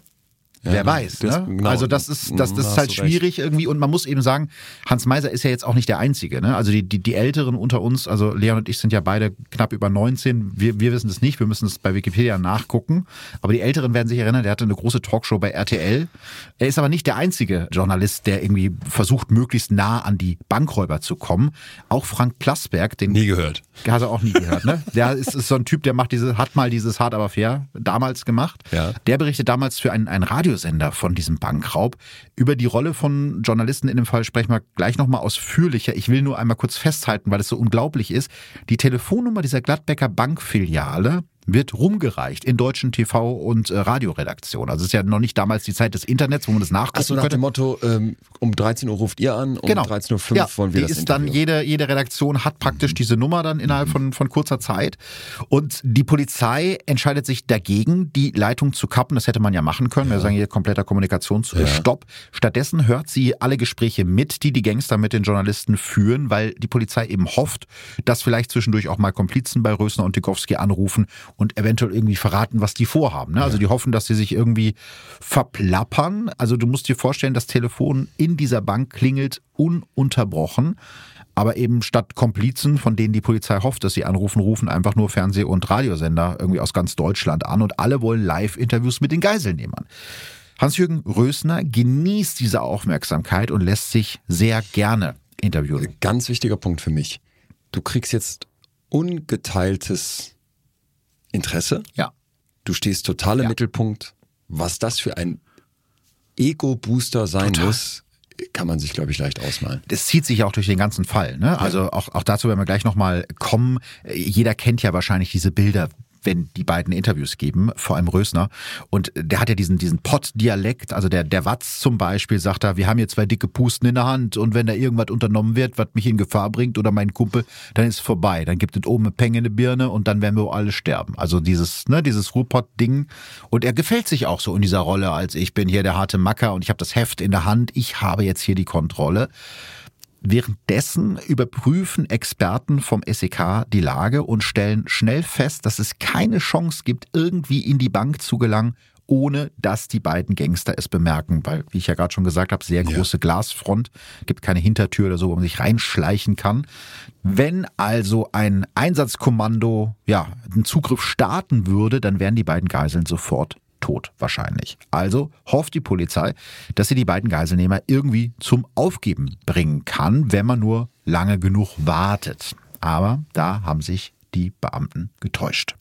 wer weiß. das- ne? genau. Also das ist, das, das Da ist halt du recht. schwierig irgendwie und man muss eben sagen, Hans Meiser ist ja jetzt auch nicht der Einzige. Ne? Also die, die, die Älteren unter uns, also Leon und ich sind ja beide knapp über 19. Wir, wir wissen das nicht, wir müssen es bei Wikipedia nachgucken. Aber die Älteren werden sich erinnern, der hatte eine große Talkshow bei RTL. Er ist aber nicht der einzige Journalist, der irgendwie versucht, möglichst nah an die Bankräuber zu kommen. Auch Frank Plasberg, den Nie gehört. Hast du auch nie gehört, ne? Der ist, ist so ein Typ, der macht diese, hat mal dieses Hard aber fair damals gemacht. Ja. Der berichtet damals für einen, einen Radiosender von diesem Bankraub. Über die Rolle von Journalisten in dem Fall sprechen wir gleich nochmal ausführlicher. Ich will nur einmal kurz festhalten, weil es so unglaublich ist. Die Telefonnummer dieser Gladbecker Bankfiliale wird rumgereicht in deutschen TV- und äh, Radioredaktionen. Also es ist ja noch nicht damals die Zeit des Internets, wo man das nachgucken Achso, nach könnte. dem Motto, ähm, um 13 Uhr ruft ihr an, um Genau. 13.05 Uhr ja, wollen wir die das ist dann Interview. jede, jede Redaktion hat praktisch diese Nummer dann innerhalb von, von kurzer Zeit. Und die Polizei entscheidet sich dagegen, die Leitung zu kappen. Das hätte man ja machen können. Wir sagen hier kompletter Kommunikationsstopp. Stattdessen hört sie alle Gespräche mit, die die Gangster mit den Journalisten führen, weil die Polizei eben hofft, dass vielleicht zwischendurch auch mal Komplizen bei Rösner und Dikowski anrufen und eventuell irgendwie verraten, was die vorhaben. Ne? Also die hoffen, dass sie sich irgendwie verplappern. Also du musst dir vorstellen, das Telefon in dieser Bank klingelt ununterbrochen. Aber eben statt Komplizen, von denen die Polizei hofft, dass sie anrufen, rufen einfach nur Fernseh- und Radiosender irgendwie aus ganz Deutschland an und alle wollen Live-Interviews mit den Geiselnehmern. Hans-Jürgen Rösner genießt diese Aufmerksamkeit und lässt sich sehr gerne interviewen. Ganz wichtiger Punkt für mich. Du kriegst jetzt ungeteiltes Interesse. Ja. Du stehst total im Ja. Mittelpunkt. Was das für ein Ego-Booster sein Total. muss, kann man sich, glaube ich, leicht ausmalen. Das zieht sich auch durch den ganzen Fall. Ne? Also auch, auch dazu werden wir gleich nochmal kommen. Jeder kennt ja wahrscheinlich diese Bilder, wenn die beiden Interviews geben, vor allem Rösner. Und der hat ja diesen, diesen Pott-Dialekt, also der, der Watz zum Beispiel sagt da, wir haben hier zwei dicke Pusten in der Hand und wenn da irgendwas unternommen wird, was mich in Gefahr bringt oder mein Kumpel, dann ist es vorbei. Dann gibt es oben eine Penge in der Birne und dann werden wir alle sterben. Also dieses, ne, dieses Ruhrpott-Ding. Und er gefällt sich auch so in dieser Rolle, als ich bin hier der harte Macker und ich habe das Heft in der Hand, ich habe jetzt hier die Kontrolle. Währenddessen überprüfen Experten vom SEK die Lage und stellen schnell fest, dass es keine Chance gibt, irgendwie in die Bank zu gelangen, ohne dass die beiden Gangster es bemerken. Weil, wie ich ja gerade schon gesagt habe, sehr große Glasfront, gibt keine Hintertür oder so, wo man sich reinschleichen kann. Wenn also ein Einsatzkommando ja, einen Zugriff starten würde, dann wären die beiden Geiseln sofort tot wahrscheinlich. Also hofft die Polizei, dass sie die beiden Geiselnehmer irgendwie zum Aufgeben bringen kann, wenn man nur lange genug wartet. Aber da haben sich die Beamten getäuscht.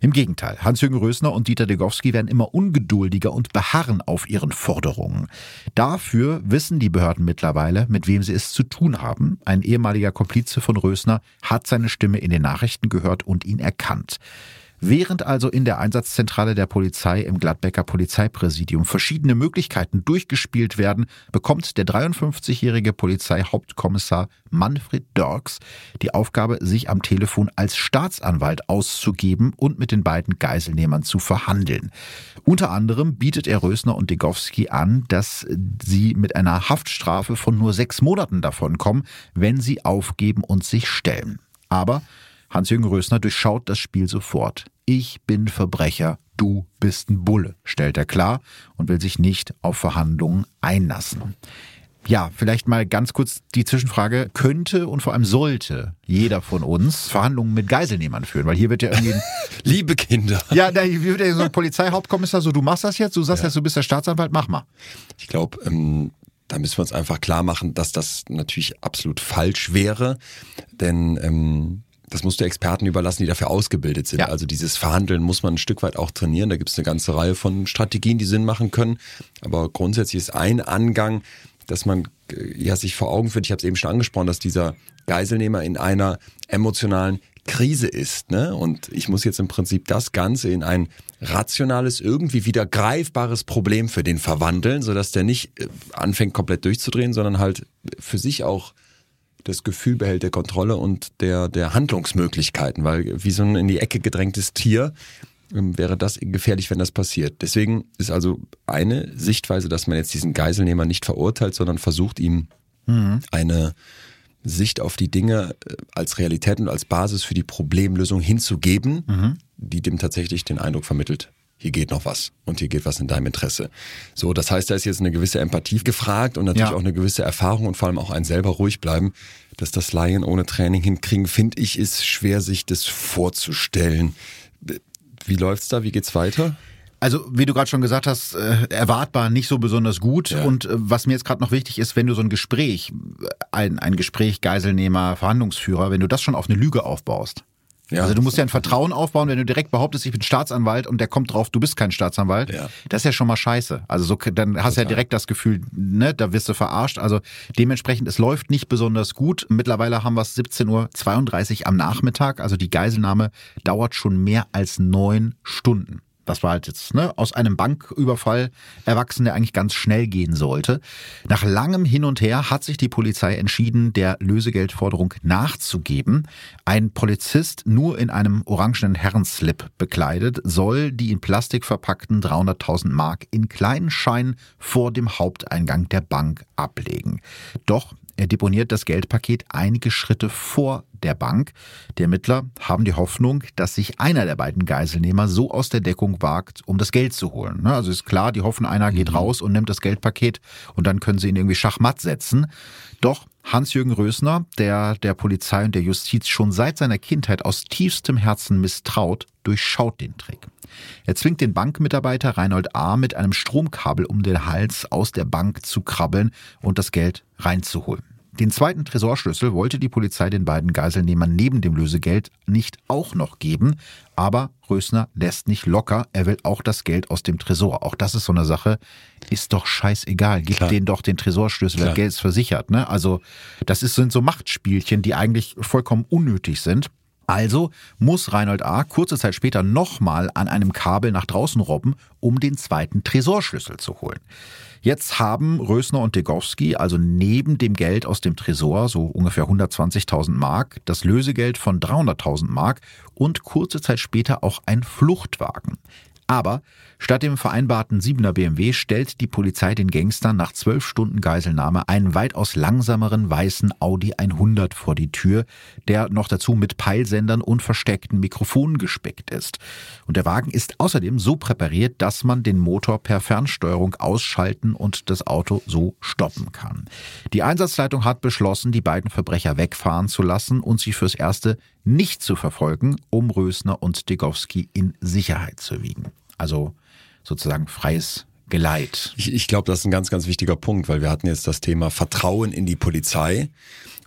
Im Gegenteil, Hans-Jürgen Rösner und Dieter Degowski werden immer ungeduldiger und beharren auf ihren Forderungen. Dafür wissen die Behörden mittlerweile, mit wem sie es zu tun haben. Ein ehemaliger Komplize von Rösner hat seine Stimme in den Nachrichten gehört und ihn erkannt. Während also in der Einsatzzentrale der Polizei im Gladbecker Polizeipräsidium verschiedene Möglichkeiten durchgespielt werden, bekommt der 53-jährige Polizeihauptkommissar Manfred Dörks die Aufgabe, sich am Telefon als Staatsanwalt auszugeben und mit den beiden Geiselnehmern zu verhandeln. Unter anderem bietet er Rösner und Degowski an, dass sie mit einer Haftstrafe von nur sechs Monaten davonkommen, wenn sie aufgeben und sich stellen. Aber Hans-Jürgen Rösner durchschaut das Spiel sofort. Ich bin Verbrecher, du bist ein Bulle, stellt er klar und will sich nicht auf Verhandlungen einlassen. Ja, vielleicht mal ganz kurz die Zwischenfrage. Könnte und vor allem sollte jeder von uns Verhandlungen mit Geiselnehmern führen? Weil hier wird ja irgendwie Liebe Kinder. ja, da wird ja so ein Polizeihauptkommissar so, du machst das jetzt, du sagst jetzt, du bist der Staatsanwalt, mach mal. Ich glaube, ähm, da müssen wir uns einfach klar machen, dass das natürlich absolut falsch wäre. Denn ähm, das musst du Experten überlassen, die dafür ausgebildet sind. Ja. Also dieses Verhandeln muss man ein Stück weit auch trainieren. Da gibt es eine ganze Reihe von Strategien, die Sinn machen können. Aber grundsätzlich ist ein Angang, dass man äh, ja sich vor Augen führt, ich habe es eben schon angesprochen, dass dieser Geiselnehmer in einer emotionalen Krise ist. Ne? Und ich muss jetzt im Prinzip das Ganze in ein rationales, irgendwie wieder greifbares Problem für den verwandeln, sodass der nicht äh, anfängt komplett durchzudrehen, sondern halt für sich auch das Gefühl behält der Kontrolle und der, der Handlungsmöglichkeiten, weil wie so ein in die Ecke gedrängtes Tier ähm, wäre das gefährlich, wenn das passiert. Deswegen ist also eine Sichtweise, dass man jetzt diesen Geiselnehmer nicht verurteilt, sondern versucht ihm eine Sicht auf die Dinge äh, als Realität und als Basis für die Problemlösung hinzugeben, die dem tatsächlich den Eindruck vermittelt, hier geht noch was und hier geht was in deinem Interesse. So, das heißt, da ist jetzt eine gewisse Empathie gefragt und natürlich Ja. auch eine gewisse Erfahrung und vor allem auch ein selber ruhig bleiben. Dass das Laien ohne Training hinkriegen, finde ich, ist schwer, sich das vorzustellen. Wie läuft's da? Wie geht's weiter? Also, wie du gerade schon gesagt hast, äh, erwartbar nicht so besonders gut. Ja. Und äh, was mir jetzt gerade noch wichtig ist, wenn du so ein Gespräch, ein, ein Gespräch, Geiselnehmer, Verhandlungsführer, wenn du das schon auf eine Lüge aufbaust. Ja. also du musst ja ein Vertrauen aufbauen, wenn du direkt behauptest, ich bin Staatsanwalt und der kommt drauf, du bist kein Staatsanwalt. Ja. Das ist ja schon mal scheiße. Also so, dann hast du ja direkt das Gefühl, ne, da wirst du verarscht. Also dementsprechend, es läuft nicht besonders gut. Mittlerweile haben wir es 17.32 Uhr am Nachmittag. Also die Geiselnahme dauert schon mehr als neun Stunden. Das war halt jetzt ne, aus einem Banküberfall erwachsen, der eigentlich ganz schnell gehen sollte. Nach langem Hin und Her hat sich die Polizei entschieden, der Lösegeldforderung nachzugeben. Ein Polizist, nur in einem orangenen Herrenslip bekleidet, soll die in Plastik verpackten 300.000 Mark in kleinen Scheinen vor dem Haupteingang der Bank ablegen. Doch er deponiert das Geldpaket einige Schritte vor der Bank. Die Ermittler haben die Hoffnung, dass sich einer der beiden Geiselnehmer so aus der Deckung wagt, um das Geld zu holen. Ne, Also ist klar, die hoffen, einer geht raus und nimmt das Geldpaket und dann können sie ihn irgendwie Schachmatt setzen. Doch Hans-Jürgen Rösner, der der Polizei und der Justiz schon seit seiner Kindheit aus tiefstem Herzen misstraut, durchschaut den Trick. Er zwingt den Bankmitarbeiter Reinhold A. mit einem Stromkabel um den Hals aus der Bank zu krabbeln und das Geld reinzuholen. Den zweiten Tresorschlüssel wollte die Polizei den beiden Geiselnehmern neben dem Lösegeld nicht auch noch geben, aber Rösner lässt nicht locker, er will auch das Geld aus dem Tresor. Auch das ist so eine Sache, ist doch scheißegal, gib Klar. denen doch den Tresorschlüssel, Klar. das Geld ist versichert. Ne? Also das ist, sind so Machtspielchen, die eigentlich vollkommen unnötig sind. Also muss Reinhold A. kurze Zeit später nochmal an einem Kabel nach draußen robben, um den zweiten Tresorschlüssel zu holen. Jetzt haben Rösner und Degowski also neben dem Geld aus dem Tresor, so ungefähr 120.000 Mark, das Lösegeld von 300.000 Mark und kurze Zeit später auch ein Fluchtwagen. Aber statt dem vereinbarten 7er BMW stellt die Polizei den Gangstern nach zwölf Stunden Geiselnahme einen weitaus langsameren weißen Audi 100 vor die Tür, der noch dazu mit Peilsendern und versteckten Mikrofonen gespeckt ist. Und der Wagen ist außerdem so präpariert, dass man den Motor per Fernsteuerung ausschalten und das Auto so stoppen kann. Die Einsatzleitung hat beschlossen, die beiden Verbrecher wegfahren zu lassen und sie fürs Erste nicht zu verfolgen, um Rösner und Degowski in Sicherheit zu wiegen. Also sozusagen freies Geleit. Ich, ich glaube, das ist ein ganz, ganz wichtiger Punkt, weil wir hatten jetzt das Thema Vertrauen in die Polizei.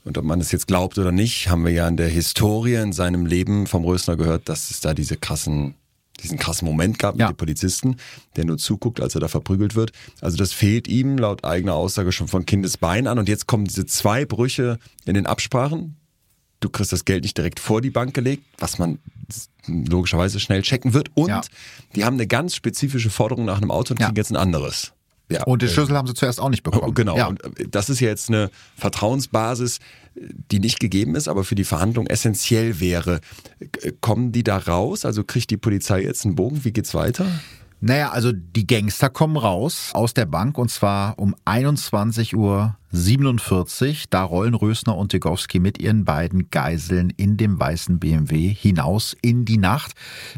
Und ob man es jetzt glaubt oder nicht, haben wir ja in der Historie in seinem Leben vom Rösner gehört, dass es da diese krassen, diesen krassen Moment gab Ja. mit den Polizisten, der nur zuguckt, als er da verprügelt wird. Also das fehlt ihm laut eigener Aussage schon von Kindesbein an. Und jetzt kommen diese zwei Brüche in den Absprachen. Du kriegst das Geld nicht direkt vor die Bank gelegt, was man logischerweise schnell checken wird. Und Ja. die haben eine ganz spezifische Forderung nach einem Auto und Ja. kriegen jetzt ein anderes. Ja. Und den Schlüssel haben sie zuerst auch nicht bekommen. Genau. Ja. Und äh, das ist ja jetzt eine Vertrauensbasis, die nicht gegeben ist, aber für die Verhandlung essentiell wäre. Äh, Kommen die da raus? Also kriegt die Polizei jetzt einen Bogen? Wie geht's weiter? Naja, also die Gangster kommen raus aus der Bank und zwar um 21.47 Uhr. Da rollen Rösner und Degowski mit ihren beiden Geiseln in dem weißen BMW hinaus in die Nacht,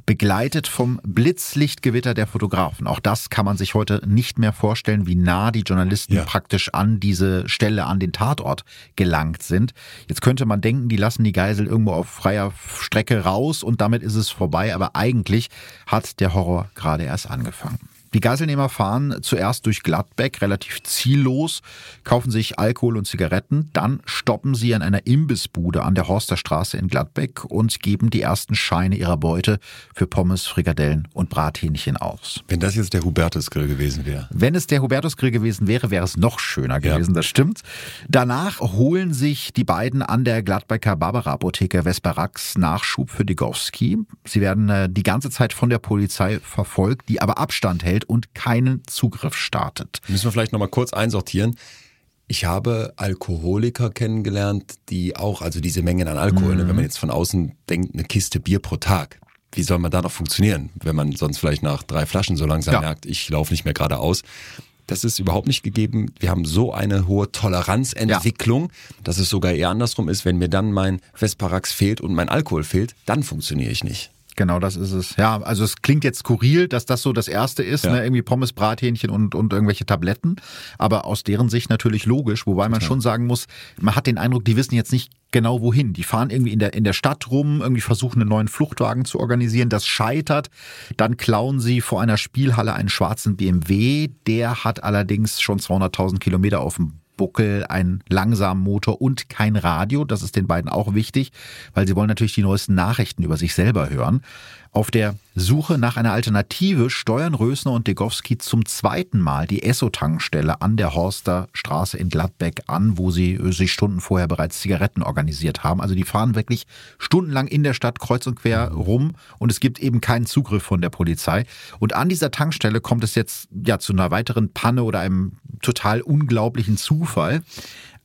begleitet vom Blitzlichtgewitter der Fotografen. Auch das kann man sich heute nicht mehr vorstellen, wie nah die Journalisten Ja. praktisch an diese Stelle, an den Tatort gelangt sind. Jetzt könnte man denken, die lassen die Geisel irgendwo auf freier Strecke raus und damit ist es vorbei, aber eigentlich hat der Horror gerade erst angefangen. Die Geiselnehmer fahren zuerst durch Gladbeck relativ ziellos, kaufen sich Alkohol und Zigaretten, dann stoppen sie an einer Imbissbude an der Horsterstraße in Gladbeck und geben die ersten Scheine ihrer Beute für Pommes, Frikadellen und Brathähnchen aus. Wenn das jetzt der Hubertus-Grill gewesen wäre. Wenn es der Hubertus-Grill gewesen wäre, wäre es noch schöner gewesen, ja. das stimmt. Danach holen sich die beiden an der Gladbecker Barbara-Apotheke Vesperax Nachschub für Digowski. Sie werden äh, die ganze Zeit von der Polizei verfolgt, die aber Abstand hält und keinen Zugriff startet. Müssen wir vielleicht nochmal kurz einsortieren. Ich habe Alkoholiker kennengelernt, die auch, also diese Mengen an Alkohol, mhm. wenn man jetzt von außen denkt, eine Kiste Bier pro Tag. Wie soll man da noch funktionieren, wenn man sonst vielleicht nach drei Flaschen so langsam ja. merkt, ich laufe nicht mehr geradeaus? Das ist überhaupt nicht gegeben. Wir haben so eine hohe Toleranzentwicklung, ja. dass es sogar eher andersrum ist. Wenn mir dann mein Vesparax fehlt und mein Alkohol fehlt, dann funktioniere ich nicht. Genau, das ist es. Ja, also es klingt jetzt skurril, dass das so das erste ist, ja. ne? irgendwie Pommes, Brathähnchen und, und irgendwelche Tabletten. Aber aus deren Sicht natürlich logisch, wobei man schon sagen muss, man hat den Eindruck, die wissen jetzt nicht genau wohin. Die fahren irgendwie in der, in der Stadt rum, irgendwie versuchen einen neuen Fluchtwagen zu organisieren. Das scheitert. Dann klauen sie vor einer Spielhalle einen schwarzen BMW. Der hat allerdings schon 200.000 Kilometer auf dem Buckel, einen langsamen Motor und kein Radio. Das ist den beiden auch wichtig, weil sie wollen natürlich die neuesten Nachrichten über sich selber hören. Auf der Suche nach einer Alternative steuern Rösner und Degowski zum zweiten Mal die Esso-Tankstelle an der Horster Straße in Gladbeck an, wo sie sich Stunden vorher bereits Zigaretten organisiert haben. Also die fahren wirklich stundenlang in der Stadt kreuz und quer rum und es gibt eben keinen Zugriff von der Polizei. Und an dieser Tankstelle kommt es jetzt ja zu einer weiteren Panne oder einem total unglaublichen Zufall.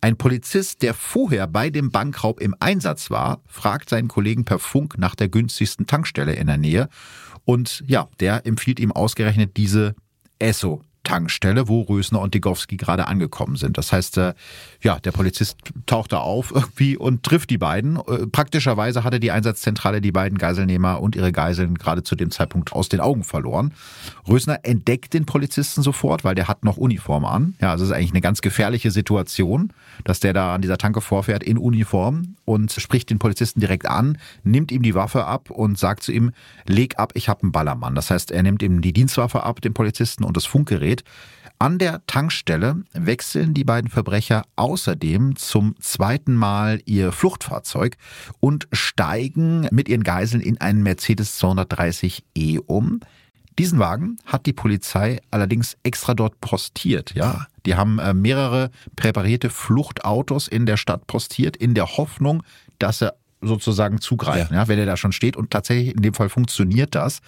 Ein Polizist, der vorher bei dem Bankraub im Einsatz war, fragt seinen Kollegen per Funk nach der günstigsten Tankstelle in der Nähe. Und ja, der empfiehlt ihm ausgerechnet diese Esso. Tankstelle, wo Rösner und Digowski gerade angekommen sind. Das heißt, äh, ja, der Polizist taucht da auf irgendwie und trifft die beiden. Äh, praktischerweise hatte die Einsatzzentrale die beiden Geiselnehmer und ihre Geiseln gerade zu dem Zeitpunkt aus den Augen verloren. Rösner entdeckt den Polizisten sofort, weil der hat noch Uniform an. Ja, also es ist eigentlich eine ganz gefährliche Situation, dass der da an dieser Tanke vorfährt in Uniform und spricht den Polizisten direkt an, nimmt ihm die Waffe ab und sagt zu ihm, leg ab, ich habe einen Ballermann. Das heißt, er nimmt ihm die Dienstwaffe ab, dem Polizisten und das Funkgerät. An der Tankstelle wechseln die beiden Verbrecher außerdem zum zweiten Mal ihr Fluchtfahrzeug und steigen mit ihren Geiseln in einen Mercedes 230e um. Diesen Wagen hat die Polizei allerdings extra dort postiert, ja. Die haben äh, mehrere präparierte Fluchtautos in der Stadt postiert, in der Hoffnung, dass er sozusagen zugreifen, ja. ja. wenn er da schon steht. Und tatsächlich in dem Fall funktioniert das.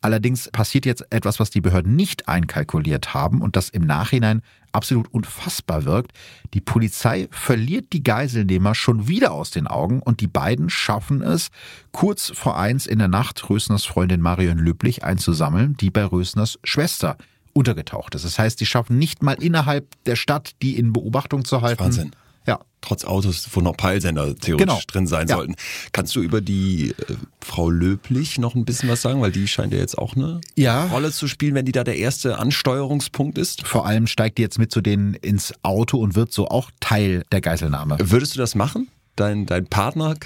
Allerdings passiert jetzt etwas, was die Behörden nicht einkalkuliert haben und das im Nachhinein absolut unfassbar wirkt. Die Polizei verliert die Geiselnehmer schon wieder aus den Augen und die beiden schaffen es, kurz vor eins in der Nacht Rösners Freundin Marion Löblich einzusammeln, die bei Rösners Schwester untergetaucht ist. Das heißt, die schaffen nicht mal innerhalb der Stadt, die in Beobachtung zu halten. Wahnsinn. Ja. Trotz Autos, wo noch Peilsender theoretisch genau. drin sein ja. sollten. Kannst du über die äh, Frau Löblich noch ein bisschen was sagen? Weil die scheint ja jetzt auch eine ja. Rolle zu spielen, wenn die da der erste Ansteuerungspunkt ist. Vor allem steigt die jetzt mit zu denen ins Auto und wird so auch Teil der Geiselnahme. Würdest du das machen? Dein, dein Partner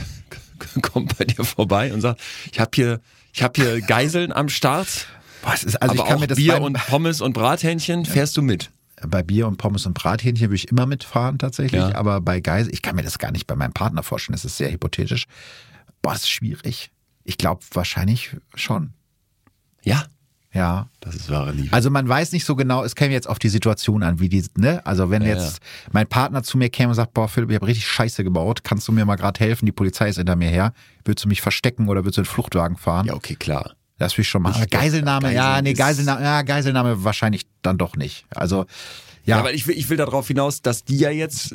kommt bei dir vorbei und sagt, ich habe hier, ich hab hier Geiseln am Start. Was ist, also aber ich kann mir das Bier und Pommes und Brathähnchen, fährst du mit? bei Bier und Pommes und Brathähnchen würde ich immer mitfahren tatsächlich, ja. aber bei Geisel, ich kann mir das gar nicht bei meinem Partner vorstellen, das ist sehr hypothetisch. Boah, das ist schwierig. Ich glaube wahrscheinlich schon. Ja. Ja. Das ist wahre Liebe. Also man weiß nicht so genau, es käme jetzt auf die Situation an, wie die, ne? Also wenn ja, jetzt ja. mein Partner zu mir käme und sagt, boah Philipp, ich habe richtig Scheiße gebaut, kannst du mir mal gerade helfen, die Polizei ist hinter mir her, würdest du mich verstecken oder würdest du einen Fluchtwagen fahren? Ja, okay, klar. Das will ich schon machen. Geiselnahme, Geisel ja, nee, Geiselnahme, ja, Geiselnahme wahrscheinlich dann doch nicht. Also ja. ja, weil ich will, ich will darauf hinaus, dass die ja jetzt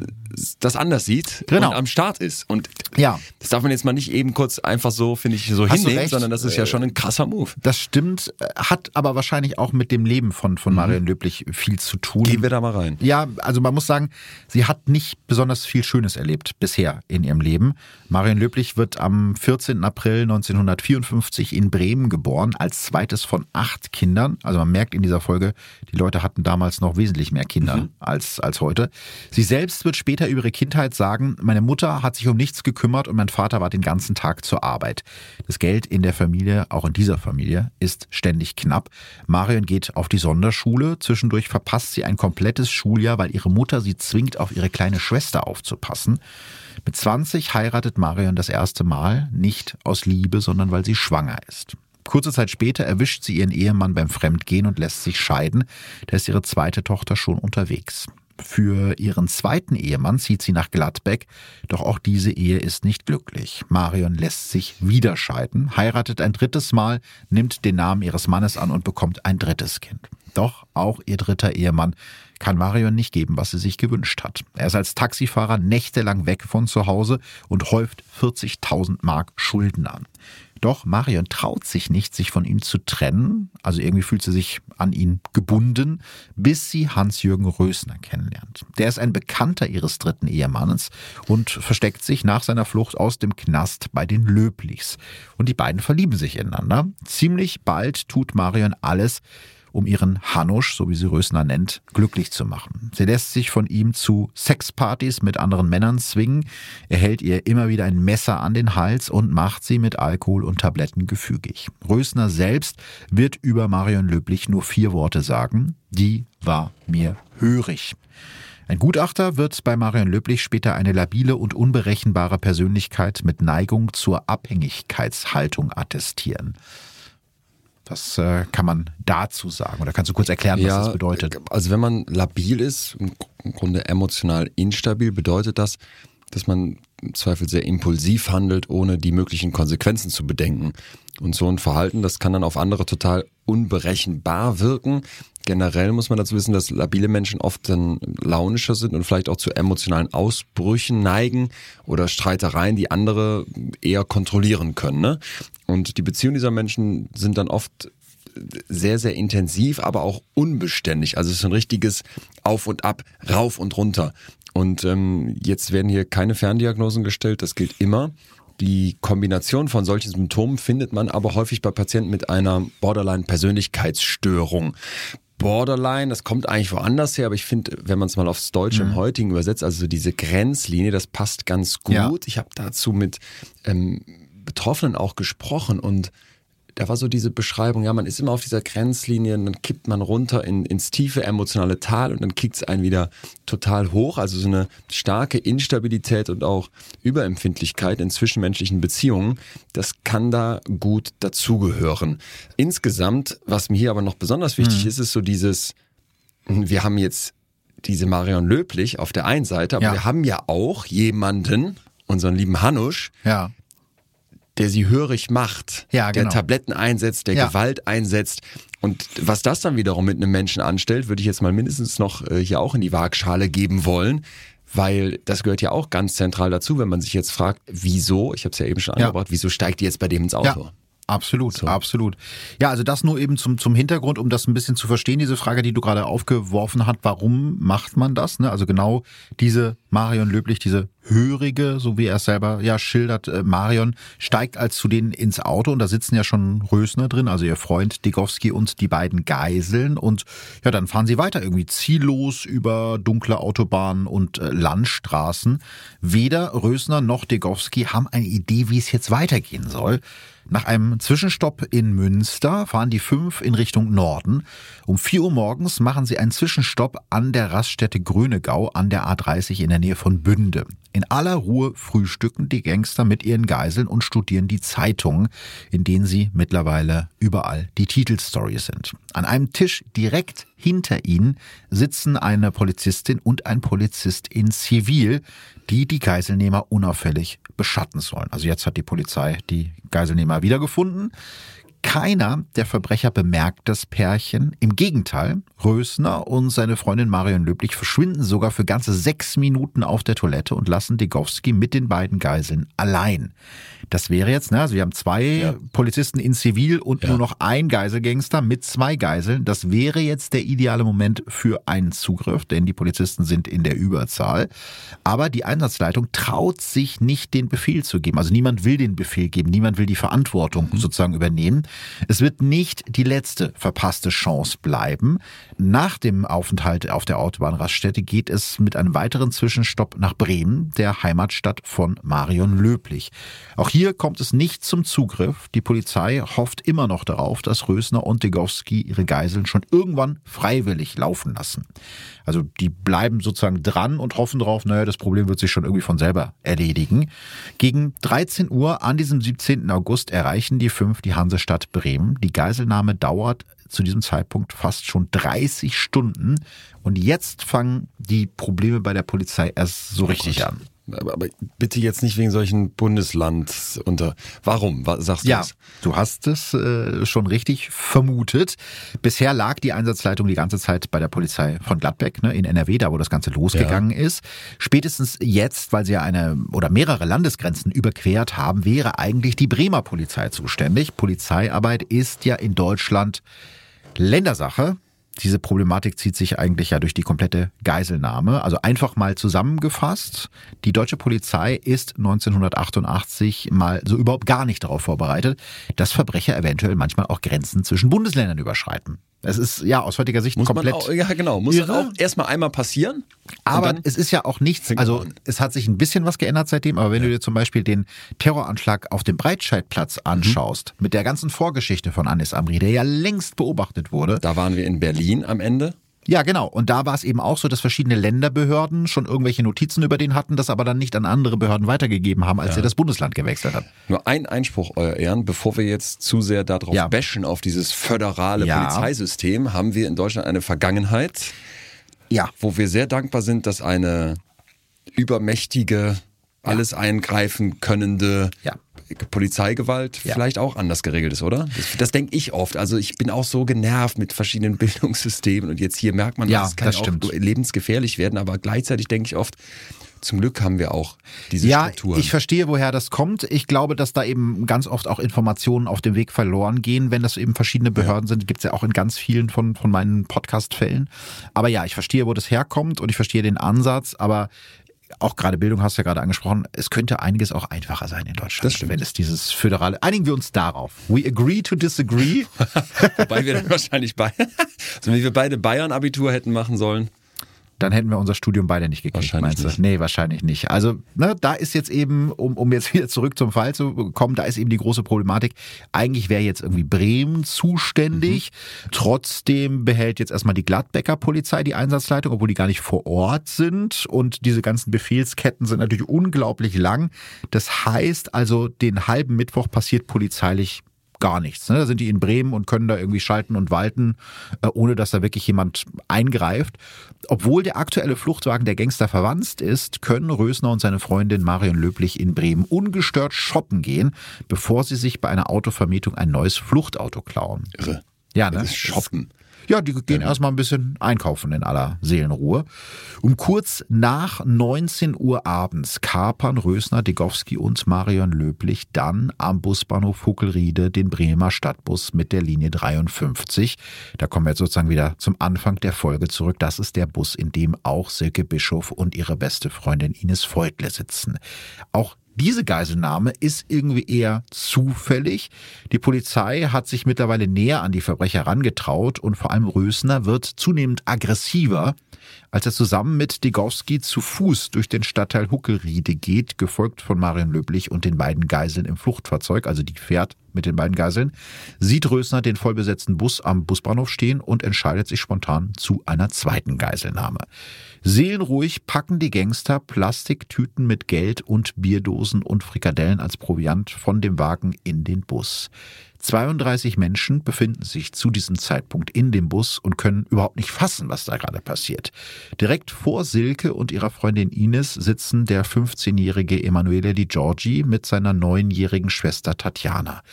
das anders sieht genau. und am Start ist. Und ja. das darf man jetzt mal nicht eben kurz einfach so, finde ich, so Hast hinnehmen, sondern das ist ja schon ein krasser Move. Das stimmt, hat aber wahrscheinlich auch mit dem Leben von, von mhm. Marion Löblich viel zu tun. Gehen wir da mal rein. Ja, also man muss sagen, sie hat nicht besonders viel Schönes erlebt bisher in ihrem Leben. Marion Löblich wird am 14. April 1954 in Bremen geboren, als zweites von acht Kindern. Also man merkt in dieser Folge, die Leute hatten damals noch wesentlich mehr Kinder mhm. als, als heute. Sie selbst wird später über ihre Kindheit sagen, meine Mutter hat sich um nichts gekümmert und mein Vater war den ganzen Tag zur Arbeit. Das Geld in der Familie, auch in dieser Familie, ist ständig knapp. Marion geht auf die Sonderschule. Zwischendurch verpasst sie ein komplettes Schuljahr, weil ihre Mutter sie zwingt, auf ihre kleine Schwester aufzupassen. Mit 20 heiratet Marion das erste Mal, nicht aus Liebe, sondern weil sie schwanger ist. Kurze Zeit später erwischt sie ihren Ehemann beim Fremdgehen und lässt sich scheiden. Da ist ihre zweite Tochter schon unterwegs. Für ihren zweiten Ehemann zieht sie nach Gladbeck, doch auch diese Ehe ist nicht glücklich. Marion lässt sich wieder scheiden, heiratet ein drittes Mal, nimmt den Namen ihres Mannes an und bekommt ein drittes Kind. Doch auch ihr dritter Ehemann kann Marion nicht geben, was sie sich gewünscht hat. Er ist als Taxifahrer nächtelang weg von zu Hause und häuft 40.000 Mark Schulden an. Doch Marion traut sich nicht, sich von ihm zu trennen, also irgendwie fühlt sie sich an ihn gebunden, bis sie Hans-Jürgen Rösner kennenlernt. Der ist ein Bekannter ihres dritten Ehemannes und versteckt sich nach seiner Flucht aus dem Knast bei den Löblichs. Und die beiden verlieben sich ineinander. Ziemlich bald tut Marion alles, um ihren Hanusch, so wie sie Rösner nennt, glücklich zu machen. Sie lässt sich von ihm zu Sexpartys mit anderen Männern zwingen, er hält ihr immer wieder ein Messer an den Hals und macht sie mit Alkohol und Tabletten gefügig. Rösner selbst wird über Marion Löblich nur vier Worte sagen, die war mir hörig. Ein Gutachter wird bei Marion Löblich später eine labile und unberechenbare Persönlichkeit mit Neigung zur Abhängigkeitshaltung attestieren. Was äh, kann man dazu sagen? Oder kannst du kurz erklären, was ja, das bedeutet? Also wenn man labil ist, im Grunde emotional instabil, bedeutet das, dass man im Zweifel sehr impulsiv handelt, ohne die möglichen Konsequenzen zu bedenken. Und so ein Verhalten, das kann dann auf andere total unberechenbar wirken. Generell muss man dazu wissen, dass labile Menschen oft dann launischer sind und vielleicht auch zu emotionalen Ausbrüchen neigen oder Streitereien, die andere eher kontrollieren können. Ne? Und die Beziehungen dieser Menschen sind dann oft sehr, sehr intensiv, aber auch unbeständig. Also es ist ein richtiges Auf und Ab, rauf und runter. Und ähm, jetzt werden hier keine Ferndiagnosen gestellt, das gilt immer. Die Kombination von solchen Symptomen findet man aber häufig bei Patienten mit einer Borderline-Persönlichkeitsstörung. Borderline, das kommt eigentlich woanders her, aber ich finde, wenn man es mal aufs Deutsche mhm. im heutigen übersetzt, also diese Grenzlinie, das passt ganz gut. Ja. Ich habe dazu mit ähm, Betroffenen auch gesprochen und da war so diese Beschreibung, ja, man ist immer auf dieser Grenzlinie und dann kippt man runter in, ins tiefe emotionale Tal und dann kickt es einen wieder total hoch. Also so eine starke Instabilität und auch Überempfindlichkeit in zwischenmenschlichen Beziehungen, das kann da gut dazugehören. Insgesamt, was mir hier aber noch besonders wichtig mhm. ist, ist so dieses, wir haben jetzt diese Marion Löblich auf der einen Seite, aber ja. wir haben ja auch jemanden, unseren lieben Hanusch, ja der sie hörig macht, ja, genau. der Tabletten einsetzt, der ja. Gewalt einsetzt. Und was das dann wiederum mit einem Menschen anstellt, würde ich jetzt mal mindestens noch äh, hier auch in die Waagschale geben wollen. Weil das gehört ja auch ganz zentral dazu, wenn man sich jetzt fragt, wieso, ich habe es ja eben schon angebracht, ja. wieso steigt die jetzt bei dem ins Auto? Absolut, so. absolut. Ja, also das nur eben zum, zum Hintergrund, um das ein bisschen zu verstehen, diese Frage, die du gerade aufgeworfen hast, warum macht man das? Ne? Also genau diese Marion Löblich, diese Hörige, so wie er es selber ja schildert, äh, Marion steigt als zu denen ins Auto und da sitzen ja schon Rösner drin, also ihr Freund Digowski und die beiden Geiseln und ja, dann fahren sie weiter irgendwie ziellos über dunkle Autobahnen und äh, Landstraßen. Weder Rösner noch Digowski haben eine Idee, wie es jetzt weitergehen soll. Nach einem Zwischenstopp in Münster fahren die fünf in Richtung Norden. Um vier Uhr morgens machen sie einen Zwischenstopp an der Raststätte Grönegau an der A30 in der Nähe von Bünde. In aller Ruhe frühstücken die Gangster mit ihren Geiseln und studieren die Zeitungen, in denen sie mittlerweile überall die Titelstory sind. An einem Tisch direkt hinter ihnen sitzen eine Polizistin und ein Polizist in Zivil, die die Geiselnehmer unauffällig beschatten sollen. Also jetzt hat die Polizei die Geiselnehmer wiedergefunden. Keiner der Verbrecher bemerkt das Pärchen. Im Gegenteil, Rösner und seine Freundin Marion Löblich verschwinden sogar für ganze sechs Minuten auf der Toilette und lassen Degowski mit den beiden Geiseln allein. Das wäre jetzt, ne, also wir haben zwei ja. Polizisten in Zivil und ja. nur noch ein Geiselgangster mit zwei Geiseln. Das wäre jetzt der ideale Moment für einen Zugriff, denn die Polizisten sind in der Überzahl. Aber die Einsatzleitung traut sich nicht, den Befehl zu geben. Also niemand will den Befehl geben, niemand will die Verantwortung mhm. sozusagen übernehmen. Es wird nicht die letzte verpasste Chance bleiben. Nach dem Aufenthalt auf der Autobahnraststätte geht es mit einem weiteren Zwischenstopp nach Bremen, der Heimatstadt von Marion Löblich. Auch hier kommt es nicht zum Zugriff. Die Polizei hofft immer noch darauf, dass Rösner und Degowski ihre Geiseln schon irgendwann freiwillig laufen lassen. Also die bleiben sozusagen dran und hoffen darauf, naja, das Problem wird sich schon irgendwie von selber erledigen. Gegen 13 Uhr an diesem 17. August erreichen die fünf die Hansestadt Bremen. Die Geiselnahme dauert zu diesem Zeitpunkt fast schon 30 Stunden. Und jetzt fangen die Probleme bei der Polizei erst so richtig an. Aber, aber bitte jetzt nicht wegen solchen Bundesland unter. Warum? Was sagst du Ja, das? du hast es äh, schon richtig vermutet. Bisher lag die Einsatzleitung die ganze Zeit bei der Polizei von Gladbeck ne, in NRW, da wo das Ganze losgegangen ist. Spätestens jetzt, weil sie ja eine oder mehrere Landesgrenzen überquert haben, wäre eigentlich die Bremer Polizei zuständig. Polizeiarbeit ist ja in Deutschland Ländersache. Diese Problematik zieht sich eigentlich ja durch die komplette Geiselnahme. Also einfach mal zusammengefasst. Die deutsche Polizei ist 1988 mal so überhaupt gar nicht darauf vorbereitet, dass Verbrecher eventuell manchmal auch Grenzen zwischen Bundesländern überschreiten. Es ist ja aus heutiger Sicht Muss komplett. auch, ja, genau. Muss irre. auch erstmal einmal passieren. Aber es ist ja auch nichts, also es hat sich ein bisschen was geändert seitdem, aber wenn du dir zum Beispiel den Terroranschlag auf dem Breitscheidplatz anschaust, mit der ganzen Vorgeschichte von Anis Amri, der ja längst beobachtet wurde, da waren wir in Berlin am Ende. Ja, genau. Und da war es eben auch so, dass verschiedene Länderbehörden schon irgendwelche Notizen über den hatten, das aber dann nicht an andere Behörden weitergegeben haben, als er das Bundesland gewechselt hat. Nur ein Einspruch, Euer Ehren, bevor wir jetzt zu sehr darauf Ja. bashen, auf dieses föderale Ja. Polizeisystem, haben wir in Deutschland eine Vergangenheit, Ja. wo wir sehr dankbar sind, dass eine übermächtige, alles eingreifen könnende Ja. Polizeigewalt Ja. vielleicht auch anders geregelt ist, oder? Das, das denke ich oft. Also ich bin auch so genervt mit verschiedenen Bildungssystemen und jetzt hier merkt man, Ja, das kann das auch stimmt. lebensgefährlich werden, aber gleichzeitig denke ich oft, zum Glück haben wir auch diese Ja, Strukturen. ich verstehe, woher das kommt. Ich glaube, dass da eben ganz oft auch Informationen auf dem Weg verloren gehen, wenn das eben verschiedene Behörden sind. Gibt es ja auch in ganz vielen von, von meinen Podcast-Fällen. Aber ja, ich verstehe, wo das herkommt und ich verstehe den Ansatz, aber auch gerade Bildung hast du ja gerade angesprochen, es könnte einiges auch einfacher sein in Deutschland, Das stimmt. wenn es dieses föderale. Einigen wir uns darauf. We agree to disagree. Wobei wir dann wahrscheinlich bei, also wenn wir beide Bayern-Abitur hätten machen sollen. Dann hätten wir unser Studium beide nicht gekriegt, Wahrscheinlich meinst du? nicht. Nee, wahrscheinlich nicht. Also, ne, da ist jetzt eben, um, um jetzt wieder zurück zum Fall zu kommen, da ist eben die große Problematik. Eigentlich wäre jetzt irgendwie Bremen zuständig. Mhm. Trotzdem behält jetzt erstmal die Gladbecker Polizei die Einsatzleitung, obwohl die gar nicht vor Ort sind. Und diese ganzen Befehlsketten sind natürlich unglaublich lang. Das heißt also, den halben Mittwoch passiert polizeilich gar nichts. Ne? Da sind die in Bremen und können da irgendwie schalten und walten, äh, ohne dass da wirklich jemand eingreift. Obwohl der aktuelle Fluchtwagen der Gangster verwandt ist, können Rösner und seine Freundin Marion Löblich in Bremen ungestört shoppen gehen, bevor sie sich bei einer Autovermietung ein neues Fluchtauto klauen. Irre. Ja, ne? Das ist shoppen. Ja, die gehen erstmal ein bisschen einkaufen in aller Seelenruhe. Um kurz nach 19 Uhr abends kapern Rösner, Degowski und Marion Löblich dann am Busbahnhof Huckelriede den Bremer Stadtbus mit der Linie 53. Da kommen wir jetzt sozusagen wieder zum Anfang der Folge zurück. Das ist der Bus, in dem auch Silke Bischof und ihre beste Freundin Ines Feutle sitzen. Auch diese Geiselnahme ist irgendwie eher zufällig. Die Polizei hat sich mittlerweile näher an die Verbrecher herangetraut und vor allem Rösner wird zunehmend aggressiver, als er zusammen mit Degowski zu Fuß durch den Stadtteil Huckelriede geht, gefolgt von Marion Löblich und den beiden Geiseln im Fluchtfahrzeug, also die fährt mit den beiden Geiseln, sieht Rösner den vollbesetzten Bus am Busbahnhof stehen und entscheidet sich spontan zu einer zweiten Geiselnahme. Seelenruhig packen die Gangster Plastiktüten mit Geld und Bierdosen und Frikadellen als Proviant von dem Wagen in den Bus. 32 Menschen befinden sich zu diesem Zeitpunkt in dem Bus und können überhaupt nicht fassen, was da gerade passiert. Direkt vor Silke und ihrer Freundin Ines sitzen der 15-jährige Emanuele Di Giorgi mit seiner neunjährigen Schwester Tatjana.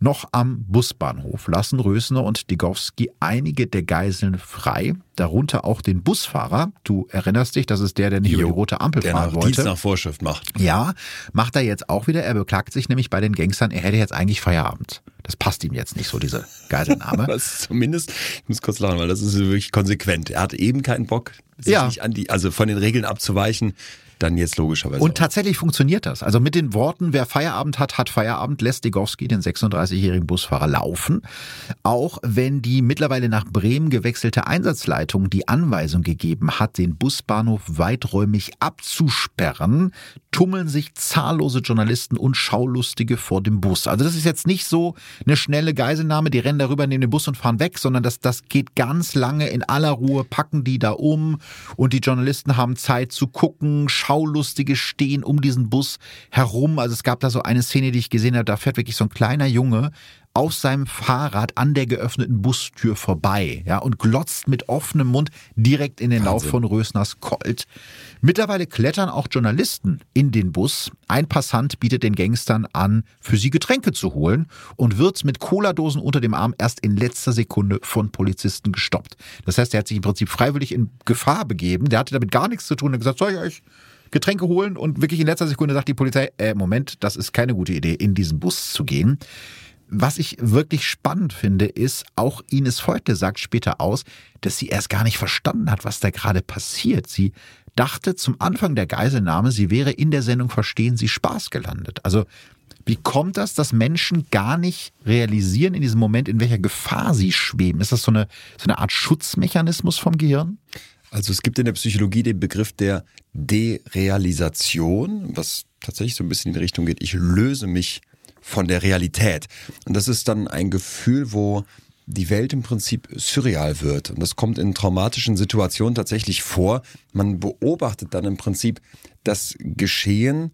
Noch am Busbahnhof lassen Rösner und Digowski einige der Geiseln frei, darunter auch den Busfahrer. Du erinnerst dich, das ist der, der nicht über die rote Ampel der fahren nach wollte. Dienst nach Vorschrift macht. Ja, macht er jetzt auch wieder. Er beklagt sich nämlich bei den Gangstern, er hätte jetzt eigentlich Feierabend. Das passt ihm jetzt nicht so, diese Geiselnahme. Das ist zumindest, ich muss kurz lachen, weil das ist wirklich konsequent. Er hat eben keinen Bock, sich Ja. nicht an die, also von den Regeln abzuweichen. Dann jetzt logischerweise. Und tatsächlich funktioniert das. Also mit den Worten, wer Feierabend hat, hat Feierabend, lässt Degowski den 36-jährigen Busfahrer laufen. Auch wenn die mittlerweile nach Bremen gewechselte Einsatzleitung die Anweisung gegeben hat, den Busbahnhof weiträumig abzusperren, tummeln sich zahllose Journalisten und Schaulustige vor dem Bus. Also das ist jetzt nicht so eine schnelle Geiselnahme, die rennen darüber, nehmen den Bus und fahren weg, sondern das, das geht ganz lange in aller Ruhe, packen die da um und die Journalisten haben Zeit zu gucken, Schaulustige stehen um diesen Bus herum. Also es gab da so eine Szene, die ich gesehen habe, da fährt wirklich so ein kleiner Junge auf seinem Fahrrad an der geöffneten Bustür vorbei, ja, und glotzt mit offenem Mund direkt in den Wahnsinn. Lauf von Rösners Colt. Mittlerweile klettern auch Journalisten in den Bus. Ein Passant bietet den Gangstern an, für sie Getränke zu holen und wird mit Cola-Dosen unter dem Arm erst in letzter Sekunde von Polizisten gestoppt. Das heißt, er hat sich im Prinzip freiwillig in Gefahr begeben. Der hatte damit gar nichts zu tun. Er hat gesagt, soll ich euch Getränke holen? Und wirklich in letzter Sekunde sagt die Polizei, äh, Moment, das ist keine gute Idee, in diesen Bus zu gehen. Was ich wirklich spannend finde, ist, auch Ines Voigtle sagt später aus, dass sie erst gar nicht verstanden hat, was da gerade passiert. Sie dachte zum Anfang der Geiselnahme, sie wäre in der Sendung Verstehen Sie Spaß gelandet. Also wie kommt das, dass Menschen gar nicht realisieren in diesem Moment, in welcher Gefahr sie schweben? Ist das so eine, so eine Art Schutzmechanismus vom Gehirn? Also es gibt in der Psychologie den Begriff der Derealisation, was tatsächlich so ein bisschen in die Richtung geht, ich löse mich von der Realität. Und das ist dann ein Gefühl, wo die Welt im Prinzip surreal wird. Und das kommt in traumatischen Situationen tatsächlich vor. Man beobachtet dann im Prinzip das Geschehen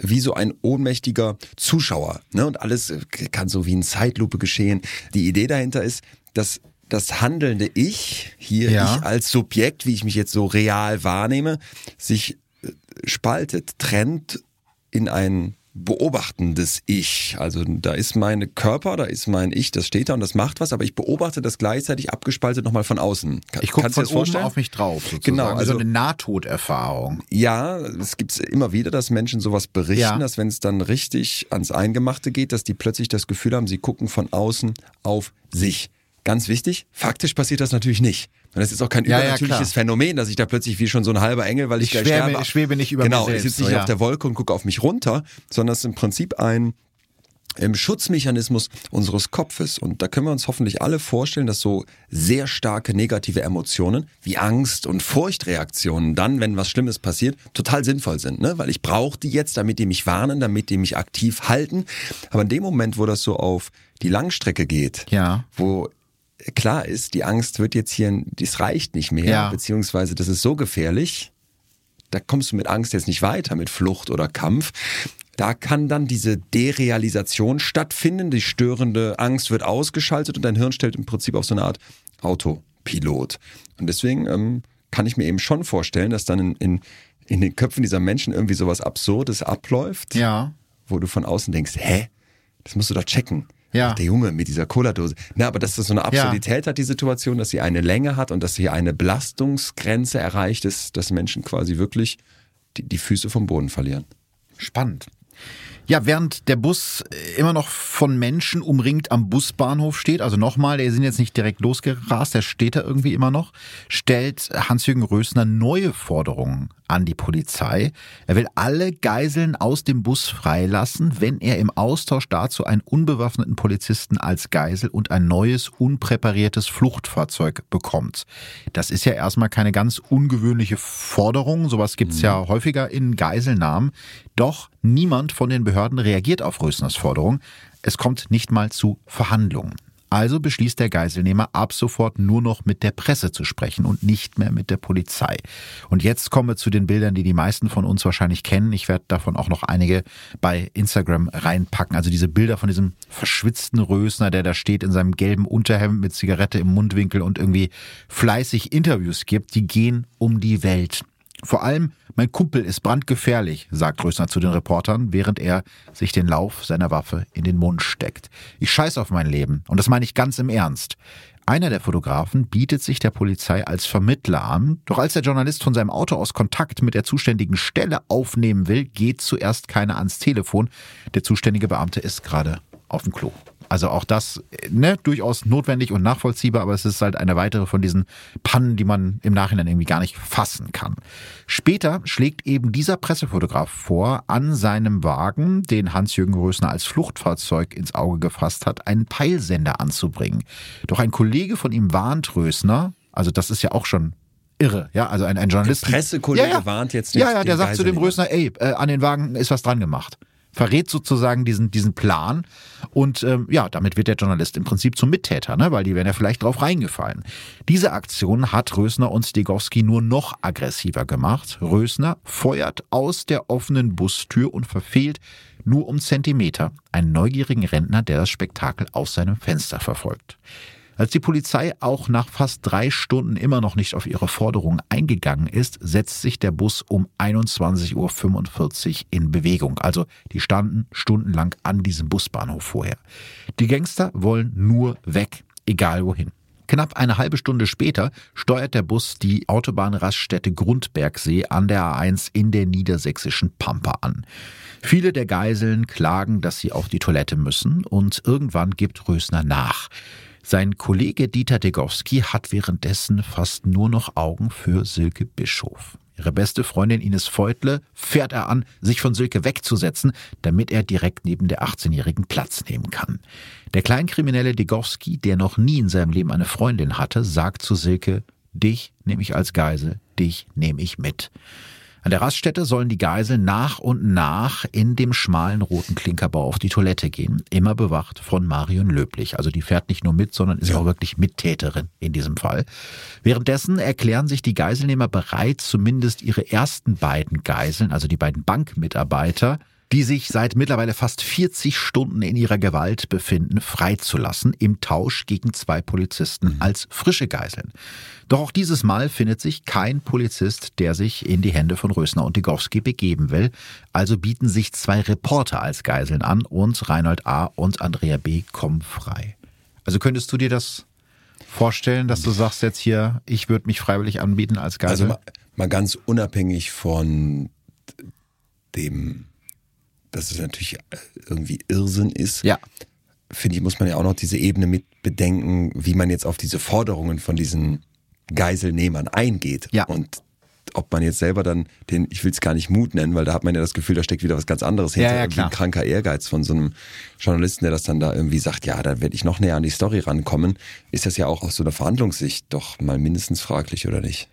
wie so ein ohnmächtiger Zuschauer. Ne? Und alles kann so wie in Zeitlupe geschehen. Die Idee dahinter ist, dass das handelnde Ich, hier ja. ich als Subjekt, wie ich mich jetzt so real wahrnehme, sich äh, spaltet, trennt in ein beobachtendes Ich. Also da ist mein Körper, da ist mein Ich, das steht da und das macht was, aber ich beobachte das gleichzeitig abgespaltet nochmal von außen. ich gucke von oben auf mich drauf, sozusagen. Genau, also so eine Nahtoderfahrung. Ja, es gibt immer wieder, dass Menschen sowas berichten, ja. dass wenn es dann richtig ans Eingemachte geht, dass die plötzlich das Gefühl haben, sie gucken von außen auf sich. Ganz wichtig, faktisch passiert das natürlich nicht. Und das ist auch kein ja, übernatürliches ja, Phänomen, dass ich da plötzlich wie schon so ein halber Engel, weil ich, ich gleich sterbe. Ich schwebe nicht über genau, mich selbst. Genau, ich sitze nicht so, auf der Wolke und gucke auf mich runter, sondern es ist im Prinzip ein im Schutzmechanismus unseres Kopfes. Und da können wir uns hoffentlich alle vorstellen, dass so sehr starke negative Emotionen wie Angst und Furchtreaktionen dann, wenn was Schlimmes passiert, total sinnvoll sind. Ne? Weil ich brauche die jetzt, damit die mich warnen, damit die mich aktiv halten. Aber in dem Moment, wo das so auf die Langstrecke geht, ja. wo klar ist, die Angst wird jetzt hier, das reicht nicht mehr, ja. beziehungsweise das ist so gefährlich, da kommst du mit Angst jetzt nicht weiter, mit Flucht oder Kampf. Da kann dann diese Derealisation stattfinden, die störende Angst wird ausgeschaltet und dein Hirn stellt im Prinzip auf so eine Art Autopilot. Und deswegen ähm, kann ich mir eben schon vorstellen, dass dann in, in, in den Köpfen dieser Menschen irgendwie sowas Absurdes abläuft, ja. wo du von außen denkst, hä, das musst du doch checken. Ja. Der Junge mit dieser Cola-Dose. Na, aber dass das so eine Absurdität ja. hat, die Situation, dass sie eine Länge hat und dass sie eine Belastungsgrenze erreicht ist, dass Menschen quasi wirklich die, die Füße vom Boden verlieren. Spannend. Ja, während der Bus immer noch von Menschen umringt am Busbahnhof steht, also nochmal, der sind jetzt nicht direkt losgerast, der steht da irgendwie immer noch, stellt Hans-Jürgen Rösner neue Forderungen an die Polizei. Er will alle Geiseln aus dem Bus freilassen, wenn er im Austausch dazu einen unbewaffneten Polizisten als Geisel und ein neues, unpräpariertes Fluchtfahrzeug bekommt. Das ist ja erstmal keine ganz ungewöhnliche Forderung. Sowas gibt's mhm. ja häufiger in Geiselnahmen. Doch niemand von den Behörden reagiert auf Rösners Forderung. Es kommt nicht mal zu Verhandlungen. Also beschließt der Geiselnehmer ab sofort nur noch mit der Presse zu sprechen und nicht mehr mit der Polizei. Und jetzt kommen wir zu den Bildern, die die meisten von uns wahrscheinlich kennen. Ich werde davon auch noch einige bei Instagram reinpacken. Also diese Bilder von diesem verschwitzten Rösner, der da steht in seinem gelben Unterhemd mit Zigarette im Mundwinkel und irgendwie fleißig Interviews gibt, die gehen um die Welt. Vor allem, mein Kumpel ist brandgefährlich, sagt Rösner zu den Reportern, während er sich den Lauf seiner Waffe in den Mund steckt. Ich scheiß auf mein Leben und das meine ich ganz im Ernst. Einer der Fotografen bietet sich der Polizei als Vermittler an, doch als der Journalist von seinem Auto aus Kontakt mit der zuständigen Stelle aufnehmen will, geht zuerst keiner ans Telefon. Der zuständige Beamte ist gerade auf dem Klo. Also auch das ne, durchaus notwendig und nachvollziehbar, aber es ist halt eine weitere von diesen Pannen, die man im Nachhinein irgendwie gar nicht fassen kann. Später schlägt eben dieser Pressefotograf vor, an seinem Wagen, den Hans-Jürgen Rösner als Fluchtfahrzeug ins Auge gefasst hat, einen Peilsender anzubringen. Doch ein Kollege von ihm warnt Rösner, also das ist ja auch schon irre. Ja, also ein, ein Journalist. Der Pressekollege ja, ja. warnt jetzt nicht. Ja, ja, der sagt zu dem Rösner, ey, äh, an den Wagen ist was dran gemacht. Verrät sozusagen diesen, diesen Plan und ähm, ja, damit wird der Journalist im Prinzip zum Mittäter, ne? weil die wären ja vielleicht drauf reingefallen. Diese Aktion hat Rösner und Stegowski nur noch aggressiver gemacht. Rösner feuert aus der offenen Bustür und verfehlt nur um Zentimeter einen neugierigen Rentner, der das Spektakel aus seinem Fenster verfolgt. Als die Polizei auch nach fast drei Stunden immer noch nicht auf ihre Forderung eingegangen ist, setzt sich der Bus um 21.45 Uhr in Bewegung. Also die standen stundenlang an diesem Busbahnhof vorher. Die Gangster wollen nur weg, egal wohin. Knapp eine halbe Stunde später steuert der Bus die Autobahnraststätte Grundbergsee an der A1 in der niedersächsischen Pampa an. Viele der Geiseln klagen, dass sie auf die Toilette müssen und irgendwann gibt Rösner nach. Sein Kollege Dieter Degowski hat währenddessen fast nur noch Augen für Silke Bischof. Ihre beste Freundin Ines Feutle fährt er an, sich von Silke wegzusetzen, damit er direkt neben der 18-Jährigen Platz nehmen kann. Der Kleinkriminelle Degowski, der noch nie in seinem Leben eine Freundin hatte, sagt zu Silke, dich nehme ich als Geisel, dich nehme ich mit. An der Raststätte sollen die Geiseln nach und nach in dem schmalen roten Klinkerbau auf die Toilette gehen, immer bewacht von Marion Löblich. Also die fährt nicht nur mit, sondern ist ja. auch wirklich Mittäterin in diesem Fall. Währenddessen erklären sich die Geiselnehmer bereit, zumindest ihre ersten beiden Geiseln, also die beiden Bankmitarbeiter, die sich seit mittlerweile fast 40 Stunden in ihrer Gewalt befinden, freizulassen, im Tausch gegen zwei Polizisten mhm. als frische Geiseln. Doch auch dieses Mal findet sich kein Polizist, der sich in die Hände von Rösner und Digowski begeben will. Also bieten sich zwei Reporter als Geiseln an und Reinhold A. und Andrea B. kommen frei. Also könntest du dir das vorstellen, dass du sagst jetzt hier, ich würde mich freiwillig anbieten als Geisel? Also mal, mal ganz unabhängig von dem dass es natürlich äh, irgendwie Irrsinn ist. Ja. Finde ich, muss man ja auch noch diese Ebene mit bedenken, wie man jetzt auf diese Forderungen von diesen Geiselnehmern eingeht. Ja. Und ob man jetzt selber dann den, ich will es gar nicht Mut nennen, weil da hat man ja das Gefühl, da steckt wieder was ganz anderes hinter. Ja, ja, ein kranker Ehrgeiz von so einem Journalisten, der das dann da irgendwie sagt, ja, da werde ich noch näher an die Story rankommen, ist das ja auch aus so einer Verhandlungssicht doch mal mindestens fraglich, oder nicht?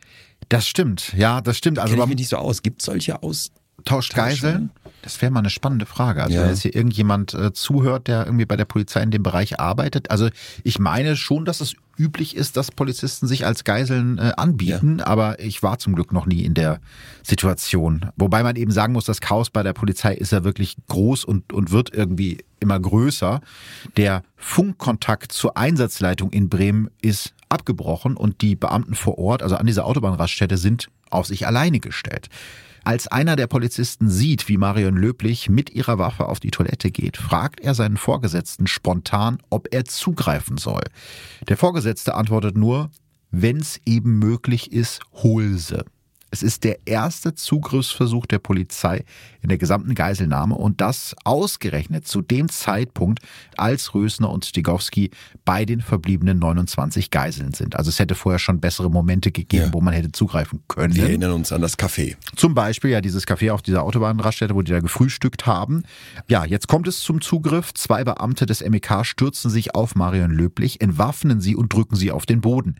Das stimmt, ja, das stimmt. Also Kenn ich mich nicht so aus. Gibt es solche aus tauscht Geiseln? Das wäre mal eine spannende Frage. Also ja. wenn jetzt hier irgendjemand äh, zuhört, der irgendwie bei der Polizei in dem Bereich arbeitet. Also ich meine schon, dass es üblich ist, dass Polizisten sich als Geiseln äh, anbieten, ja. aber ich war zum Glück noch nie in der Situation. Wobei man eben sagen muss, das Chaos bei der Polizei ist ja wirklich groß und, und wird irgendwie immer größer. Der Funkkontakt zur Einsatzleitung in Bremen ist abgebrochen und die Beamten vor Ort, also an dieser Autobahnraststätte, sind auf sich alleine gestellt. Als einer der Polizisten sieht, wie Marion Löblich mit ihrer Waffe auf die Toilette geht, fragt er seinen Vorgesetzten spontan, ob er zugreifen soll. Der Vorgesetzte antwortet nur, wenn's eben möglich ist, hol sie. Es ist der erste Zugriffsversuch der Polizei in der gesamten Geiselnahme und das ausgerechnet zu dem Zeitpunkt, als Rösner und Stigowski bei den verbliebenen 29 Geiseln sind. Also es hätte vorher schon bessere Momente gegeben, ja. wo man hätte zugreifen können. Wir erinnern uns an das Café. Zum Beispiel ja dieses Café auf dieser Autobahnraststätte, wo die da gefrühstückt haben. Ja, jetzt kommt es zum Zugriff. Zwei Beamte des MEK stürzen sich auf Marion Löblich, entwaffnen sie und drücken sie auf den Boden.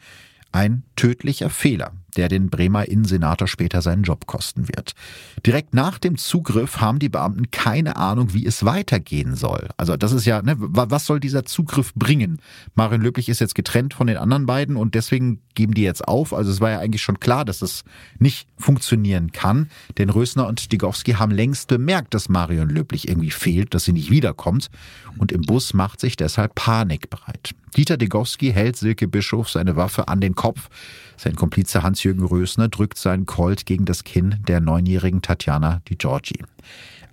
Ein tödlicher Fehler, der den Bremer Innensenator später seinen Job kosten wird. Direkt nach dem Zugriff haben die Beamten keine Ahnung, wie es weitergehen soll. Also das ist ja, ne, was soll dieser Zugriff bringen? Marion Löblich ist jetzt getrennt von den anderen beiden und deswegen geben die jetzt auf. Also es war ja eigentlich schon klar, dass es nicht funktionieren kann, denn Rösner und Stigowski haben längst bemerkt, dass Marion Löblich irgendwie fehlt, dass sie nicht wiederkommt und im Bus macht sich deshalb Panik bereit. Dieter Degowski hält Silke Bischof seine Waffe an den Kopf. Sein Komplize Hans-Jürgen Rösner drückt seinen Colt gegen das Kinn der neunjährigen Tatjana Di Giorgi.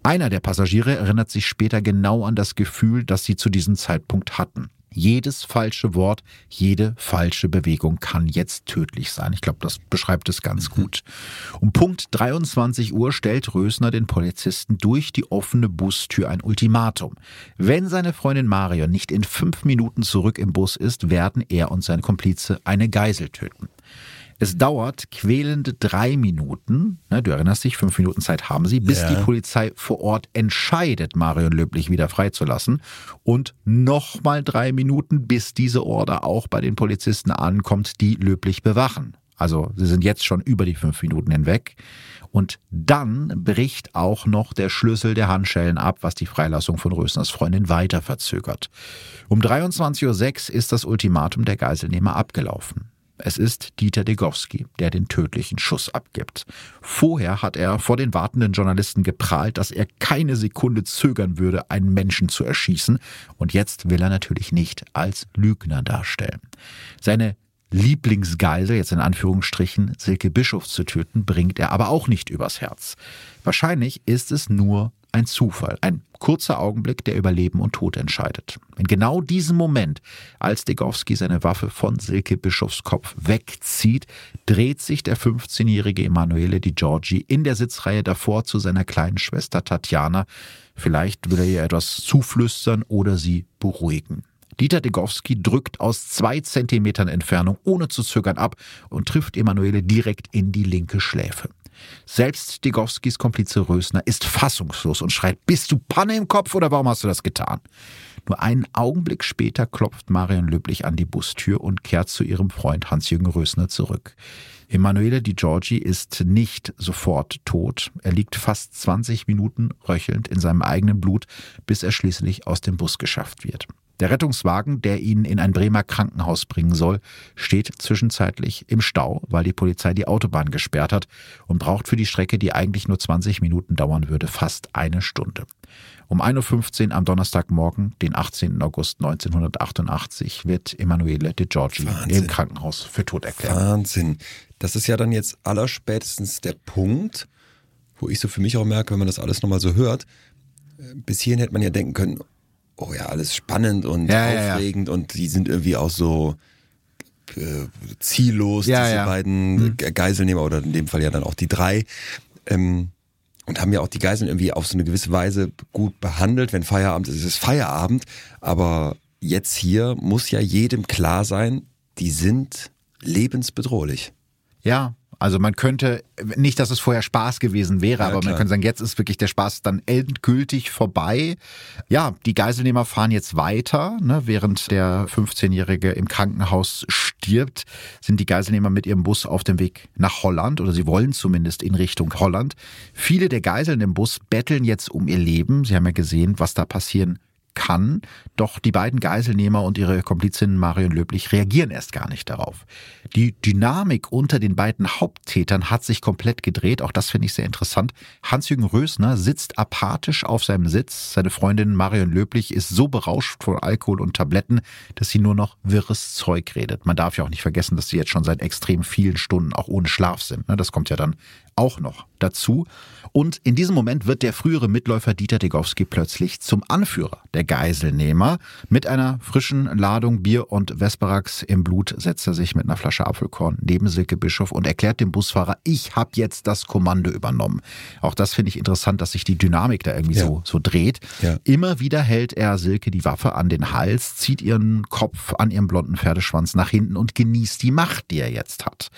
Einer der Passagiere erinnert sich später genau an das Gefühl, das sie zu diesem Zeitpunkt hatten. Jedes falsche Wort, jede falsche Bewegung kann jetzt tödlich sein. Ich glaube, das beschreibt es ganz Mhm. gut. Um Punkt 23 Uhr stellt Rösner den Polizisten durch die offene Bustür ein Ultimatum. Wenn seine Freundin Marion nicht in fünf Minuten zurück im Bus ist, werden er und sein Komplize eine Geisel töten. Es dauert quälende drei Minuten. Ne, du erinnerst dich, fünf Minuten Zeit haben sie, bis Ja. die Polizei vor Ort entscheidet, Marion Löblich wieder freizulassen. Und nochmal drei Minuten, bis diese Order auch bei den Polizisten ankommt, die Löblich bewachen. Also sie sind jetzt schon über die fünf Minuten hinweg. Und dann bricht auch noch der Schlüssel der Handschellen ab, was die Freilassung von Rösners Freundin weiter verzögert. Um 23.06 Uhr ist das Ultimatum der Geiselnehmer abgelaufen. Es ist Dieter Degowski, der den tödlichen Schuss abgibt. Vorher hat er vor den wartenden Journalisten geprahlt, dass er keine Sekunde zögern würde, einen Menschen zu erschießen. Und jetzt will er natürlich nicht als Lügner darstellen. Seine Lieblingsgeisel, jetzt in Anführungsstrichen, Silke Bischof zu töten, bringt er aber auch nicht übers Herz. Wahrscheinlich ist es nur ein Zufall, ein kurzer Augenblick, der über Leben und Tod entscheidet. In genau diesem Moment, als Degowski seine Waffe von Silke Bischofs Kopf wegzieht, dreht sich der 15-jährige Emanuele Di Giorgi in der Sitzreihe davor zu seiner kleinen Schwester Tatjana. Vielleicht will er ihr etwas zuflüstern oder sie beruhigen. Dieter Degowski drückt aus zwei Zentimetern Entfernung ohne zu zögern ab und trifft Emanuele direkt in die linke Schläfe. Selbst Degowskis Komplize Rösner ist fassungslos und schreit, bist du Panne im Kopf oder warum hast du das getan? Nur einen Augenblick später klopft Marion Löblich an die Bustür und kehrt zu ihrem Freund Hans-Jürgen Rösner zurück. Emanuele Di Giorgi ist nicht sofort tot. Er liegt fast 20 Minuten röchelnd in seinem eigenen Blut, bis er schließlich aus dem Bus geschafft wird. Der Rettungswagen, der ihn in ein Bremer Krankenhaus bringen soll, steht zwischenzeitlich im Stau, weil die Polizei die Autobahn gesperrt hat und braucht für die Strecke, die eigentlich nur 20 Minuten dauern würde, fast eine Stunde. Um 1.15 Uhr am Donnerstagmorgen, den 18. August 1988, wird Emanuele De Giorgi Wahnsinn. im Krankenhaus für tot erklärt. Wahnsinn. Das ist ja dann jetzt allerspätestens der Punkt, wo ich so für mich auch merke, wenn man das alles nochmal so hört, äh, bis hierhin hätte man ja denken können, oh ja, alles spannend und Ja, ja, ja. aufregend und die sind irgendwie auch so äh, ziellos, diese beiden Ge- Geiselnehmer oder in dem Fall ja dann auch die drei. Ähm, und haben ja auch die Geiseln irgendwie auf so eine gewisse Weise gut behandelt. Wenn Feierabend ist, ist es Feierabend. Aber jetzt hier muss ja jedem klar sein, die sind lebensbedrohlich. Ja, also man könnte, nicht, dass es vorher Spaß gewesen wäre, Ja, aber man klar. könnte sagen, jetzt ist wirklich der Spaß dann endgültig vorbei. Ja, die Geiselnehmer fahren jetzt weiter, ne, während der 15-Jährige im Krankenhaus stirbt, sind die Geiselnehmer mit ihrem Bus auf dem Weg nach Holland oder sie wollen zumindest in Richtung Holland. Viele der Geiseln im Bus betteln jetzt um ihr Leben. Sie haben ja gesehen, was da passieren kann. Doch die beiden Geiselnehmer und ihre Komplizin Marion Löblich reagieren erst gar nicht darauf. Die Dynamik unter den beiden Haupttätern hat sich komplett gedreht. Auch das finde ich sehr interessant. Hans-Jürgen Rösner sitzt apathisch auf seinem Sitz. Seine Freundin Marion Löblich ist so berauscht von Alkohol und Tabletten, dass sie nur noch wirres Zeug redet. Man darf ja auch nicht vergessen, dass sie jetzt schon seit extrem vielen Stunden auch ohne Schlaf sind. ne? Das kommt ja dann auch noch dazu. Und in diesem Moment wird der frühere Mitläufer Dieter Degowski plötzlich zum Anführer der Geiselnehmer. Mit einer frischen Ladung Bier und Vesperax im Blut setzt er sich mit einer Flasche Apfelkorn neben Silke Bischof und erklärt dem Busfahrer, ich habe jetzt das Kommando übernommen. Auch das finde ich interessant, dass sich die Dynamik da irgendwie Ja. so, so dreht. Ja. Immer wieder hält er Silke die Waffe an den Hals, zieht ihren Kopf an ihrem blonden Pferdeschwanz nach hinten und genießt die Macht, die er jetzt hat.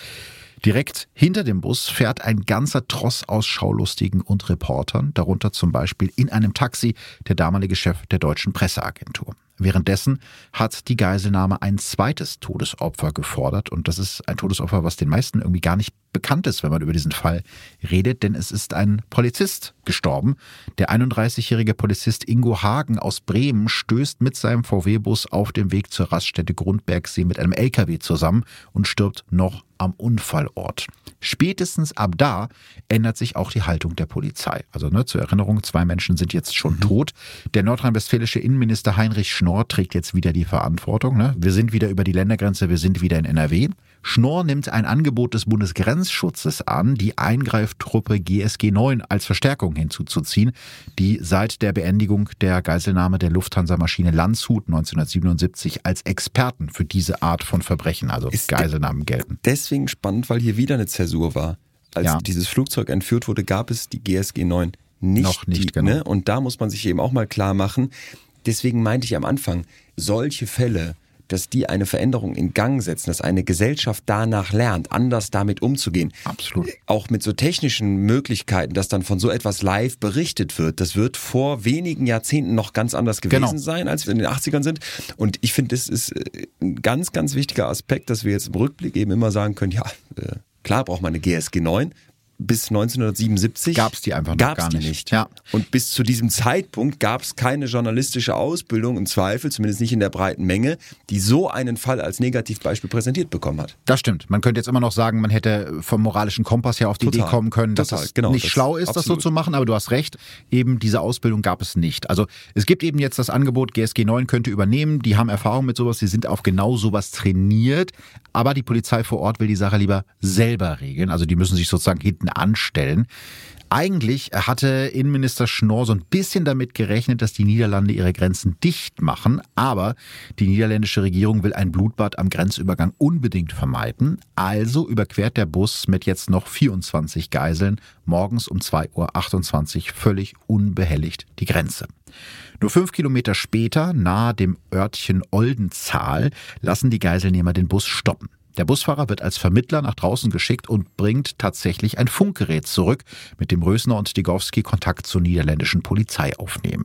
Direkt hinter dem Bus fährt ein ganzer Tross aus Schaulustigen und Reportern, darunter zum Beispiel in einem Taxi der damalige Chef der deutschen Presseagentur. Währenddessen hat die Geiselnahme ein zweites Todesopfer gefordert und das ist ein Todesopfer, was den meisten irgendwie gar nicht bekannt ist, wenn man über diesen Fall redet, denn es ist ein Polizist gestorben. Der 31-jährige Polizist Ingo Hagen aus Bremen stößt mit seinem VW-Bus auf dem Weg zur Raststätte Grundbergsee mit einem LKW zusammen und stirbt noch am Unfallort. Spätestens ab da ändert sich auch die Haltung der Polizei. Also ne, zur Erinnerung, zwei Menschen sind jetzt schon tot. Der nordrhein-westfälische Innenminister Heinrich Schnorr trägt jetzt wieder die Verantwortung. Ne? Wir sind wieder über die Ländergrenze, wir sind wieder in NRW. Schnorr nimmt ein Angebot des Bundesgrenzschutzes an, die Eingreiftruppe GSG 9 als Verstärkung hinzuzuziehen, die seit der Beendigung der Geiselnahme der Lufthansa-Maschine Landshut 1977 als Experten für diese Art von Verbrechen, also Ist Geiselnahmen, gelten. Deswegen spannend, weil hier wieder eine Zäsur war. Als Ja. dieses Flugzeug entführt wurde, gab es die GSG 9 nicht. Noch nicht, die, genau. ne? Und da muss man sich eben auch mal klar machen. Deswegen meinte ich am Anfang, solche Fälle, dass die eine Veränderung in Gang setzen, dass eine Gesellschaft danach lernt, anders damit umzugehen. Absolut. Auch mit so technischen Möglichkeiten, dass dann von so etwas live berichtet wird. Das wird vor wenigen Jahrzehnten noch ganz anders gewesen Genau. sein, als wir in den 80ern sind. Und ich finde, das ist äh, ein ganz, ganz wichtiger Aspekt, dass wir jetzt im Rückblick eben immer sagen können, ja, äh, klar braucht man eine GSG 9. Bis 1977 Gab's die einfach noch gab's gar nicht. nicht. Ja. Und bis zu diesem Zeitpunkt gab es keine journalistische Ausbildung im Zweifel, zumindest nicht in der breiten Menge, die so einen Fall als Negativbeispiel präsentiert bekommen hat. Das stimmt. Man könnte jetzt immer noch sagen, man hätte vom moralischen Kompass her auf die Total. Idee kommen können, dass Total, es genau, nicht das- schlau ist, das so absolut. zu machen, aber du hast recht, eben diese Ausbildung gab es nicht. Also es gibt eben jetzt das Angebot, GSG 9 könnte übernehmen, die haben Erfahrung mit sowas, die sind auf genau sowas trainiert, aber die Polizei vor Ort will die Sache lieber selber regeln, also die müssen sich sozusagen hinten anstellen. Eigentlich hatte Innenminister Schnorr so ein bisschen damit gerechnet, dass die Niederlande ihre Grenzen dicht machen, aber die niederländische Regierung will ein Blutbad am Grenzübergang unbedingt vermeiden. Also überquert der Bus mit jetzt noch 24 Geiseln morgens um 2.28 Uhr völlig unbehelligt die Grenze. Nur fünf Kilometer später, nahe dem Örtchen Oldenzahl, lassen die Geiselnehmer den Bus stoppen. Der Busfahrer wird als Vermittler nach draußen geschickt und bringt tatsächlich ein Funkgerät zurück, mit dem Rösner und Stigowski Kontakt zur niederländischen Polizei aufnehmen.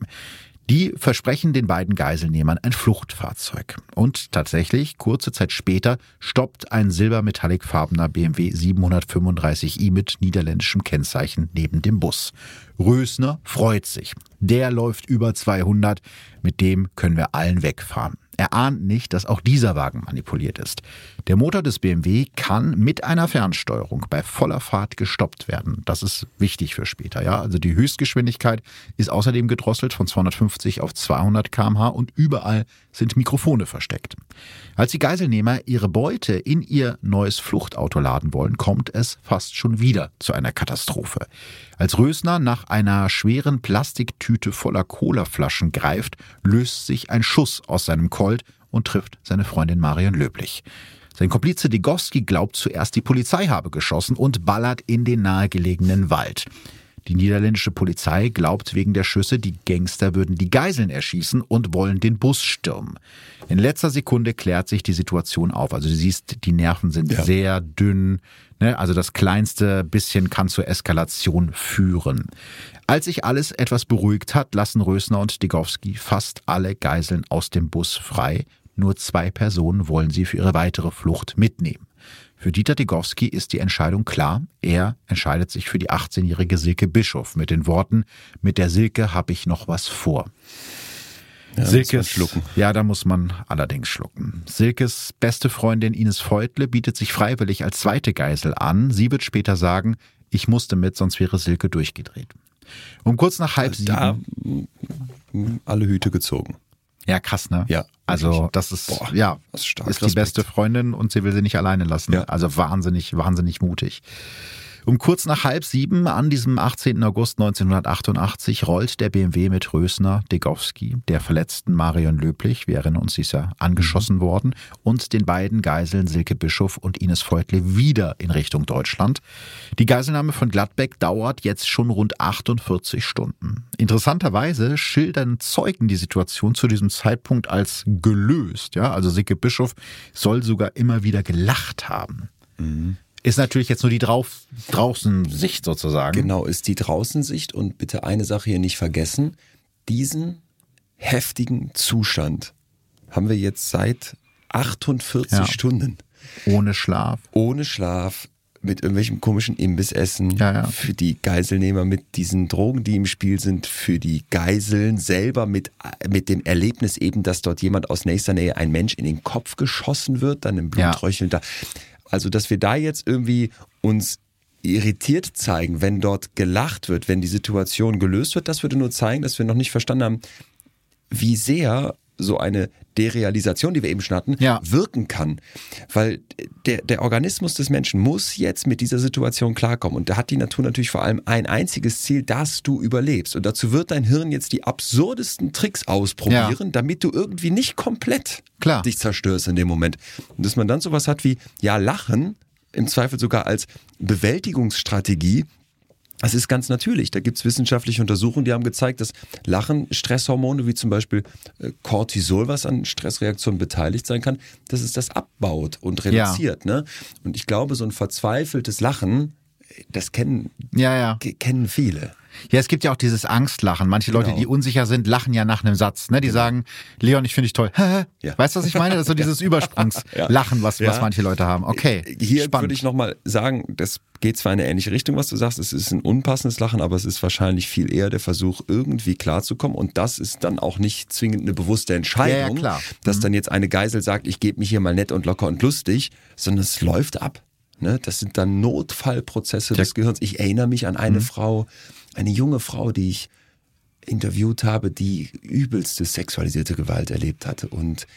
Die versprechen den beiden Geiselnehmern ein Fluchtfahrzeug. Und tatsächlich, kurze Zeit später, stoppt ein silbermetallicfarbener BMW 735i mit niederländischem Kennzeichen neben dem Bus. Rösner freut sich. Der läuft über 200, mit dem können wir allen wegfahren. Er ahnt nicht, dass auch dieser Wagen manipuliert ist. Der Motor des BMW kann mit einer Fernsteuerung bei voller Fahrt gestoppt werden. Das ist wichtig für später, ja. Also die Höchstgeschwindigkeit ist außerdem gedrosselt von 250 auf 200 kmh und überall sind Mikrofone versteckt. Als die Geiselnehmer ihre Beute in ihr neues Fluchtauto laden wollen, kommt es fast schon wieder zu einer Katastrophe. Als Rösner nach einer schweren Plastiktüte voller Colaflaschen greift, löst sich ein Schuss aus seinem Colt und trifft seine Freundin Marion Löblich. Sein Komplize Degowski glaubt zuerst, die Polizei habe geschossen und ballert in den nahegelegenen Wald. Die niederländische Polizei glaubt wegen der Schüsse, die Gangster würden die Geiseln erschießen und wollen den Bus stürmen. In letzter Sekunde klärt sich die Situation auf. Also du siehst, die Nerven sind Ja. sehr dünn. Ne? Also das kleinste bisschen kann zur Eskalation führen. Als sich alles etwas beruhigt hat, lassen Rösner und Degowski fast alle Geiseln aus dem Bus frei. Nur zwei Personen wollen sie für ihre weitere Flucht mitnehmen. Für Dieter Degowski ist die Entscheidung klar. Er entscheidet sich für die 18-jährige Silke Bischof mit den Worten, mit der Silke habe ich noch was vor. Ja, muss man schlucken. Ja, da muss man allerdings schlucken. Silkes beste Freundin Ines Feutle bietet sich freiwillig als zweite Geisel an. Sie wird später sagen, ich musste mit, sonst wäre Silke durchgedreht. Um kurz nach halb sieben. Da alle Hüte gezogen. Ja, krass, ne? Ja, Also, das ist, Boah, ja, das ist stark. ist die Respekt. beste Freundin und sie will sie nicht alleine lassen. Ja. Also wahnsinnig, wahnsinnig mutig. Um kurz nach halb sieben an diesem 18. August 1988 rollt der BMW mit Rösner, Degowski, der verletzten Marion Löblich, wir erinnern uns, sie ist ja angeschossen Mhm. worden, und den beiden Geiseln Silke Bischof und Ines Feutle wieder in Richtung Deutschland. Die Geiselnahme von Gladbeck dauert jetzt schon rund 48 Stunden. Interessanterweise schildern Zeugen die Situation zu diesem Zeitpunkt als gelöst. Ja, also Silke Bischof soll sogar immer wieder gelacht haben. Ist natürlich jetzt nur die drauf, draußen Sicht sozusagen. Genau, ist die Draußensicht und bitte eine Sache hier nicht vergessen. Diesen heftigen Zustand haben wir jetzt seit 48 Ja. Stunden. Ohne Schlaf. Ohne Schlaf, mit irgendwelchem komischen Imbissessen, Ja, ja. für die Geiselnehmer mit diesen Drogen, die im Spiel sind, für die Geiseln selber mit, mit dem Erlebnis eben, dass dort jemand aus nächster Nähe, ein Mensch in den Kopf geschossen wird, dann im Ja. Blutröcheln da. Also, dass wir da jetzt irgendwie uns irritiert zeigen, wenn dort gelacht wird, wenn die Situation gelöst wird, das würde nur zeigen, dass wir noch nicht verstanden haben, wie sehr so eine Derealisation, die wir eben schon hatten, Ja. wirken kann. Weil der, der Organismus des Menschen muss jetzt mit dieser Situation klarkommen. Und da hat die Natur natürlich vor allem ein einziges Ziel, dass du überlebst. Und dazu wird dein Hirn jetzt die absurdesten Tricks ausprobieren, damit du irgendwie nicht komplett Klar. dich zerstörst in dem Moment. Und dass man dann sowas hat wie, ja, Lachen, im Zweifel sogar als Bewältigungsstrategie, das ist ganz natürlich. Da gibt es wissenschaftliche Untersuchungen, die haben gezeigt, dass Lachen Stresshormone wie zum Beispiel äh, Cortisol, was an Stressreaktionen beteiligt sein kann, dass es das abbaut und reduziert. Ne? Und ich glaube, so ein verzweifeltes Lachen, das kennen, Ja, ja. ke- kennen viele. Ja, es gibt ja auch dieses Angstlachen. Manche Leute, Genau. die unsicher sind, lachen ja nach einem Satz. Ne? Die sagen, Leon, ich finde dich toll. Ja. Weißt du, was ich meine? Das ist so dieses Übersprungslachen, was, was manche Leute haben. Okay, Hier spannend. würde ich nochmal sagen, das geht zwar in eine ähnliche Richtung, was du sagst, es ist ein unpassendes Lachen, aber es ist wahrscheinlich viel eher der Versuch, irgendwie klarzukommen. Und das ist dann auch nicht zwingend eine bewusste Entscheidung, Ja, ja, klar. dass Mhm. dann jetzt eine Geisel sagt, ich gebe mich hier mal nett und locker und lustig, sondern es läuft ab. Ne? Das sind dann Notfallprozesse des Gehirns. Ich erinnere mich an Mhm. eine Frau, eine junge Frau, die ich interviewt habe, die übelste sexualisierte Gewalt erlebt hatte. Und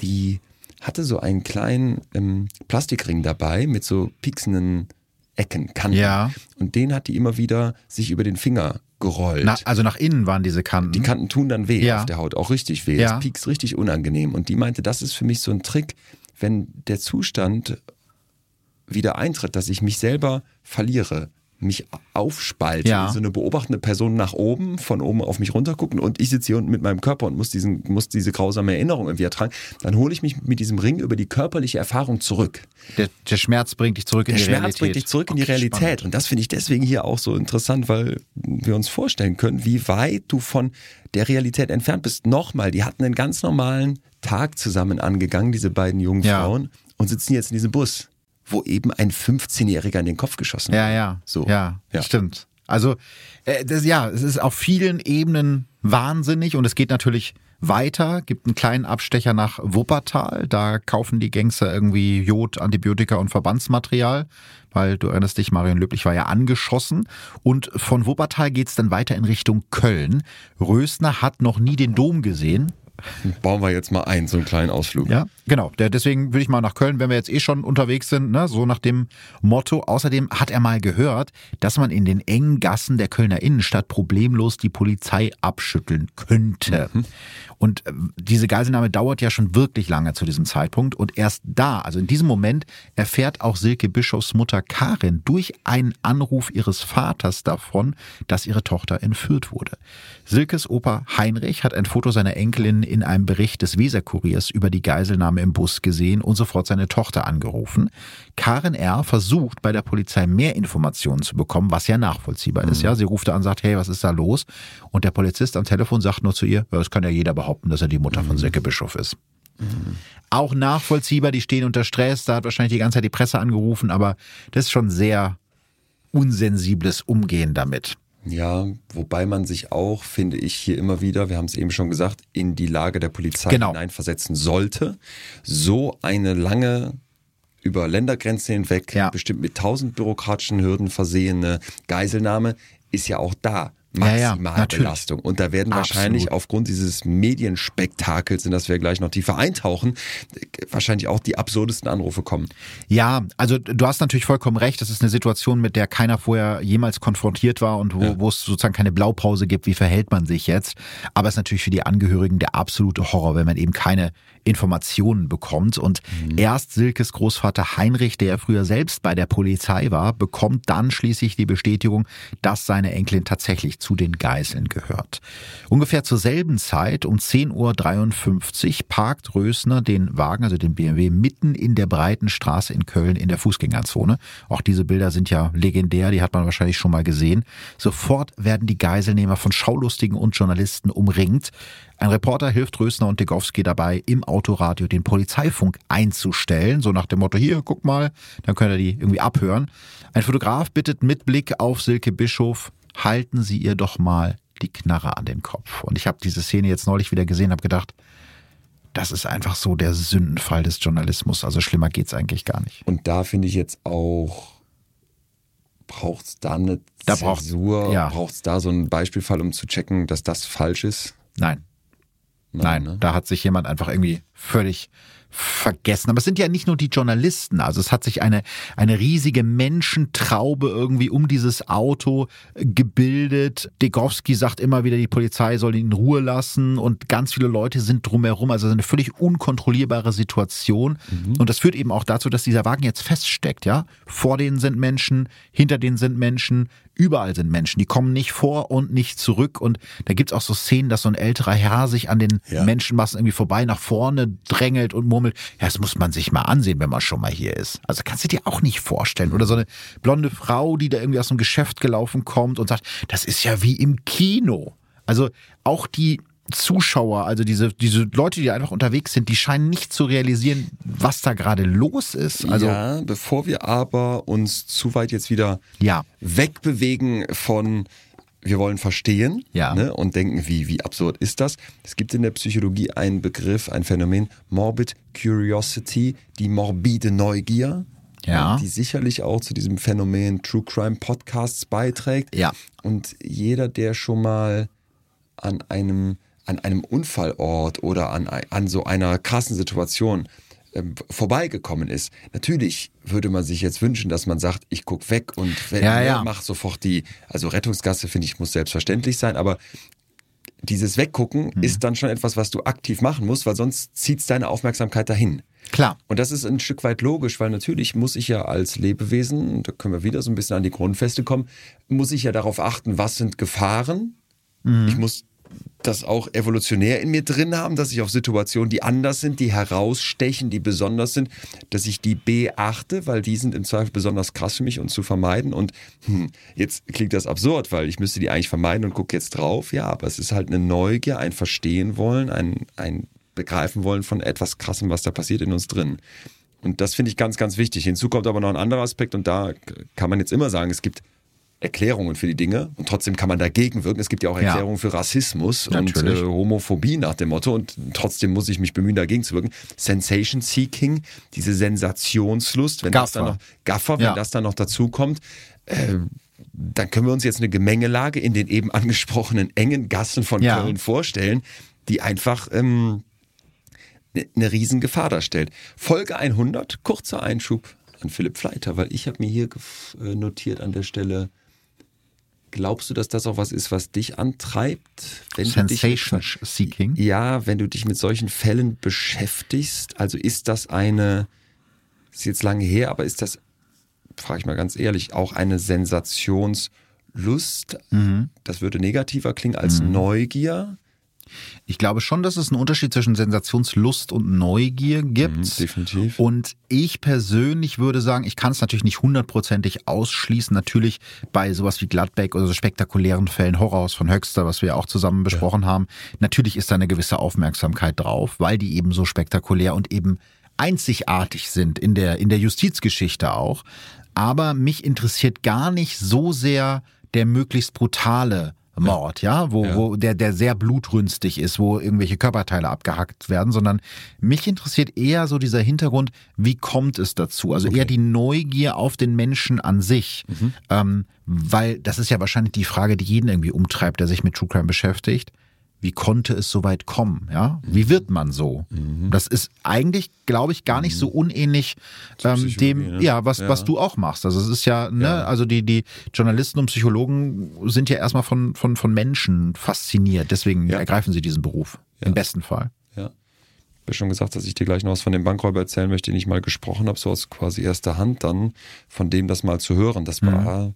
die hatte so einen kleinen ähm, Plastikring dabei mit so pieksenden Ecken, Kanten. Ja. Und den hat die immer wieder sich über den Finger gerollt. Na, also nach innen waren diese Kanten. die Kanten tun dann weh Ja. auf der Haut, auch richtig weh. Ja. Das piekst richtig unangenehm. Und die meinte, das ist für mich so ein Trick, wenn der Zustand wieder eintritt, dass ich mich selber verliere, mich aufspalte, Ja. so eine beobachtende Person nach oben, von oben auf mich runter gucken und ich sitze hier unten mit meinem Körper und muss, diesen, muss diese grausame Erinnerung irgendwie ertragen, dann hole ich mich mit diesem Ring über die körperliche Erfahrung zurück. der, der Schmerz bringt dich zurück in Der die Schmerz Realität. bringt dich zurück in die Okay, Realität. spannend. Und das finde ich deswegen hier auch so interessant, weil wir uns vorstellen können, wie weit du von der Realität entfernt bist. Nochmal, die hatten einen ganz normalen Tag zusammen angegangen, diese beiden jungen Ja. Frauen, und sitzen jetzt in diesem Bus, wo eben ein 15-Jähriger in den Kopf geschossen Ja, ja. So. Ja, Ja. stimmt. Also, äh, das, ja, es ist auf vielen Ebenen wahnsinnig und es geht natürlich weiter. Gibt einen kleinen Abstecher nach Wuppertal. Da kaufen die Gangster irgendwie Jod, Antibiotika und Verbandsmaterial. Weil du erinnerst dich, Marion Löblich war ja angeschossen. Und von Wuppertal geht's dann weiter in Richtung Köln. Rösner hat noch nie den Dom gesehen. Bauen wir jetzt mal ein, so einen kleinen Ausflug. Ja, genau. Deswegen würde ich mal nach Köln, wenn wir jetzt eh schon unterwegs sind, ne, so nach dem Motto. Außerdem hat er mal gehört, dass man in den engen Gassen der Kölner Innenstadt problemlos die Polizei abschütteln könnte. Und äh, diese Geiselnahme dauert ja schon wirklich lange zu diesem Zeitpunkt. Und erst da, also in diesem Moment, erfährt auch Silke Bischofs Mutter Karin durch einen Anruf ihres Vaters davon, dass ihre Tochter entführt wurde. Silkes Opa Heinrich hat ein Foto seiner Enkelin in einem Bericht des Weserkuriers über die Geiselnahme im Bus gesehen und sofort seine Tochter angerufen. Karin R. versucht bei der Polizei mehr Informationen zu bekommen, was ja nachvollziehbar ist. Ja, sie ruft an und sagt, hey, was ist da los? Und der Polizist am Telefon sagt nur zu ihr, ja, das kann ja jeder behaupten, dass er die Mutter von Silke Bischof ist. Auch nachvollziehbar, die stehen unter Stress, da hat wahrscheinlich die ganze Zeit die Presse angerufen, aber das ist schon sehr unsensibles Umgehen damit. Ja, wobei man sich auch, finde ich, hier immer wieder, wir haben es eben schon gesagt, in die Lage der Polizei Genau. hineinversetzen sollte. So eine lange über Ländergrenzen hinweg, Ja. bestimmt mit tausend bürokratischen Hürden versehene Geiselnahme ist ja auch da Ja, ja. Belastung. Und da werden Absolut. wahrscheinlich aufgrund dieses Medienspektakels, in das wir gleich noch tiefer eintauchen, wahrscheinlich auch die absurdesten Anrufe kommen. Ja, also du hast natürlich vollkommen recht. Das ist eine Situation, mit der keiner vorher jemals konfrontiert war und wo, wo es sozusagen keine Blaupause gibt, wie verhält man sich jetzt. Aber es ist natürlich für die Angehörigen der absolute Horror, wenn man eben keine Informationen bekommt. Und erst Silkes Großvater Heinrich, der früher selbst bei der Polizei war, bekommt dann schließlich die Bestätigung, dass seine Enkelin tatsächlich zu den Geiseln gehört. Ungefähr zur selben Zeit, um 10.53 Uhr, parkt Rösner den Wagen, also den BMW, mitten in der breiten Straße in Köln in der Fußgängerzone. Auch diese Bilder sind ja legendär, die hat man wahrscheinlich schon mal gesehen. Sofort werden die Geiselnehmer von Schaulustigen und Journalisten umringt. Ein Reporter hilft Rösner und Degowski dabei, im Autoradio den Polizeifunk einzustellen, so nach dem Motto, hier, guck mal, dann könnt ihr die irgendwie abhören. Ein Fotograf bittet mit Blick auf Silke Bischof, halten Sie ihr doch mal die Knarre an den Kopf. Und ich habe diese Szene jetzt neulich wieder gesehen, habe gedacht, das ist einfach so der Sündenfall des Journalismus. Also schlimmer geht's eigentlich gar nicht. Und da finde ich jetzt auch, braucht es da eine Da braucht- ja. Braucht es da so einen Beispielfall, um zu checken, dass das falsch ist? Nein. Nein, ne? da hat sich jemand einfach irgendwie völlig vergessen. Aber es sind ja nicht nur die Journalisten. Also es hat sich eine, eine riesige Menschentraube irgendwie um dieses Auto gebildet. Degowski sagt immer wieder, die Polizei soll ihn in Ruhe lassen und ganz viele Leute sind drumherum. Also eine völlig unkontrollierbare Situation. Und das führt eben auch dazu, dass dieser Wagen jetzt feststeckt, ja. Vor denen sind Menschen, hinter denen sind Menschen, überall sind Menschen. Die kommen nicht vor und nicht zurück. Und da gibt's auch so Szenen, dass so ein älterer Herr sich an den Ja. Menschenmassen irgendwie vorbei nach vorne drängelt und murmelt, ja, das muss man sich mal ansehen, wenn man schon mal hier ist. Also kannst du dir auch nicht vorstellen. Oder so eine blonde Frau, die da irgendwie aus einem Geschäft gelaufen kommt und sagt, das ist ja wie im Kino. Also auch die Zuschauer, also diese, diese Leute, die einfach unterwegs sind, die scheinen nicht zu realisieren, was da gerade los ist. Also ja, bevor wir aber uns zu weit jetzt wieder Ja. wegbewegen von wir wollen verstehen Ja. ne, und denken, wie, wie absurd ist das? Es gibt in der Psychologie einen Begriff, ein Phänomen, Morbid Curiosity, die morbide Neugier, Ja. die sicherlich auch zu diesem Phänomen True Crime Podcasts beiträgt. Ja. Und jeder, der schon mal an einem, an einem Unfallort oder an, an so einer krassen Situation ähm, vorbeigekommen ist. Natürlich würde man sich jetzt wünschen, dass man sagt, ich guck weg und wenn, Ja, ja. mach sofort die, also Rettungsgasse finde ich muss selbstverständlich sein, aber dieses Weggucken Mhm. ist dann schon etwas, was du aktiv machen musst, weil sonst zieht deine Aufmerksamkeit dahin. klar. Und das ist ein Stück weit logisch, weil natürlich muss ich ja als Lebewesen, da können wir wieder so ein bisschen an die Grundfeste kommen, muss ich ja darauf achten, was sind Gefahren. Ich muss das auch evolutionär in mir drin haben, dass ich auf Situationen, die anders sind, die herausstechen, die besonders sind, dass ich die beachte, weil die sind im Zweifel besonders krass für mich und zu vermeiden. Und hm, jetzt klingt das absurd, weil ich müsste die eigentlich vermeiden und gucke jetzt drauf. Ja, aber es ist halt eine Neugier, ein Verstehen wollen, ein, ein Begreifen wollen von etwas Krassem, was da passiert in uns drin. Und das finde ich ganz, ganz wichtig. Hinzu kommt aber noch ein anderer Aspekt und da kann man jetzt immer sagen, es gibt Erklärungen für die Dinge und trotzdem kann man dagegen wirken. Es gibt ja auch Ja. Erklärungen für Rassismus und Natürlich. äh, Homophobie nach dem Motto und trotzdem muss ich mich bemühen, dagegen zu wirken. Sensation Seeking, diese Sensationslust, wenn das dann Gaffer. noch Gaffer, wenn Ja. das dann noch dazu kommt, äh, dann können wir uns jetzt eine Gemengelage in den eben angesprochenen engen Gassen von Ja. Köln vorstellen, die einfach ähm, eine ne Riesengefahr darstellt. Folge 100, kurzer Einschub an Philipp Fleiter, weil ich habe mir hier äh, notiert an der Stelle, glaubst du, dass das auch was ist, was dich antreibt? Wenn du dich Sensation Seeking. ja, wenn du dich mit solchen Fällen beschäftigst, also ist das eine, ist jetzt lange her, aber ist das, frage ich mal ganz ehrlich, auch eine Sensationslust? Mhm. Das würde negativer klingen als Neugier. Ich glaube schon, dass es einen Unterschied zwischen Sensationslust und Neugier gibt. Mhm, definitiv. Und ich persönlich würde sagen, ich kann es natürlich nicht hundertprozentig ausschließen. Natürlich bei sowas wie Gladbeck oder so spektakulären Fällen, Horrorhaus von Höxter, was wir auch zusammen besprochen haben, natürlich ist da eine gewisse Aufmerksamkeit drauf, weil die eben so spektakulär und eben einzigartig sind in der, in der Justizgeschichte auch. Aber mich interessiert gar nicht so sehr der möglichst brutale Mord, ja, wo, Ja. wo der, der sehr blutrünstig ist, wo irgendwelche Körperteile abgehackt werden, sondern mich interessiert eher so dieser Hintergrund, wie kommt es dazu? Also eher die Neugier auf den Menschen an sich. Ähm, weil das ist ja wahrscheinlich die Frage, die jeden irgendwie umtreibt, der sich mit True Crime beschäftigt. Wie konnte es so weit kommen? Ja, wie wird man so? Das ist eigentlich, glaube ich, gar nicht so unähnlich ähm, dem, ne? ja, was, Ja. was du auch machst. Also es ist ja, ne, Ja. also die, die Journalisten und Psychologen sind ja erstmal von, von, von Menschen fasziniert. Deswegen Ja. ergreifen sie diesen Beruf. Im besten Fall. Ja. Ich habe schon gesagt, dass ich dir gleich noch was von dem Bankräuber erzählen möchte, den ich mal gesprochen habe, so aus quasi erster Hand dann, von dem das mal zu hören. Das war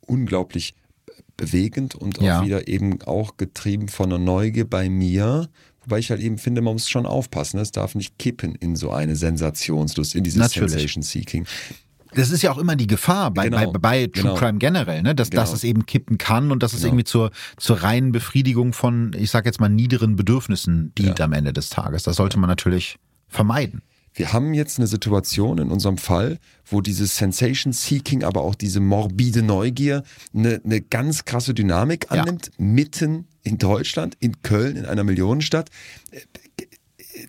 unglaublich bewegend und auch Ja. wieder eben auch getrieben von einer Neugier bei mir. Wobei ich halt eben finde, man muss schon aufpassen. Es darf nicht kippen in so eine Sensationslust, in dieses Natürlich. Sensation Seeking. Das ist ja auch immer die Gefahr bei, Genau. bei, bei True Genau. Crime generell, ne? dass, dass Genau. es eben kippen kann und dass es Genau. irgendwie zur, zur reinen Befriedigung von, ich sag jetzt mal, niederen Bedürfnissen dient Ja. am Ende des Tages. Das sollte man natürlich vermeiden. Wir haben jetzt eine Situation in unserem Fall, wo dieses Sensation Seeking, aber auch diese morbide Neugier eine, eine ganz krasse Dynamik Ja. annimmt, mitten in Deutschland, in Köln, in einer Millionenstadt.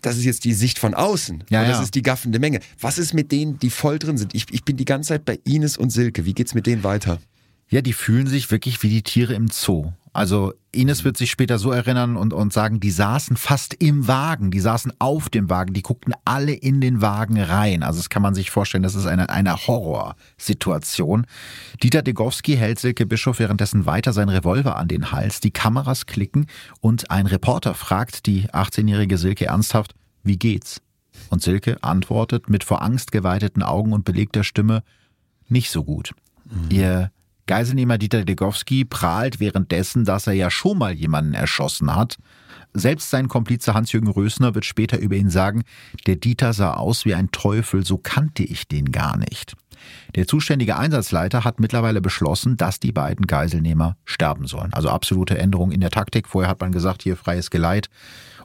Das ist jetzt die Sicht von außen. Ja, das ja. ist die gaffende Menge. Was ist mit denen, die voll drin sind? Ich, ich bin die ganze Zeit bei Ines und Silke. Wie geht's mit denen weiter? Ja, die fühlen sich wirklich wie die Tiere im Zoo. Also Ines wird sich später so erinnern und, und sagen, die saßen fast im Wagen, die saßen auf dem Wagen, die guckten alle in den Wagen rein. Also das kann man sich vorstellen, das ist eine, eine Horrorsituation. Dieter Degowski hält Silke Bischof währenddessen weiter seinen Revolver an den Hals, die Kameras klicken und ein Reporter fragt die 18-jährige Silke ernsthaft, wie geht's? Und Silke antwortet mit vor Angst geweiteten Augen und belegter Stimme, nicht so gut. Mhm. Ihr Geiselnehmer Dieter Degowski prahlt währenddessen, dass er ja schon mal jemanden erschossen hat. Selbst sein Komplize Hans-Jürgen Rösner wird später über ihn sagen, der Dieter sah aus wie ein Teufel, so kannte ich den gar nicht. Der zuständige Einsatzleiter hat mittlerweile beschlossen, dass die beiden Geiselnehmer sterben sollen. Also absolute Änderung in der Taktik. Vorher hat man gesagt, hier freies Geleit.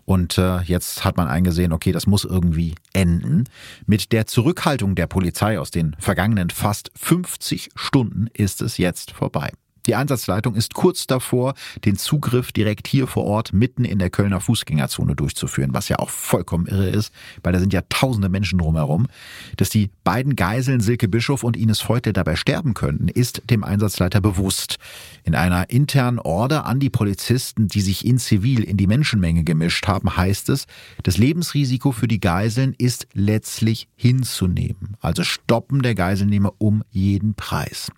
Und äh, jetzt hat man eingesehen, okay, das muss irgendwie enden. Mit der Zurückhaltung der Polizei aus den vergangenen fast 50 Stunden ist es jetzt vorbei. Die Einsatzleitung ist kurz davor, den Zugriff direkt hier vor Ort mitten in der Kölner Fußgängerzone durchzuführen, was ja auch vollkommen irre ist, weil da sind ja tausende Menschen drumherum. Dass die beiden Geiseln Silke Bischof und Ines Feutel dabei sterben könnten, ist dem Einsatzleiter bewusst. In einer internen Order an die Polizisten, die sich in Zivil in die Menschenmenge gemischt haben, heißt es, das Lebensrisiko für die Geiseln ist letztlich hinzunehmen. Also Stoppen der Geiselnehmer um jeden Preis.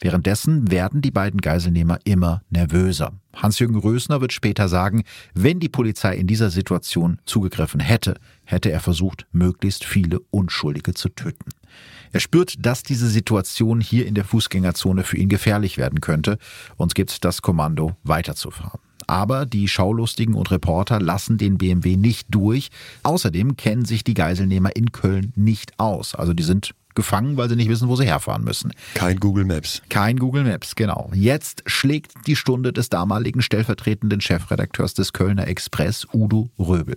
Währenddessen werden die beiden Geiselnehmer immer nervöser. Hans-Jürgen Rösner wird später sagen, wenn die Polizei in dieser Situation zugegriffen hätte, hätte er versucht, möglichst viele Unschuldige zu töten. Er spürt, dass diese Situation hier in der Fußgängerzone für ihn gefährlich werden könnte und gibt das Kommando, weiterzufahren. Aber die Schaulustigen und Reporter lassen den BMW nicht durch. Außerdem kennen sich die Geiselnehmer in Köln nicht aus. Also die sind gefangen, weil sie nicht wissen, wo sie herfahren müssen. Kein Google Maps. Kein Google Maps, genau. Jetzt schlägt die Stunde des damaligen stellvertretenden Chefredakteurs des Kölner Express, Udo Röbel.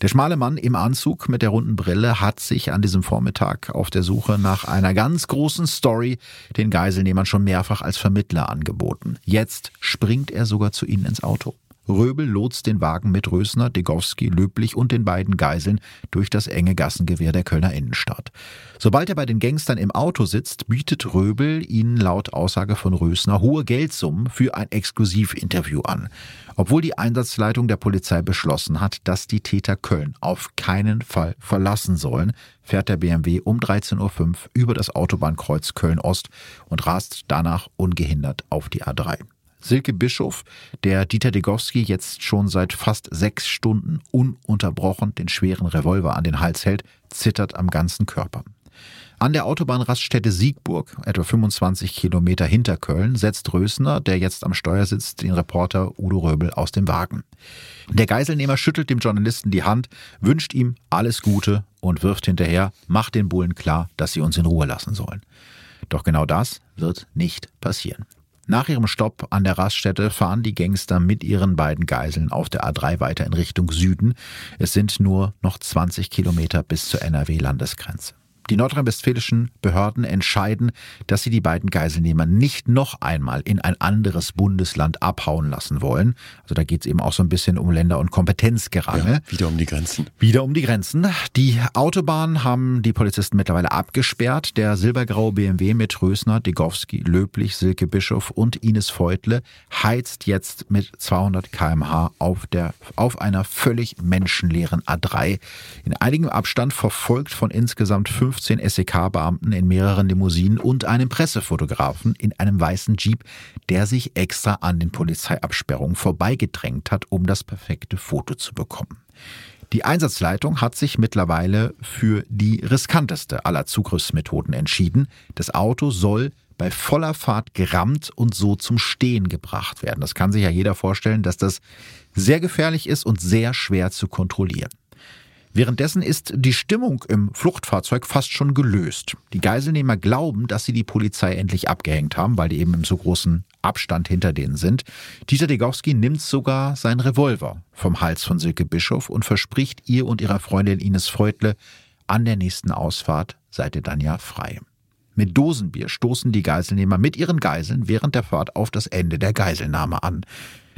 Der schmale Mann im Anzug mit der runden Brille hat sich an diesem Vormittag auf der Suche nach einer ganz großen Story den Geiselnehmern schon mehrfach als Vermittler angeboten. Jetzt springt er sogar zu ihnen ins Auto. Röbel lotst den Wagen mit Rösner, Degowski, Löblich und den beiden Geiseln durch das enge Gassengewehr der Kölner Innenstadt. Sobald er bei den Gangstern im Auto sitzt, bietet Röbel ihnen laut Aussage von Rösner hohe Geldsummen für ein Exklusivinterview an. Obwohl die Einsatzleitung der Polizei beschlossen hat, dass die Täter Köln auf keinen Fall verlassen sollen, fährt der BMW um 13.05 Uhr über das Autobahnkreuz Köln-Ost und rast danach ungehindert auf die A3. Silke Bischof, der Dieter Degowski jetzt schon seit fast sechs Stunden ununterbrochen den schweren Revolver an den Hals hält, zittert am ganzen Körper. An der Autobahnraststätte Siegburg, etwa 25 Kilometer hinter Köln, setzt Rösner, der jetzt am Steuer sitzt, den Reporter Udo Röbel aus dem Wagen. Der Geiselnehmer schüttelt dem Journalisten die Hand, wünscht ihm alles Gute und wirft hinterher, macht den Bullen klar, dass sie uns in Ruhe lassen sollen. Doch genau das wird nicht passieren. Nach ihrem Stopp an der Raststätte fahren die Gangster mit ihren beiden Geiseln auf der A3 weiter in Richtung Süden. Es sind nur noch 20 Kilometer bis zur NRW-Landesgrenze. Die nordrhein-westfälischen Behörden entscheiden, dass sie die beiden Geiselnehmer nicht noch einmal in ein anderes Bundesland abhauen lassen wollen. Also da geht es eben auch so ein bisschen um Länder- und Kompetenzgerangel. Ja, wieder um die Grenzen. Wieder um die Grenzen. Die Autobahn haben die Polizisten mittlerweile abgesperrt. Der silbergraue BMW mit Rösner, Degowski, Löblich, Silke Bischof und Ines Feutle heizt jetzt mit 200 kmh auf, der, auf einer völlig menschenleeren A3. In einigem Abstand verfolgt von insgesamt fünf 15 SEK-Beamten in mehreren Limousinen und einem Pressefotografen in einem weißen Jeep, der sich extra an den Polizeiabsperrungen vorbeigedrängt hat, um das perfekte Foto zu bekommen. Die Einsatzleitung hat sich mittlerweile für die riskanteste aller Zugriffsmethoden entschieden. Das Auto soll bei voller Fahrt gerammt und so zum Stehen gebracht werden. Das kann sich ja jeder vorstellen, dass das sehr gefährlich ist und sehr schwer zu kontrollieren. Währenddessen ist die Stimmung im Fluchtfahrzeug fast schon gelöst. Die Geiselnehmer glauben, dass sie die Polizei endlich abgehängt haben, weil die eben im so großen Abstand hinter denen sind. Dieter Degowski nimmt sogar seinen Revolver vom Hals von Silke Bischof und verspricht ihr und ihrer Freundin Ines Freutle, an der nächsten Ausfahrt seid ihr dann ja frei. Mit Dosenbier stoßen die Geiselnehmer mit ihren Geiseln während der Fahrt auf das Ende der Geiselnahme an.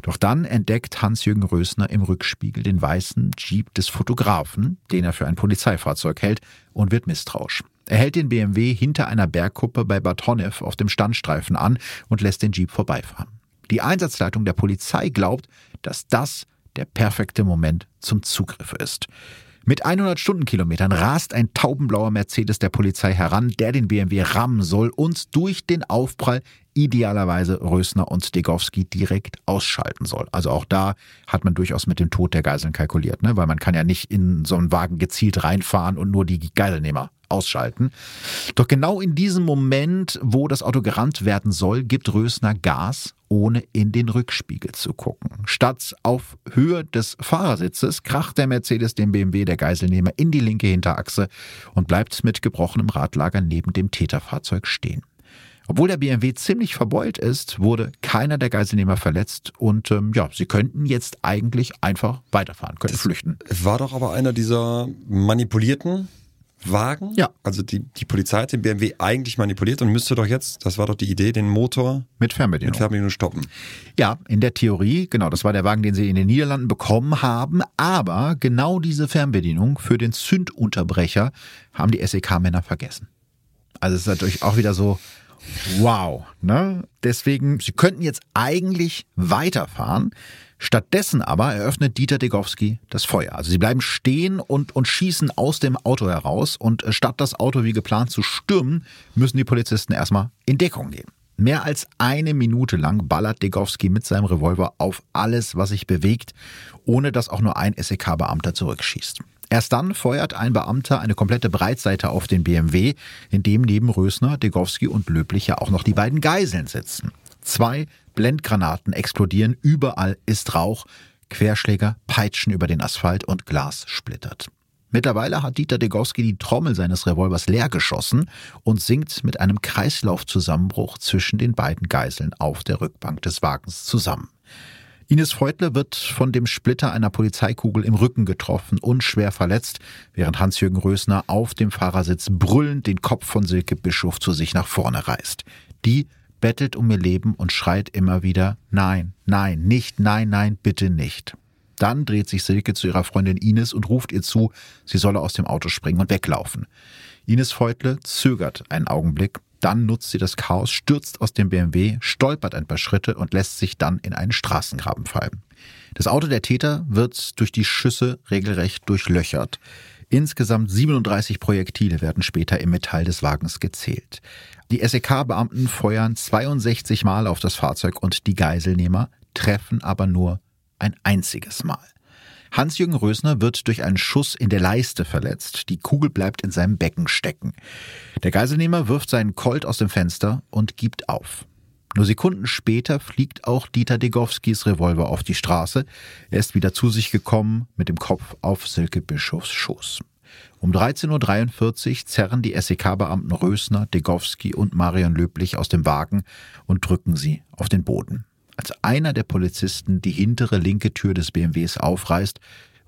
Doch dann entdeckt Hans-Jürgen Rösner im Rückspiegel den weißen Jeep des Fotografen, den er für ein Polizeifahrzeug hält, und wird misstrauisch. Er hält den BMW hinter einer Bergkuppe bei Bad Honnef auf dem Standstreifen an und lässt den Jeep vorbeifahren. Die Einsatzleitung der Polizei glaubt, dass das der perfekte Moment zum Zugriff ist. Mit 100 Stundenkilometern rast ein taubenblauer Mercedes der Polizei heran, der den BMW rammen soll und durch den Aufprall idealerweise Rösner und Stegowski direkt ausschalten soll. Also auch da hat man durchaus mit dem Tod der Geiseln kalkuliert, ne? weil man kann ja nicht in so einen Wagen gezielt reinfahren und nur die Geiselnehmer ausschalten. Doch genau in diesem Moment, wo das Auto gerammt werden soll, gibt Rösner Gas, ohne in den Rückspiegel zu gucken. Statt auf Höhe des Fahrersitzes kracht der Mercedes dem BMW der Geiselnehmer in die linke Hinterachse und bleibt mit gebrochenem Radlager neben dem Täterfahrzeug stehen. Obwohl der BMW ziemlich verbeult ist, wurde keiner der Geiselnehmer verletzt und ähm, ja, sie könnten jetzt eigentlich einfach weiterfahren, könnten Das flüchten. war doch aber einer dieser manipulierten Wagen. Ja. Also die, die Polizei hat den BMW eigentlich manipuliert und müsste doch jetzt, das war doch die Idee, den Motor Mit Fernbedienung. mit Fernbedienung stoppen. Ja, in der Theorie, genau, das war der Wagen, den sie in den Niederlanden bekommen haben. Aber genau diese Fernbedienung für den Zündunterbrecher haben die SEK-Männer vergessen. Also es ist natürlich auch wieder so, wow. Ne? Deswegen, sie könnten jetzt eigentlich weiterfahren. Stattdessen aber eröffnet Dieter Degowski das Feuer. Also sie bleiben stehen und, und schießen aus dem Auto heraus. Und äh, statt das Auto wie geplant zu stürmen, müssen die Polizisten erstmal in Deckung gehen. Mehr als eine Minute lang ballert Degowski mit seinem Revolver auf alles, was sich bewegt, ohne dass auch nur ein SEK-Beamter zurückschießt. Erst dann feuert ein Beamter eine komplette Breitseite auf den BMW, in dem neben Rösner, Degowski und Löblich ja auch noch die beiden Geiseln sitzen. Zwei Blendgranaten explodieren, überall ist Rauch, Querschläger peitschen über den Asphalt und Glas splittert. Mittlerweile hat Dieter Degowski die Trommel seines Revolvers leer geschossen und sinkt mit einem Kreislaufzusammenbruch zwischen den beiden Geiseln auf der Rückbank des Wagens zusammen. Ines Freudle wird von dem Splitter einer Polizeikugel im Rücken getroffen und schwer verletzt, während Hans-Jürgen Rösner auf dem Fahrersitz brüllend den Kopf von Silke Bischof zu sich nach vorne reißt. Die bettelt um ihr Leben und schreit immer wieder Nein, nein, nicht, nein, nein, bitte nicht. Dann dreht sich Silke zu ihrer Freundin Ines und ruft ihr zu, sie solle aus dem Auto springen und weglaufen. Ines Feutle zögert einen Augenblick, dann nutzt sie das Chaos, stürzt aus dem BMW, stolpert ein paar Schritte und lässt sich dann in einen Straßengraben fallen. Das Auto der Täter wird durch die Schüsse regelrecht durchlöchert. Insgesamt 37 Projektile werden später im Metall des Wagens gezählt. Die SEK-Beamten feuern 62 Mal auf das Fahrzeug und die Geiselnehmer treffen aber nur ein einziges Mal. Hans-Jürgen Rösner wird durch einen Schuss in der Leiste verletzt. Die Kugel bleibt in seinem Becken stecken. Der Geiselnehmer wirft seinen Colt aus dem Fenster und gibt auf. Nur Sekunden später fliegt auch Dieter Degowskis Revolver auf die Straße. Er ist wieder zu sich gekommen mit dem Kopf auf Silke Bischofs Schoß. Um 13.43 Uhr zerren die SEK-Beamten Rösner, Degowski und Marion Löblich aus dem Wagen und drücken sie auf den Boden. Als einer der Polizisten die hintere linke Tür des BMWs aufreißt,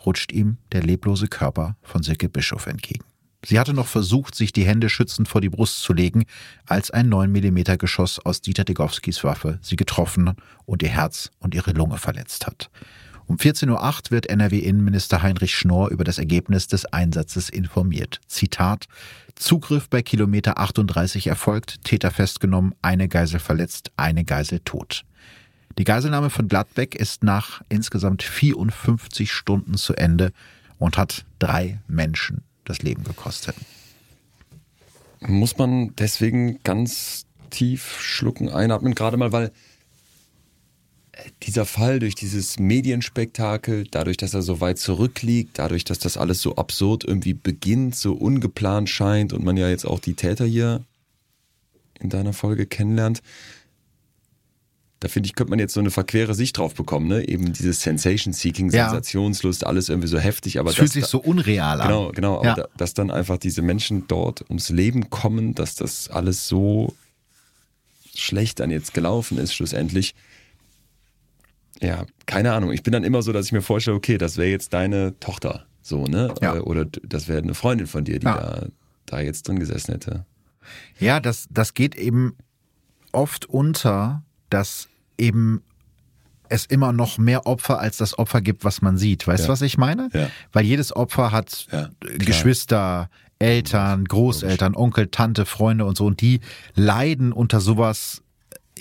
rutscht ihm der leblose Körper von Silke Bischof entgegen. Sie hatte noch versucht, sich die Hände schützend vor die Brust zu legen, als ein 9 mm Geschoss aus Dieter Degowskis Waffe sie getroffen und ihr Herz und ihre Lunge verletzt hat. Um 14.08 Uhr wird NRW-Innenminister Heinrich Schnorr über das Ergebnis des Einsatzes informiert. Zitat Zugriff bei Kilometer 38 erfolgt, Täter festgenommen, eine Geisel verletzt, eine Geisel tot. Die Geiselnahme von Gladbeck ist nach insgesamt 54 Stunden zu Ende und hat drei Menschen das Leben gekostet. Muss man deswegen ganz tief schlucken, einatmen, gerade mal, weil dieser Fall durch dieses Medienspektakel, dadurch, dass er so weit zurückliegt, dadurch, dass das alles so absurd irgendwie beginnt, so ungeplant scheint und man ja jetzt auch die Täter hier in deiner Folge kennenlernt, da finde ich, könnte man jetzt so eine verquere Sicht drauf bekommen, ne? Eben dieses Sensation-Seeking, Ja. Sensationslust, alles irgendwie so heftig, aber Es fühlt das sich da- so unreal an. Genau, genau. Aber Ja. da, dass dann einfach diese Menschen dort ums Leben kommen, dass das alles so schlecht dann jetzt gelaufen ist, schlussendlich. Ja, keine Ahnung. Ich bin dann immer so, dass ich mir vorstelle, okay, das wäre jetzt deine Tochter, so, ne? Ja. Äh, Oder das wäre eine Freundin von dir, die Ja. da, da jetzt drin gesessen hätte. Ja, das, das geht eben oft unter, dass eben es immer noch mehr Opfer als das Opfer gibt, was man sieht. Weißt du, Ja. was ich meine? Ja. Weil jedes Opfer hat Ja. Geschwister, Eltern, Großeltern, Onkel, Tante, Freunde und so. Und die leiden unter sowas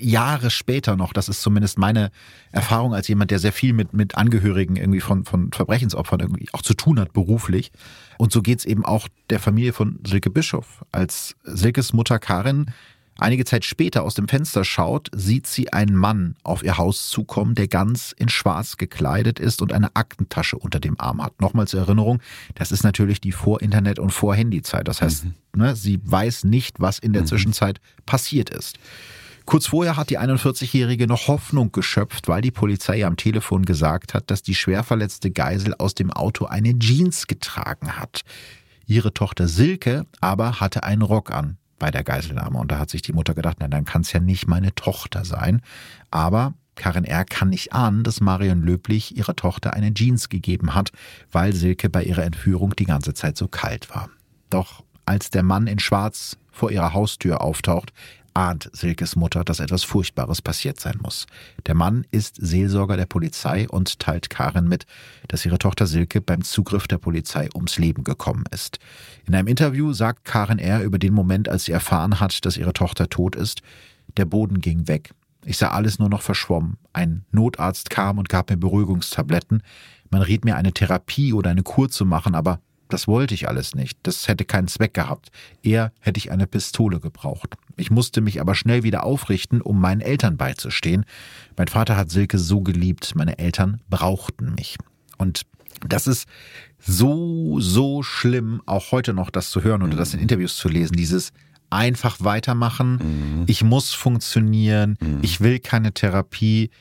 Jahre später noch. Das ist zumindest meine Erfahrung als jemand, der sehr viel mit, mit Angehörigen irgendwie von, von Verbrechensopfern irgendwie auch zu tun hat, beruflich. Und so geht's eben auch der Familie von Silke Bischof. Als Silkes Mutter Karin einige Zeit später aus dem Fenster schaut, sieht sie einen Mann auf ihr Haus zukommen, der ganz in schwarz gekleidet ist und eine Aktentasche unter dem Arm hat. Nochmal zur Erinnerung, das ist natürlich die Vor-Internet- und Vor-Handy-Zeit. Das heißt, mhm. ne, sie weiß nicht, was in der mhm. Zwischenzeit passiert ist. Kurz vorher hat die 41-Jährige noch Hoffnung geschöpft, weil die Polizei am Telefon gesagt hat, dass die schwerverletzte Geisel aus dem Auto eine Jeans getragen hat. Ihre Tochter Silke aber hatte einen Rock an bei der Geiselnahme. Und da hat sich die Mutter gedacht, na dann kann es ja nicht meine Tochter sein. Aber Karin R. kann nicht ahnen, dass Marion Löblich ihrer Tochter eine Jeans gegeben hat, weil Silke bei ihrer Entführung die ganze Zeit so kalt war. Doch als der Mann in Schwarz vor ihrer Haustür auftaucht, ahnt Silkes Mutter, dass etwas Furchtbares passiert sein muss. Der Mann ist Seelsorger der Polizei und teilt Karin mit, dass ihre Tochter Silke beim Zugriff der Polizei ums Leben gekommen ist. In einem Interview sagt Karin R. über den Moment, als sie erfahren hat, dass ihre Tochter tot ist, der Boden ging weg. Ich sah alles nur noch verschwommen. Ein Notarzt kam und gab mir Beruhigungstabletten. Man riet mir, eine Therapie oder eine Kur zu machen, aber das wollte ich alles nicht. Das hätte keinen Zweck gehabt. Eher hätte ich eine Pistole gebraucht. Ich musste mich aber schnell wieder aufrichten, um meinen Eltern beizustehen. Mein Vater hat Silke so geliebt. Meine Eltern brauchten mich. Und das ist so, so schlimm, auch heute noch das zu hören oder das in Interviews zu lesen. Dieses einfach weitermachen. Mhm. Ich muss funktionieren. Mhm. Ich will keine Therapie.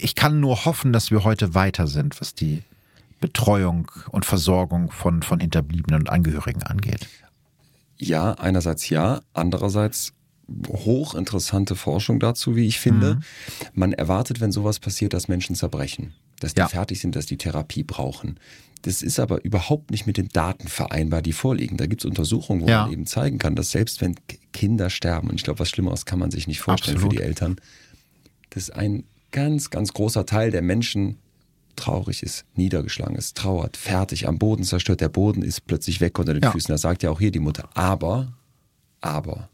Ich kann nur hoffen, dass wir heute weiter sind, was die Betreuung und Versorgung von, von Hinterbliebenen und Angehörigen angeht? Ja, einerseits ja, andererseits hochinteressante Forschung dazu, wie ich finde. Mhm. Man erwartet, wenn sowas passiert, dass Menschen zerbrechen, dass die ja. fertig sind, dass die Therapie brauchen. Das ist aber überhaupt nicht mit den Daten vereinbar, die vorliegen. Da gibt es Untersuchungen, wo ja. man eben zeigen kann, dass selbst wenn Kinder sterben, und ich glaube, was Schlimmeres kann man sich nicht vorstellen Absolut. für die Eltern, dass ein ganz, ganz großer Teil der Menschen traurig ist, niedergeschlagen ist, trauert, fertig, am Boden zerstört, der Boden ist plötzlich weg unter den ja. Füßen. Da sagt ja auch hier die Mutter. Aber, aber,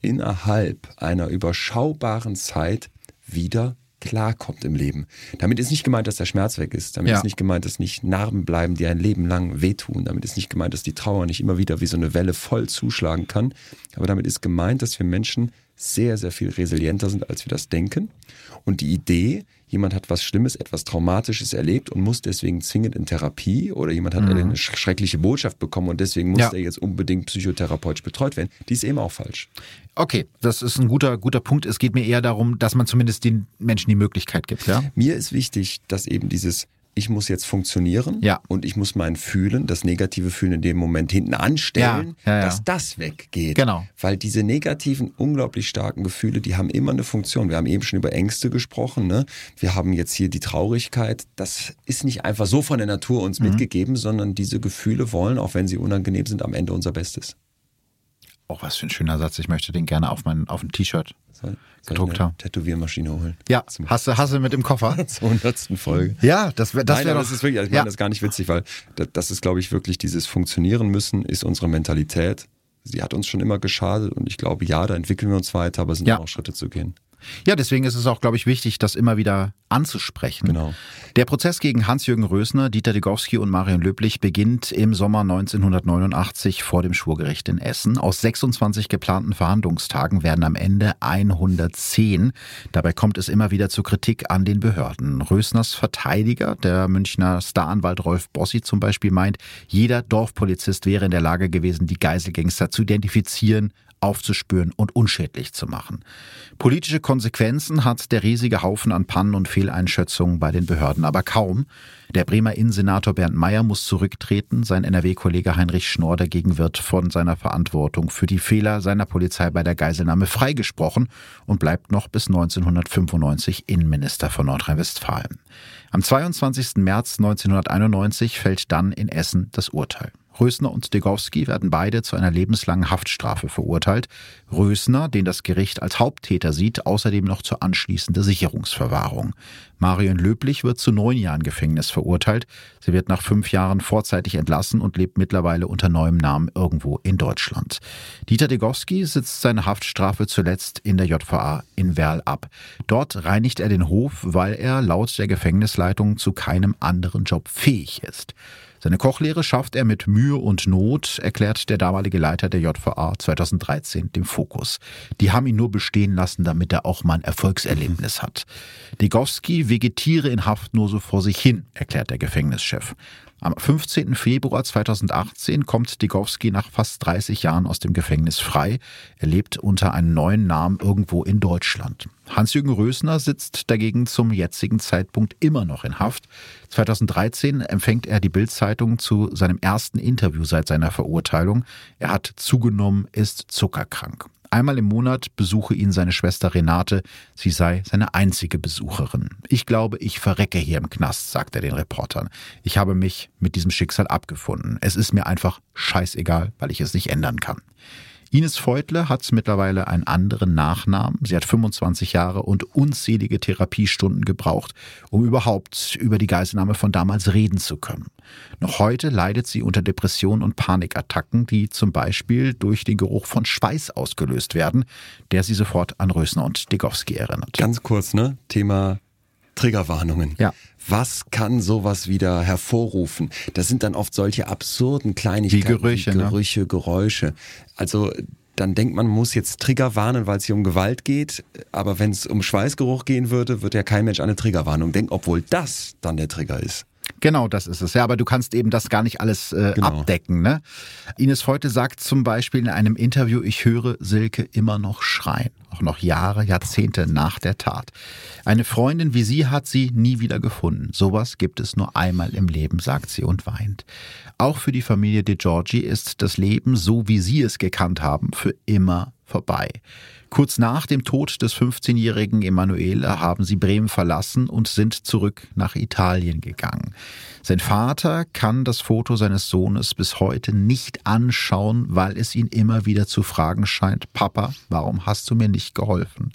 innerhalb einer überschaubaren Zeit wieder klarkommt im Leben. Damit ist nicht gemeint, dass der Schmerz weg ist. Damit ja. ist nicht gemeint, dass nicht Narben bleiben, die ein Leben lang wehtun. Damit ist nicht gemeint, dass die Trauer nicht immer wieder wie so eine Welle voll zuschlagen kann. Aber damit ist gemeint, dass wir Menschen sehr, sehr viel resilienter sind, als wir das denken. Und die Idee, jemand hat was Schlimmes, etwas Traumatisches erlebt und muss deswegen zwingend in Therapie oder jemand hat mhm. eine schreckliche Botschaft bekommen und deswegen muss ja. er jetzt unbedingt psychotherapeutisch betreut werden, die ist eben auch falsch. Okay, das ist ein guter, guter Punkt. Es geht mir eher darum, dass man zumindest den Menschen die Möglichkeit gibt. Ja? Mir ist wichtig, dass eben dieses ich muss jetzt funktionieren ja. und ich muss mein Fühlen, das negative Fühlen in dem Moment hinten anstellen, ja, ja, dass das weggeht. Genau. Weil diese negativen, unglaublich starken Gefühle, die haben immer eine Funktion. Wir haben eben schon über Ängste gesprochen. Ne? Wir haben jetzt hier die Traurigkeit. Das ist nicht einfach so von der Natur uns mhm. mitgegeben, sondern diese Gefühle wollen, auch wenn sie unangenehm sind, am Ende unser Bestes. Oh, was für ein schöner Satz. Ich möchte den gerne auf, mein, auf ein T-Shirt gedruckt haben. Tätowiermaschine holen. Ja, hast du, hast du mit dem Koffer? Zur hundertsten Folge. Ja, das wäre das wär das ist wirklich, ich meine das ist gar nicht witzig, weil das ist, glaube ich, wirklich dieses Funktionieren müssen, ist unsere Mentalität. Sie hat uns schon immer geschadet und ich glaube, ja, da entwickeln wir uns weiter, aber es sind ja. auch Schritte zu gehen. Ja, deswegen ist es auch, glaube ich, wichtig, das immer wieder anzusprechen. Genau. Der Prozess gegen Hans-Jürgen Rösner, Dieter Degowski und Marion Löblich beginnt im Sommer 1989 vor dem Schwurgericht in Essen. Aus 26 geplanten Verhandlungstagen werden am Ende 110. Dabei kommt es immer wieder zu Kritik an den Behörden. Rösners Verteidiger, der Münchner Staranwalt Rolf Bossi zum Beispiel, meint, jeder Dorfpolizist wäre in der Lage gewesen, die Geiselgangster zu identifizieren, aufzuspüren und unschädlich zu machen. Politische Konsequenzen hat der riesige Haufen an Pannen und Fehleinschätzungen bei den Behörden aber kaum. Der Bremer Innensenator Bernd Meyer muss zurücktreten. Sein NRW-Kollege Heinrich Schnorr dagegen wird von seiner Verantwortung für die Fehler seiner Polizei bei der Geiselnahme freigesprochen und bleibt noch bis 1995 Innenminister von Nordrhein-Westfalen. Am 22. März 1991 fällt dann in Essen das Urteil. Rösner und Degowski werden beide zu einer lebenslangen Haftstrafe verurteilt. Rösner, den das Gericht als Haupttäter sieht, außerdem noch zur anschließende Sicherungsverwahrung. Marion Löblich wird zu neun Jahren Gefängnis verurteilt. Sie wird nach fünf Jahren vorzeitig entlassen und lebt mittlerweile unter neuem Namen irgendwo in Deutschland. Dieter Degowski sitzt seine Haftstrafe zuletzt in der JVA in Werl ab. Dort reinigt er den Hof, weil er laut der Gefängnisleitung zu keinem anderen Job fähig ist. Seine Kochlehre schafft er mit Mühe und Not, erklärt der damalige Leiter der JVA 2013 dem Fokus. Die haben ihn nur bestehen lassen, damit er auch mal ein Erfolgserlebnis hat. Degowski vegetiere in Haft nur so vor sich hin, erklärt der Gefängnischef. Am 15. Februar 2018 kommt Degowski nach fast 30 Jahren aus dem Gefängnis frei. Er lebt unter einem neuen Namen irgendwo in Deutschland. Hans-Jürgen Rösner sitzt dagegen zum jetzigen Zeitpunkt immer noch in Haft. 2013 empfängt er die Bild-Zeitung zu seinem ersten Interview seit seiner Verurteilung. Er hat zugenommen, ist zuckerkrank. Einmal im Monat besuche ihn seine Schwester Renate. Sie sei seine einzige Besucherin. Ich glaube, ich verrecke hier im Knast, sagt er den Reportern. Ich habe mich mit diesem Schicksal abgefunden. Es ist mir einfach scheißegal, weil ich es nicht ändern kann. Ines Feutle hat mittlerweile einen anderen Nachnamen. Sie hat 25 Jahre und unzählige Therapiestunden gebraucht, um überhaupt über die Geiselnahme von damals reden zu können. Noch heute leidet sie unter Depressionen und Panikattacken, die zum Beispiel durch den Geruch von Schweiß ausgelöst werden, der sie sofort an Rösner und Degowski erinnert. Ganz kurz, ne? Thema Triggerwarnungen. Ja. Was kann sowas wieder hervorrufen? Das sind dann oft solche absurden Kleinigkeiten. Wie Gerüche, wie ne? Gerüche, Geräusche. Also dann denkt man, man muss jetzt Trigger warnen, weil es hier um Gewalt geht. Aber wenn es um Schweißgeruch gehen würde, wird ja kein Mensch an eine Triggerwarnung denken, obwohl das dann der Trigger ist. Genau, das ist es. Ja, aber du kannst eben das gar nicht alles äh, Genau. abdecken. Ne? Ines Feute sagt zum Beispiel in einem Interview, ich höre Silke immer noch schreien. Auch noch Jahre, Jahrzehnte nach der Tat. Eine Freundin wie sie hat sie nie wieder gefunden. Sowas gibt es nur einmal im Leben, sagt sie und weint. Auch für die Familie De Giorgi ist das Leben, so wie sie es gekannt haben, für immer vorbei. Kurz nach dem Tod des 15-jährigen Emanuele haben sie Bremen verlassen und sind zurück nach Italien gegangen. Sein Vater kann das Foto seines Sohnes bis heute nicht anschauen, weil es ihn immer wieder zu fragen scheint, Papa, warum hast du mir nicht geholfen?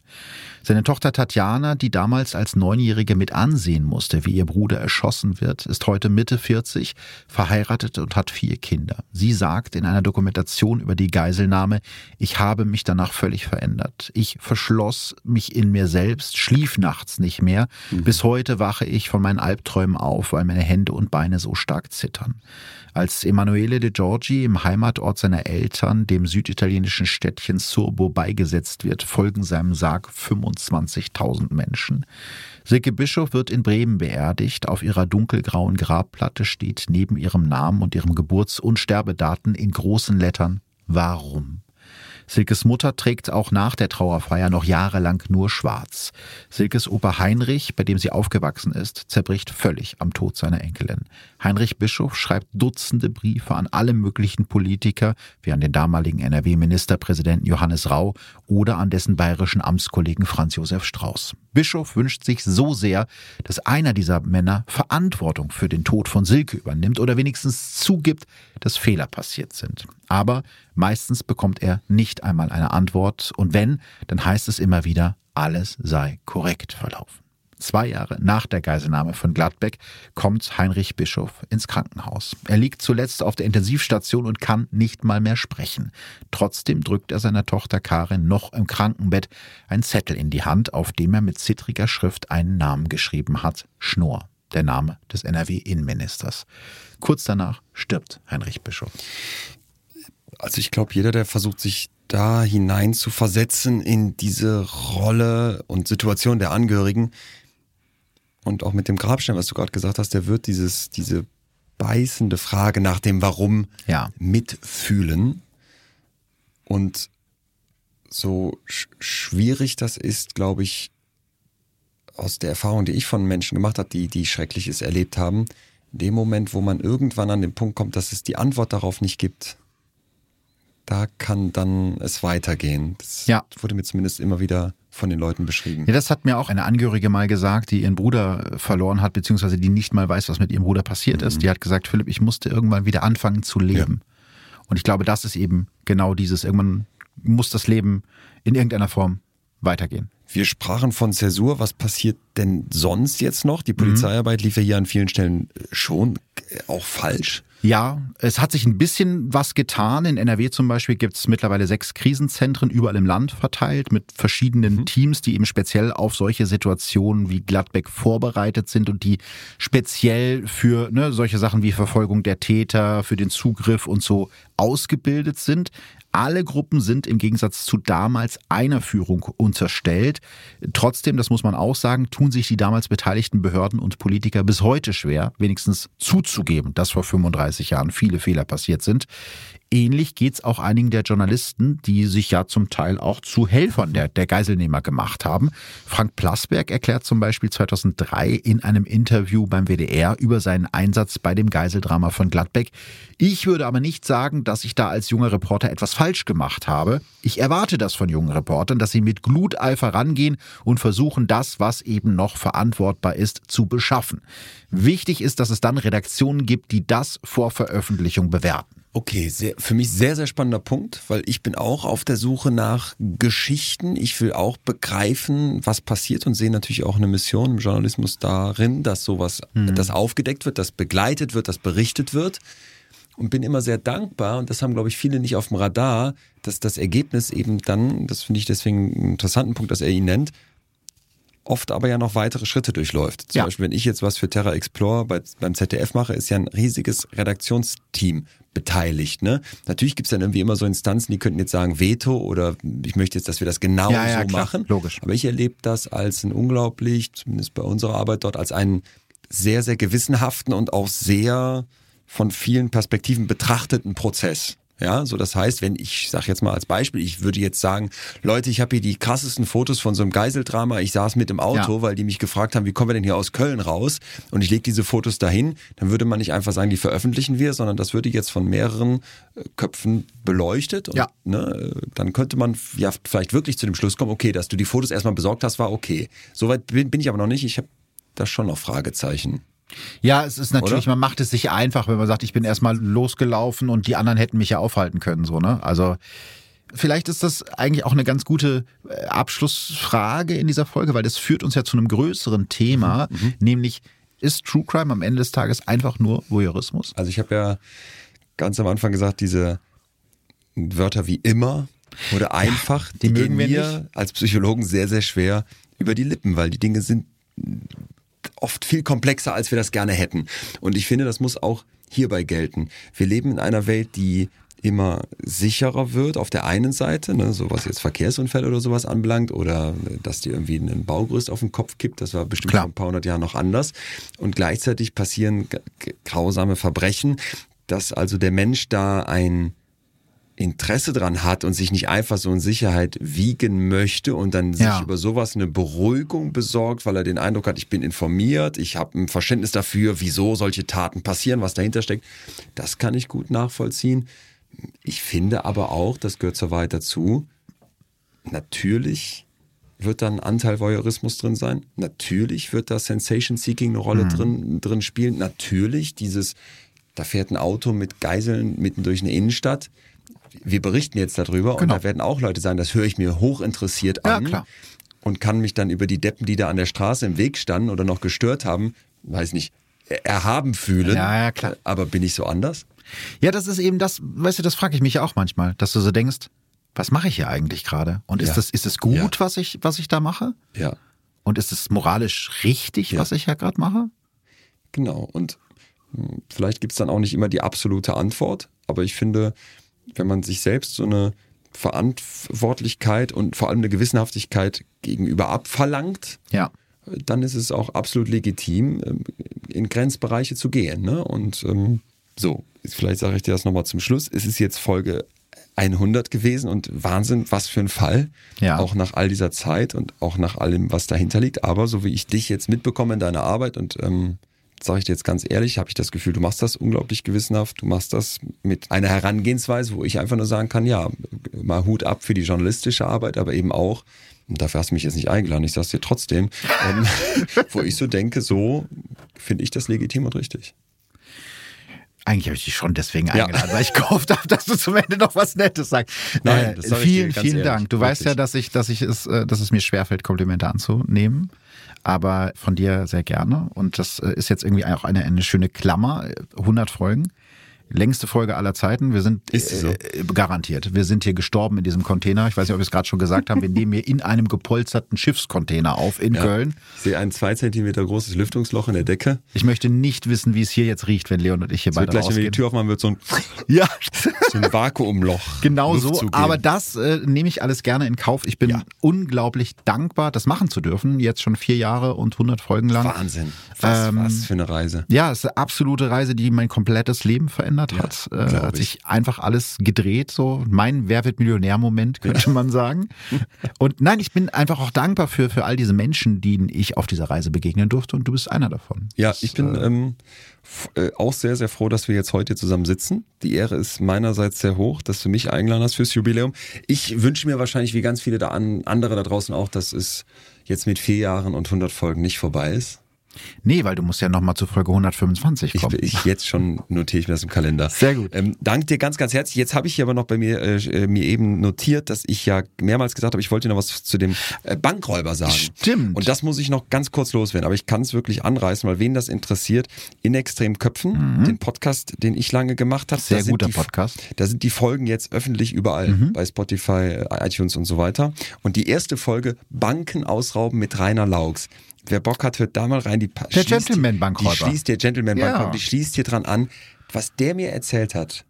Seine Tochter Tatjana, die damals als Neunjährige mit ansehen musste, wie ihr Bruder erschossen wird, ist heute Mitte 40, verheiratet und hat vier Kinder. Sie sagt in einer Dokumentation über die Geiselnahme, ich habe mich danach völlig verändert. Ich verschloss mich in mir selbst, schlief nachts nicht mehr. Bis heute wache ich von meinen Albträumen auf, weil meine Hände und Beine so stark zittern. Als Emanuele de Giorgi im Heimatort seiner Eltern, dem süditalienischen Städtchen Surbo, beigesetzt wird, folgen seinem Sarg 25.000 Menschen. Silke Bischof wird in Bremen beerdigt. Auf ihrer dunkelgrauen Grabplatte steht neben ihrem Namen und ihrem Geburts- und Sterbedaten in großen Lettern Warum? Silkes Mutter trägt auch nach der Trauerfeier noch jahrelang nur schwarz. Silkes Opa Heinrich, bei dem sie aufgewachsen ist, zerbricht völlig am Tod seiner Enkelin. Heinrich Bischof schreibt Dutzende Briefe an alle möglichen Politiker, wie an den damaligen NRW-Ministerpräsidenten Johannes Rau oder an dessen bayerischen Amtskollegen Franz Josef Strauß. Bischof wünscht sich so sehr, dass einer dieser Männer Verantwortung für den Tod von Silke übernimmt oder wenigstens zugibt, dass Fehler passiert sind. Aber meistens bekommt er nicht einmal eine Antwort und wenn, dann heißt es immer wieder, alles sei korrekt verlaufen. Zwei Jahre nach der Geiselnahme von Gladbeck kommt Heinrich Bischof ins Krankenhaus. Er liegt zuletzt auf der Intensivstation und kann nicht mal mehr sprechen. Trotzdem drückt er seiner Tochter Karin noch im Krankenbett einen Zettel in die Hand, auf dem er mit zittriger Schrift einen Namen geschrieben hat. Schnorr, der Name des NRW-Innenministers. Kurz danach stirbt Heinrich Bischof. Also ich glaube, jeder, der versucht, sich da hinein zu versetzen in diese Rolle und Situation der Angehörigen und auch mit dem Grabstein, was du gerade gesagt hast, der wird dieses, diese beißende Frage nach dem Warum Ja. mitfühlen. Und so sch schwierig das ist, glaube ich, aus der Erfahrung, die ich von Menschen gemacht habe, die, die Schreckliches erlebt haben, in dem Moment, wo man irgendwann an den Punkt kommt, dass es die Antwort darauf nicht gibt, da kann dann es weitergehen. Das Ja. wurde mir zumindest immer wieder von den Leuten beschrieben. Ja, das hat mir auch eine Angehörige mal gesagt, die ihren Bruder verloren hat, beziehungsweise die nicht mal weiß, was mit ihrem Bruder passiert ist. Die hat gesagt, Philipp, ich musste irgendwann wieder anfangen zu leben. Und ich glaube, das ist eben genau dieses, irgendwann muss das Leben in irgendeiner Form weitergehen. Wir sprachen von Zäsur. Was passiert denn sonst jetzt noch? Die Polizeiarbeit lief ja hier an vielen Stellen schon äh, auch falsch. Ja, es hat sich ein bisschen was getan. In NRW zum Beispiel gibt es mittlerweile sechs Krisenzentren überall im Land verteilt mit verschiedenen Teams, die eben speziell auf solche Situationen wie Gladbeck vorbereitet sind und die speziell für ne, solche Sachen wie Verfolgung der Täter, für den Zugriff und so ausgebildet sind. Alle Gruppen sind im Gegensatz zu damals einer Führung unterstellt. Trotzdem, das muss man auch sagen, tun sich die damals beteiligten Behörden und Politiker bis heute schwer, wenigstens zuzugeben, dass vor 35 Jahren viele Fehler passiert sind. Ähnlich geht's auch einigen der Journalisten, die sich ja zum Teil auch zu Helfern der, der Geiselnehmer gemacht haben. Frank Plasberg erklärt zum Beispiel 2003 in einem Interview beim WDR über seinen Einsatz bei dem Geiseldrama von Gladbeck. Ich würde aber nicht sagen, dass ich da als junger Reporter etwas falsch gemacht habe. Ich erwarte das von jungen Reportern, dass sie mit Gluteifer rangehen und versuchen, das, was eben noch verantwortbar ist, zu beschaffen. Wichtig ist, dass es dann Redaktionen gibt, die das vor Veröffentlichung bewerten. Okay, sehr, für mich sehr, sehr spannender Punkt, weil ich bin auch auf der Suche nach Geschichten. Ich will auch begreifen, was passiert und sehe natürlich auch eine Mission im Journalismus darin, dass sowas, das aufgedeckt wird, das begleitet wird, das berichtet wird. Und bin immer sehr dankbar, und das haben, glaube ich, viele nicht auf dem Radar, dass das Ergebnis eben dann, das finde ich deswegen einen interessanten Punkt, dass er ihn nennt, oft aber ja noch weitere Schritte durchläuft. Zum Ja. Beispiel, wenn ich jetzt was für Terra Explore bei, beim ZDF mache, ist ja ein riesiges Redaktionsteam beteiligt. Ne? Natürlich gibt's dann irgendwie immer so Instanzen, die könnten jetzt sagen Veto oder ich möchte jetzt, dass wir das genau Ja, ja, so klar, machen. logisch. Aber ich erlebe das als ein unglaublich, zumindest bei unserer Arbeit dort, als einen sehr, sehr gewissenhaften und auch sehr von vielen Perspektiven betrachteten Prozess. Ja, so das heißt, wenn ich sage jetzt mal als Beispiel, ich würde jetzt sagen, Leute, ich habe hier die krassesten Fotos von so einem Geiseldrama. Ich saß mit im Auto, Ja. weil die mich gefragt haben, wie kommen wir denn hier aus Köln raus? Und ich lege diese Fotos dahin. Dann würde man nicht einfach sagen, die veröffentlichen wir, sondern das würde jetzt von mehreren äh, Köpfen beleuchtet. Und, Ja. ne, äh, dann könnte man ja vielleicht wirklich zu dem Schluss kommen, okay, dass du die Fotos erstmal besorgt hast, war okay. Soweit bin, bin ich aber noch nicht. Ich habe da schon noch Fragezeichen. Ja, es ist natürlich, Oder? man macht es sich einfach, wenn man sagt, ich bin erstmal losgelaufen und die anderen hätten mich ja aufhalten können, so, ne? Also, vielleicht ist das eigentlich auch eine ganz gute äh, Abschlussfrage in dieser Folge, weil das führt uns ja zu einem größeren Thema, nämlich ist True Crime am Ende des Tages einfach nur Voyeurismus? Also ich habe ja ganz am Anfang gesagt, diese Wörter wie immer oder einfach, die die, mögen gehen wir als Psychologen sehr, sehr schwer über die Lippen, weil die Dinge sind oft viel komplexer, als wir das gerne hätten. Und ich finde, das muss auch hierbei gelten. Wir leben in einer Welt, die immer sicherer wird auf der einen Seite, ne, so was jetzt Verkehrsunfälle oder sowas anbelangt oder äh, dass dir irgendwie ein Baugerüst auf den Kopf kippt, das war bestimmt Klar. vor ein paar hundert Jahren noch anders. Und gleichzeitig passieren grausame Verbrechen, dass also der Mensch da ein Interesse dran hat und sich nicht einfach so in Sicherheit wiegen möchte und dann sich Ja. über sowas eine Beruhigung besorgt, weil er den Eindruck hat, ich bin informiert, ich habe ein Verständnis dafür, wieso solche Taten passieren, was dahinter steckt. Das kann ich gut nachvollziehen. Ich finde aber auch, das gehört zur Wahrheit dazu, natürlich wird da ein Anteil Voyeurismus drin sein. Natürlich wird da Sensation Seeking eine Rolle drin, drin spielen. Natürlich dieses, da fährt ein Auto mit Geiseln mitten durch eine Innenstadt. Wir berichten jetzt darüber und Genau. da werden auch Leute sagen, das höre ich mir hochinteressiert Ja, an. klar. Und kann mich dann über die Deppen, die da an der Straße im Weg standen oder noch gestört haben, weiß nicht, erhaben fühlen. Ja, ja, klar. Aber bin ich so anders? Ja, das ist eben das, weißt du, das frage ich mich auch manchmal, dass du so denkst, was mache ich hier eigentlich gerade? Und ist Ja. das, ist es gut, Ja. was ich, was ich da mache? Ja. Und ist es moralisch richtig, Ja. was ich ja gerade mache? Genau. Und hm, vielleicht gibt's dann auch nicht immer die absolute Antwort, aber ich finde, wenn man sich selbst so eine Verantwortlichkeit und vor allem eine Gewissenhaftigkeit gegenüber abverlangt, Ja. dann ist es auch absolut legitim, ähm, in Grenzbereiche zu gehen. Ne? Und ähm, so, vielleicht sage ich dir das nochmal zum Schluss. Es ist jetzt Folge 100 gewesen und Wahnsinn, was für ein Fall. Ja. Auch nach all dieser Zeit und auch nach allem, was dahinter liegt. Aber so wie ich dich jetzt mitbekomme in deiner Arbeit und ähm, sage ich dir jetzt ganz ehrlich, habe ich das Gefühl, du machst das unglaublich gewissenhaft, du machst das mit einer Herangehensweise, wo ich einfach nur sagen kann, ja, mal Hut ab für die journalistische Arbeit, aber eben auch, dafür hast du mich jetzt nicht eingeladen, ich sag's dir trotzdem, ähm, wo ich so denke, so finde ich das legitim und richtig. Eigentlich habe ich dich schon deswegen eingeladen, ja. weil ich gehofft habe, dass du zum Ende noch was Nettes sagst. Nein, äh, vielen, vielen ehrlich, Dank. Du wirklich. weißt ja, dass ich, dass ich es, äh, dass es mir schwerfällt, Komplimente anzunehmen. Aber von dir sehr gerne. Und das äh, ist jetzt irgendwie auch eine, eine schöne Klammer. 100 Folgen längste Folge aller Zeiten. Wir sind Ist so? äh, garantiert. Wir sind hier gestorben in diesem Container. Ich weiß nicht, ob wir es gerade schon gesagt haben. Wir nehmen hier in einem gepolsterten Schiffscontainer auf in ja. Köln. Ich sehe ein zwei Zentimeter großes Lüftungsloch in der Decke. Ich möchte nicht wissen, wie es hier jetzt riecht, wenn Leon und ich hier beide gleich, rausgehen. wenn wir die Tür aufmachen, wird so ein, ja. so ein Vakuumloch. Genau so. Aber das äh, nehme ich alles gerne in Kauf. Ich bin ja. unglaublich dankbar, das machen zu dürfen. Jetzt schon vier Jahre und 100 Folgen lang. Wahnsinn. Was, ähm, was für eine Reise. Ja, es ist eine absolute Reise, die mein komplettes Leben verändert hat. Ja, äh, hat sich einfach alles gedreht, so mein Wer wird Millionär-Moment, könnte man sagen. Und nein, ich bin einfach auch dankbar für, für all diese Menschen, denen ich auf dieser Reise begegnen durfte und du bist einer davon. Ja, ich bin äh, ähm, äh, auch sehr, sehr froh, dass wir jetzt heute zusammen sitzen. Die Ehre ist meinerseits sehr hoch, dass du mich eingeladen hast fürs Jubiläum. Ich wünsche mir wahrscheinlich, wie ganz viele da an, andere da draußen auch, dass es jetzt mit vier Jahren und 100 Folgen nicht vorbei ist. Nee, weil du musst ja nochmal zur Folge 125 kommen. Ich, ich jetzt schon notiere ich mir das im Kalender. Sehr gut. Ähm, danke dir ganz, ganz herzlich. Jetzt habe ich hier aber noch bei mir, äh, mir eben notiert, dass ich ja mehrmals gesagt habe, ich wollte noch was zu dem äh, Bankräuber sagen. Stimmt. Und das muss ich noch ganz kurz loswerden, aber ich kann es wirklich anreißen, weil wen das interessiert, in Extrem Köpfen, mhm. den Podcast, den ich lange gemacht habe. Sehr guter die, Podcast. Da sind die Folgen jetzt öffentlich überall, mhm. bei Spotify, iTunes und so weiter. Und die erste Folge Banken ausrauben mit Rainer Laux. Wer Bock hat, hört da mal rein. Die der Gentleman Bankräuber. Die schließt der Gentleman Bankräuber. Ja. Die schließt hier dran an, was der mir erzählt hat.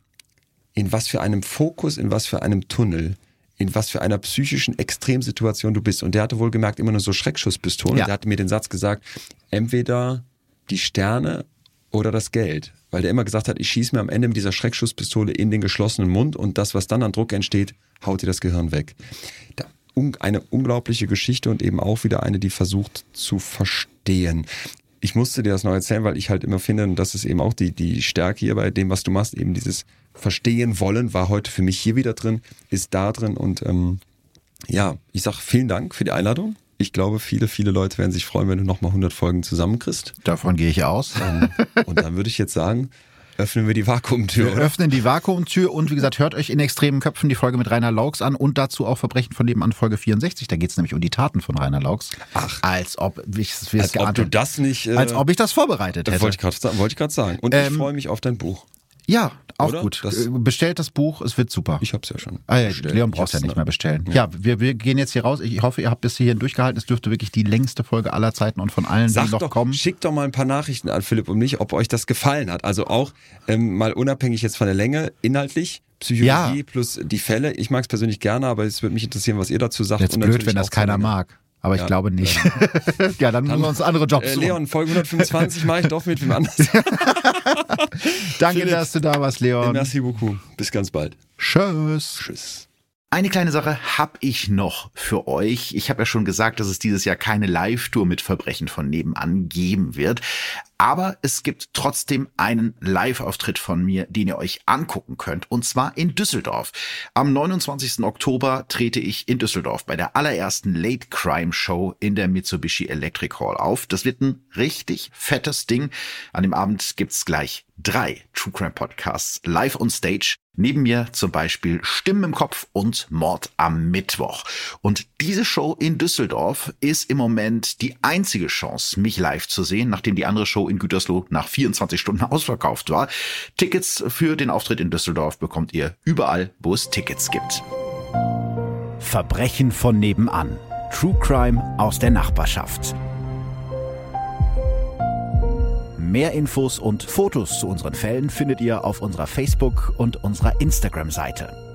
In was für einem Fokus, in was für einem Tunnel, in was für einer psychischen Extremsituation du bist. Und der hatte wohl gemerkt immer nur so Schreckschusspistolen. Ja. Der hatte mir den Satz gesagt, entweder die Sterne oder das Geld. Weil der immer gesagt hat, ich schieße mir am Ende mit dieser Schreckschusspistole in den geschlossenen Mund und das, was dann an Druck entsteht, haut dir das Gehirn weg. Da eine unglaubliche Geschichte und eben auch wieder eine, die versucht zu verstehen. Ich musste dir das noch erzählen, weil ich halt immer finde, und das ist eben auch die, die Stärke hier bei dem, was du machst, eben dieses Verstehen wollen, war heute für mich hier wieder drin, ist da drin und ähm, ja, ich sag vielen Dank für die Einladung. Ich glaube, viele, viele Leute werden sich freuen, wenn du nochmal 100 Folgen zusammenkriegst. Davon gehe ich aus. Ähm, und dann würde ich jetzt sagen, öffnen wir die Vakuumtür. Wir öffnen die Vakuumtür und wie gesagt, hört euch in extremen Köpfen die Folge mit Rainer Laux an und dazu auch Verbrechen von nebenan Folge 64. Da geht es nämlich um die Taten von Rainer Laux. Ach. Als ob ich es Als ob du das nicht. Äh, als ob ich das vorbereitet hätte. Wollte ich gerade sagen. Und ähm, ich freue mich auf dein Buch. Ja, auch Oder? gut. Das äh, Bestellt das Buch, es wird super. Ich hab's ja schon. Ah, ja, Leon brauchst ja nicht mehr bestellen. Ja, ja wir, wir, gehen jetzt hier raus. Ich hoffe, ihr habt bis hierhin durchgehalten. Es dürfte wirklich die längste Folge aller Zeiten und von allen, Sag die noch doch, kommen. Schickt doch mal ein paar Nachrichten an Philipp und mich, ob euch das gefallen hat. Also auch ähm, mal unabhängig jetzt von der Länge, inhaltlich. Psychologie ja. plus die Fälle. Ich mag es persönlich gerne, aber es würde mich interessieren, was ihr dazu sagt. Jetzt blöd, wenn das keiner mag. Aber ich ja, glaube nicht. Ja, ja dann, dann müssen wir uns andere Jobs äh, Leon, Folge 125 mache ich doch mit wem anders. Danke, Philipp, dass du da warst, Leon. Merci beaucoup. Bis ganz bald. Tschüss. Tschüss. Eine kleine Sache habe ich noch für euch. Ich habe ja schon gesagt, dass es dieses Jahr keine Live-Tour mit Verbrechen von nebenan geben wird. Aber es gibt trotzdem einen Live-Auftritt von mir, den ihr euch angucken könnt. Und zwar in Düsseldorf. Am 29. Oktober trete ich in Düsseldorf bei der allerersten Late Crime Show in der Mitsubishi Electric Hall auf. Das wird ein richtig fettes Ding. An dem Abend gibt's gleich drei True Crime Podcasts live on stage. Neben mir zum Beispiel Stimmen im Kopf und Mord am Mittwoch. Und diese Show in Düsseldorf ist im Moment die einzige Chance, mich live zu sehen, nachdem die andere In Gütersloh nach 24 Stunden ausverkauft war. Tickets für den Auftritt in Düsseldorf bekommt ihr überall, wo es Tickets gibt. Verbrechen von nebenan. True Crime aus der Nachbarschaft. Mehr Infos und Fotos zu unseren Fällen findet ihr auf unserer Facebook- und unserer Instagram-Seite.